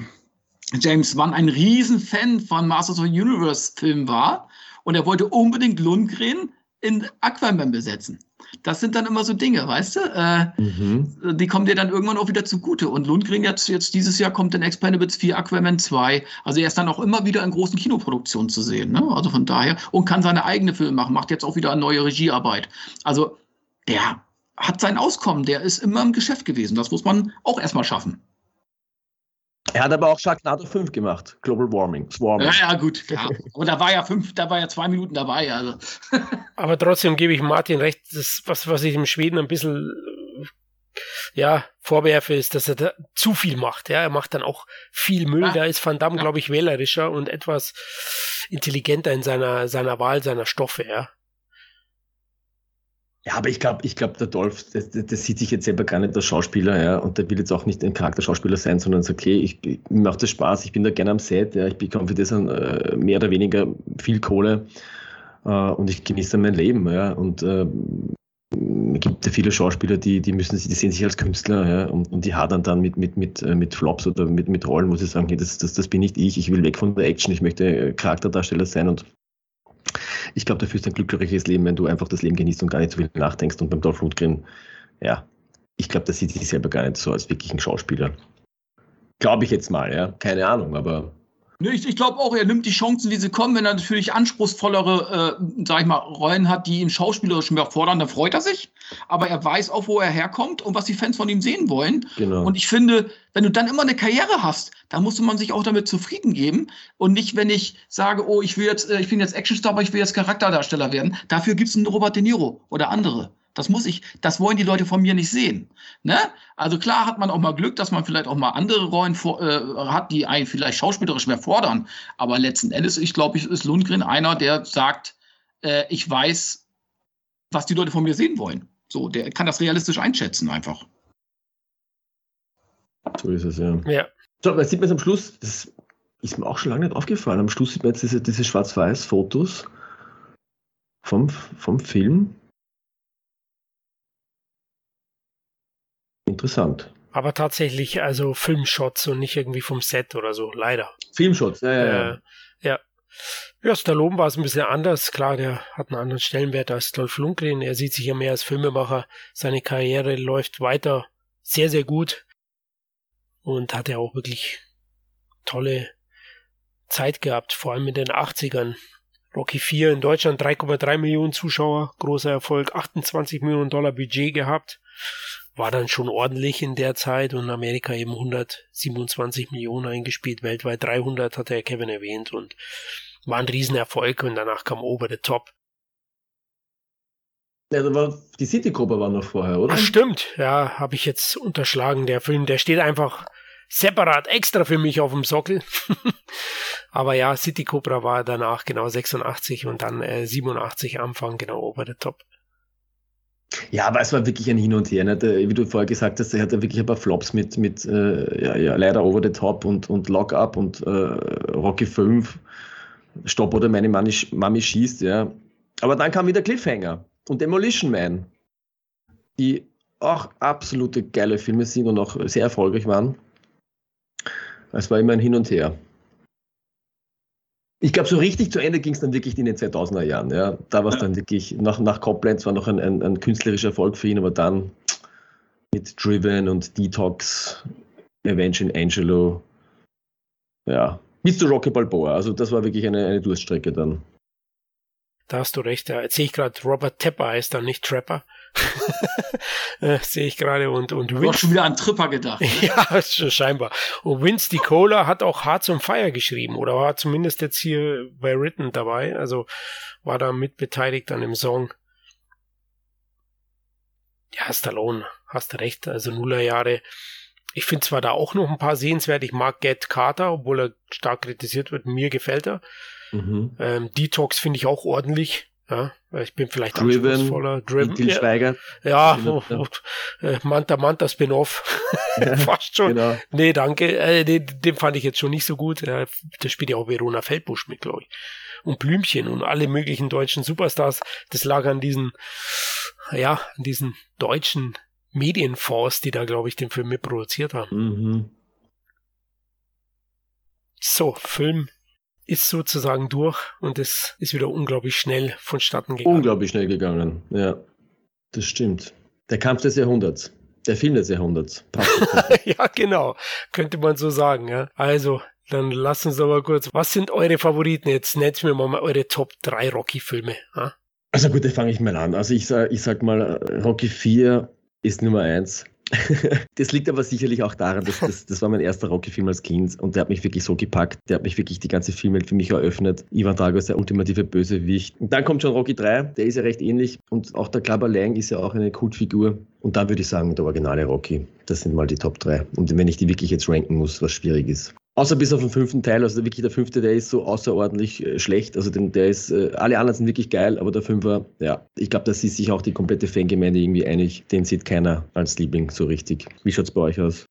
James Wan ein Riesenfan von Masters of the Universe Film war und er wollte unbedingt Lundgren in Aquaman besetzen. Das sind dann immer so Dinge, weißt du? Äh, mhm. Die kommen dir dann irgendwann auch wieder zugute. Und Lundgren jetzt, jetzt dieses Jahr kommt in Expendables 4 Aquaman 2. Also er ist dann auch immer wieder in großen Kinoproduktionen zu sehen. Ne? Also von daher. Und kann seine eigene Filme machen, macht jetzt auch wieder eine neue Regiearbeit. Also der hat sein Auskommen, der ist immer im Geschäft gewesen. Das muss man auch erstmal schaffen. Er hat aber auch Sharknado 5 gemacht, Global Warming. Swarming. Ja, ja, gut, klar. Aber da war ja fünf, da war ja zwei Minuten dabei. Also. *laughs* aber trotzdem gebe ich Martin recht, das, was, was ich im Schweden ein bisschen ja, vorwerfe, ist, dass er da zu viel macht. Ja, er macht dann auch viel Müll. Ja. Da ist Van Damme, ja. glaube ich, wählerischer und etwas intelligenter in seiner, seiner Wahl seiner Stoffe, ja. Ja, aber ich glaube, ich glaube, der Dolph, das, das, sieht sich jetzt selber gar nicht als Schauspieler, ja, und der will jetzt auch nicht ein Charakterschauspieler sein, sondern sagt, okay, ich, ich macht das Spaß, ich bin da gerne am Set, ja, ich bekomme für das äh, mehr oder weniger viel Kohle äh, und ich genieße mein Leben, ja, und äh, es gibt ja viele Schauspieler, die, die müssen die sehen sich als Künstler, ja, und, und die hadern dann mit, mit, mit, äh, mit Flops oder mit, mit Rollen, wo sie sagen, hey, das, das, das bin nicht ich, ich will weg von der Action, ich möchte äh, Charakterdarsteller sein und ich glaube, dafür ist ein glückliches Leben, wenn du einfach das Leben genießt und gar nicht so viel nachdenkst. Und beim Dolph Lundgren, ja, ich glaube, das sieht sich selber gar nicht so als wirklich ein Schauspieler. Glaube ich jetzt mal, ja. Keine Ahnung, aber ich, ich glaube auch, er nimmt die Chancen, die sie kommen. Wenn er natürlich anspruchsvollere, äh, sag ich mal, Rollen hat, die ihn schauspielerisch mehr fordern, dann freut er sich. Aber er weiß auch, wo er herkommt und was die Fans von ihm sehen wollen. Genau. Und ich finde, wenn du dann immer eine Karriere hast, dann musste man sich auch damit zufrieden geben. Und nicht, wenn ich sage, oh, ich will jetzt, äh, ich bin jetzt Actionstar, aber ich will jetzt Charakterdarsteller werden. Dafür gibt es einen Robert De Niro oder andere. Das muss ich, das wollen die Leute von mir nicht sehen. Ne? Also klar hat man auch mal Glück, dass man vielleicht auch mal andere Rollen vor, äh, hat, die einen vielleicht schauspielerisch mehr fordern. Aber letzten Endes, ich glaube, ich ist Lundgren einer, der sagt, äh, ich weiß, was die Leute von mir sehen wollen. So, der kann das realistisch einschätzen einfach. So ist es, ja. Ja. So, man sieht man jetzt am Schluss, das ist mir auch schon lange nicht aufgefallen, am Schluss sieht man jetzt diese, diese Schwarz-Weiß-Fotos vom, vom Film Interessant. Aber tatsächlich, also Filmshots und nicht irgendwie vom Set oder so, leider. Filmshots, ja, ja. Äh, ja. Ja, Stallone war es ein bisschen anders. Klar, der hat einen anderen Stellenwert als Dolph Lundgren. Er sieht sich ja mehr als Filmemacher. Seine Karriere läuft weiter sehr, sehr gut. und hat ja auch wirklich tolle Zeit gehabt, vor allem in den 80ern. Rocky 4 in Deutschland 3,3 Millionen Zuschauer, großer Erfolg, 28 Millionen Dollar Budget gehabt. War dann schon ordentlich in der Zeit und Amerika eben 127 Millionen eingespielt, weltweit 300 hat der Kevin erwähnt und war ein Riesenerfolg und danach kam Over the Top. Ja, da war, die City Cobra war noch vorher, oder? Ach, stimmt, ja, habe ich jetzt unterschlagen. Der Film, der steht einfach separat extra für mich auf dem Sockel. *laughs* Aber ja, City Cobra war danach genau 86 und dann äh, 87 Anfang genau over the top. Ja, aber es war wirklich ein Hin und Her. Ne? Wie du vorher gesagt hast, er hatte wirklich ein paar Flops mit, mit äh, ja, ja, leider Over the Top und, und Lock Up und äh, Rocky 5. Stopp oder meine Mami, Mami schießt, ja. Aber dann kam wieder Cliffhanger und Demolition Man, die auch absolute geile Filme sind und auch sehr erfolgreich waren. Es war immer ein Hin und Her. Ich glaube, so richtig zu Ende ging es dann wirklich in den 2000er Jahren. Ja. Da war es dann wirklich, nach, nach Copland zwar noch ein, ein, ein, künstlerischer Erfolg für ihn, aber dann mit Driven und Detox, Avenging Angelo, ja, bis zu Rocky Balboa. Also das war wirklich eine, eine Durststrecke dann. Da hast du recht, ja. Jetzt sehe ich gerade, Robert Tepper heißt dann nicht Trapper. *laughs* äh, sehe ich gerade und und Vince. Schon wieder an Tripper gedacht. *laughs* Ne? ja, scheinbar. Und Vince DiCola hat auch Hearts on Fire geschrieben oder war zumindest jetzt hier bei Written dabei, also war da mitbeteiligt an dem Song. Ja, Stallone, hast recht, also Nullerjahre. Ich finde zwar da auch noch ein paar sehenswert. Ich mag Get Carter, obwohl er stark kritisiert wird. Mir gefällt er. Mhm. Ähm, Detox finde ich auch ordentlich. Ja, ich bin vielleicht anspruchsvoller. Driven. Til Schweiger. Ja, oh, *laughs* oh, äh, Manta Manta Spin-off. *laughs* Fast schon. Genau. Nee, danke. Äh, den, den, fand ich jetzt schon nicht so gut. Ja, da spielt ja auch Verona Feldbusch mit, glaube ich. Und Blümchen und alle möglichen deutschen Superstars. Das lag an diesen, ja, an diesen deutschen Medienfonds, die da, glaube ich, den Film mitproduziert haben. Mhm. So, Film ist sozusagen durch und es ist wieder unglaublich schnell vonstatten gegangen. Unglaublich schnell gegangen, ja. Das stimmt. Der Kampf des Jahrhunderts. Der Film des Jahrhunderts. *laughs* ja, genau. Könnte man so sagen, ja. Also, dann lassen uns aber kurz. Was sind eure Favoriten? Jetzt nennt mir mal eure Top 3 Rocky-Filme. Ja? Also gut, da fange ich mal an. Also ich sag, ich sag mal, Rocky 4 ist Nummer 1. *laughs* das liegt aber sicherlich auch daran, dass das, das war mein erster Rocky-Film als Kind und der hat mich wirklich so gepackt. Der hat mich wirklich die ganze Filmwelt für mich eröffnet. Ivan Drago ist der ultimative Bösewicht. Und dann kommt schon Rocky 3, der ist ja recht ähnlich und auch der Clubber Lang ist ja auch eine Kultfigur. Und da würde ich sagen, der originale Rocky. Das sind mal die Top 3. Und wenn ich die wirklich jetzt ranken muss, was schwierig ist. Außer bis auf den fünften Teil, also wirklich der fünfte, der ist so außerordentlich äh, schlecht. Also den, der ist, äh, alle anderen sind wirklich geil, aber der Fünfer, ja, ich glaube, da ist sich auch die komplette Fangemeinde irgendwie einig. Den sieht keiner als Liebling so richtig. Wie schaut es bei euch aus?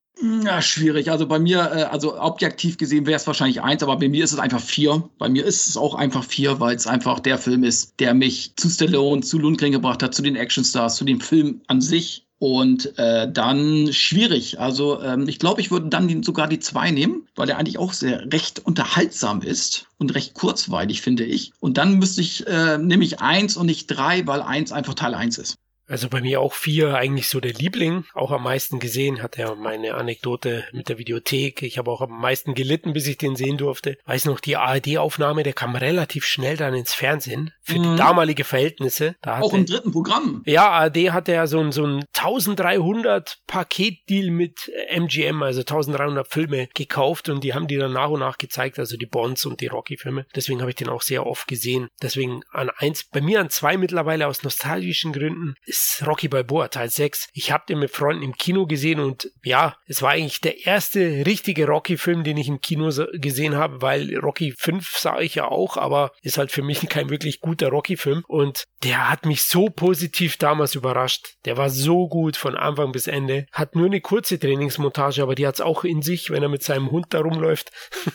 Ja, schwierig. Also bei mir, äh, also objektiv gesehen wäre es wahrscheinlich eins, aber bei mir ist es einfach vier. Bei mir ist es auch einfach vier, weil es einfach der Film ist, der mich zu Stallone, zu Lundgren gebracht hat, zu den Actionstars, zu dem Film an sich und äh, dann schwierig. Also ähm, ich glaube, ich würde dann die, sogar die zwei nehmen, weil der eigentlich auch sehr recht unterhaltsam ist und recht kurzweilig, finde ich. Und dann müsste ich, äh, nehme ich eins und nicht drei, weil eins einfach Teil eins ist. Also bei mir auch vier eigentlich so der Liebling, auch am meisten gesehen, hat er meine Anekdote mit der Videothek. Ich habe auch am meisten gelitten, bis ich den sehen durfte. Weiß noch, die ARD-Aufnahme, der kam relativ schnell dann ins Fernsehen für mhm. die damalige Verhältnisse. Da auch im dritten Programm. Ja, ARD hatte ja so ein, so ein 1300 Paketdeal mit MGM, also 1300 Filme gekauft und die haben die dann nach und nach gezeigt, also die Bonds und die Rocky-Filme. Deswegen habe ich den auch sehr oft gesehen. Deswegen an eins, bei mir an zwei mittlerweile aus nostalgischen Gründen ist ist Rocky Balboa Teil 6. Ich habe den mit Freunden im Kino gesehen und ja, es war eigentlich der erste richtige Rocky-Film, den ich im Kino gesehen habe, weil Rocky 5 sah ich ja auch, aber ist halt für mich *laughs* kein wirklich guter Rocky-Film und der hat mich so positiv damals überrascht. Der war so gut von Anfang bis Ende. Hat nur eine kurze Trainingsmontage, aber die hat's auch in sich, wenn er mit seinem Hund da rumläuft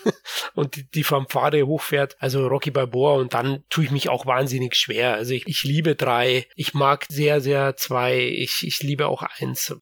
*laughs* und die, die Fanfare hochfährt. Also Rocky Balboa und dann tue ich mich auch wahnsinnig schwer. Also ich, ich liebe drei. Ich mag sehr, sehr wieder zwei. Ich, ich liebe auch eins.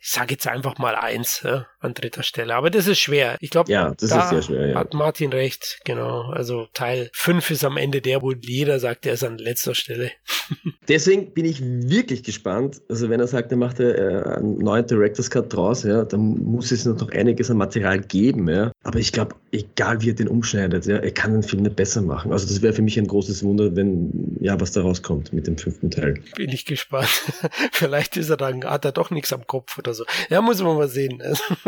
Ich sage jetzt einfach mal eins an dritter Stelle. Aber das ist schwer. Ich glaube, ja, das da ist sehr schwer. Ja. Hat Martin recht, genau. Also Teil 5 ist am Ende der, wo jeder sagt, er ist an letzter Stelle. *laughs* Deswegen bin ich wirklich gespannt. Also wenn er sagt, er macht äh, einen neuen Director's Cut draus, ja, dann muss es noch einiges an Material geben. Ja. Aber ich glaube, egal wie er den umschneidet, ja, er kann den Film nicht besser machen. Also das wäre für mich ein großes Wunder, wenn ja was da rauskommt mit dem fünften Teil. Bin ich gespannt. *laughs* Vielleicht ist er dann, hat er doch nichts am Kopf oder so. Ja, muss man mal sehen. *laughs*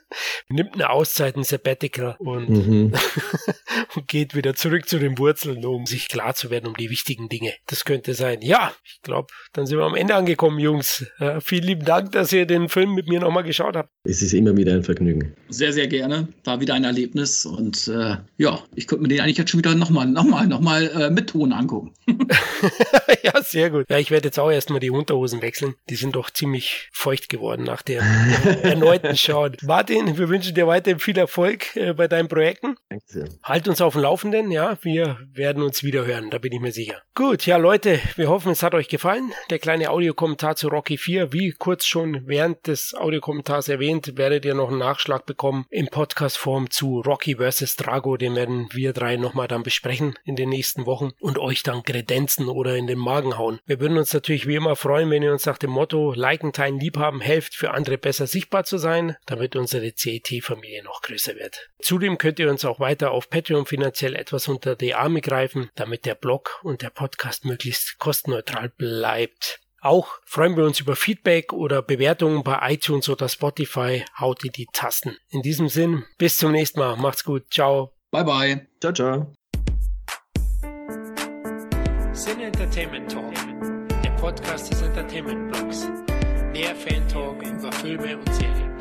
Nimmt eine Auszeit, ein Sabbatical und, mhm. *laughs* und geht wieder zurück zu den Wurzeln, um sich klar zu werden um die wichtigen Dinge. Das könnte sein. Ja, ich glaube, dann sind wir am Ende angekommen, Jungs. Ja, vielen lieben Dank, dass ihr den Film mit mir nochmal geschaut habt. Es ist immer wieder ein Vergnügen. Sehr, sehr gerne. War wieder ein Erlebnis und äh, ja, ich könnte mir den eigentlich jetzt schon wieder nochmal, nochmal, nochmal äh, mit Ton angucken. *laughs* *laughs* ja, sehr gut. Ja, ich werde jetzt auch erstmal die Unterhosen wechseln. Die sind doch ziemlich feucht geworden nach der erneuten Schau. Martin, wir wünschen dir weiterhin viel Erfolg äh, bei deinen Projekten. Danke sehr. Halt uns auf dem Laufenden, ja. Wir werden uns wieder hören, da bin ich mir sicher. Gut, ja, Leute, wir hoffen, es hat euch gefallen. Der kleine Audiokommentar zu Rocky 4, wie kurz schon während des Audiokommentars erwähnt, werdet ihr noch einen Nachschlag bekommen in Podcastform zu Rocky vs. Drago. Den werden wir drei nochmal dann besprechen in den nächsten Wochen und euch dann kredenzen oder in den Magen hauen. Wir würden uns natürlich wie immer freuen, wenn ihr uns nach dem Motto liken, teilen, liebhaben, helft, für andere besser sichtbar zu sein, damit unsere CET-Familie noch größer wird. Zudem könnt ihr uns auch weiter auf Patreon finanziell etwas unter die Arme greifen, damit der Blog und der Podcast möglichst kostenneutral bleibt. Auch freuen wir uns über Feedback oder Bewertungen bei iTunes oder Spotify. Haut in die Tasten. In diesem Sinn, bis zum nächsten Mal. Macht's gut. Ciao. Bye bye. Ciao, ciao. Sin Entertainment Talk, der Podcast des Entertainment Blogs. Der Fan Talk über Filme und Serien.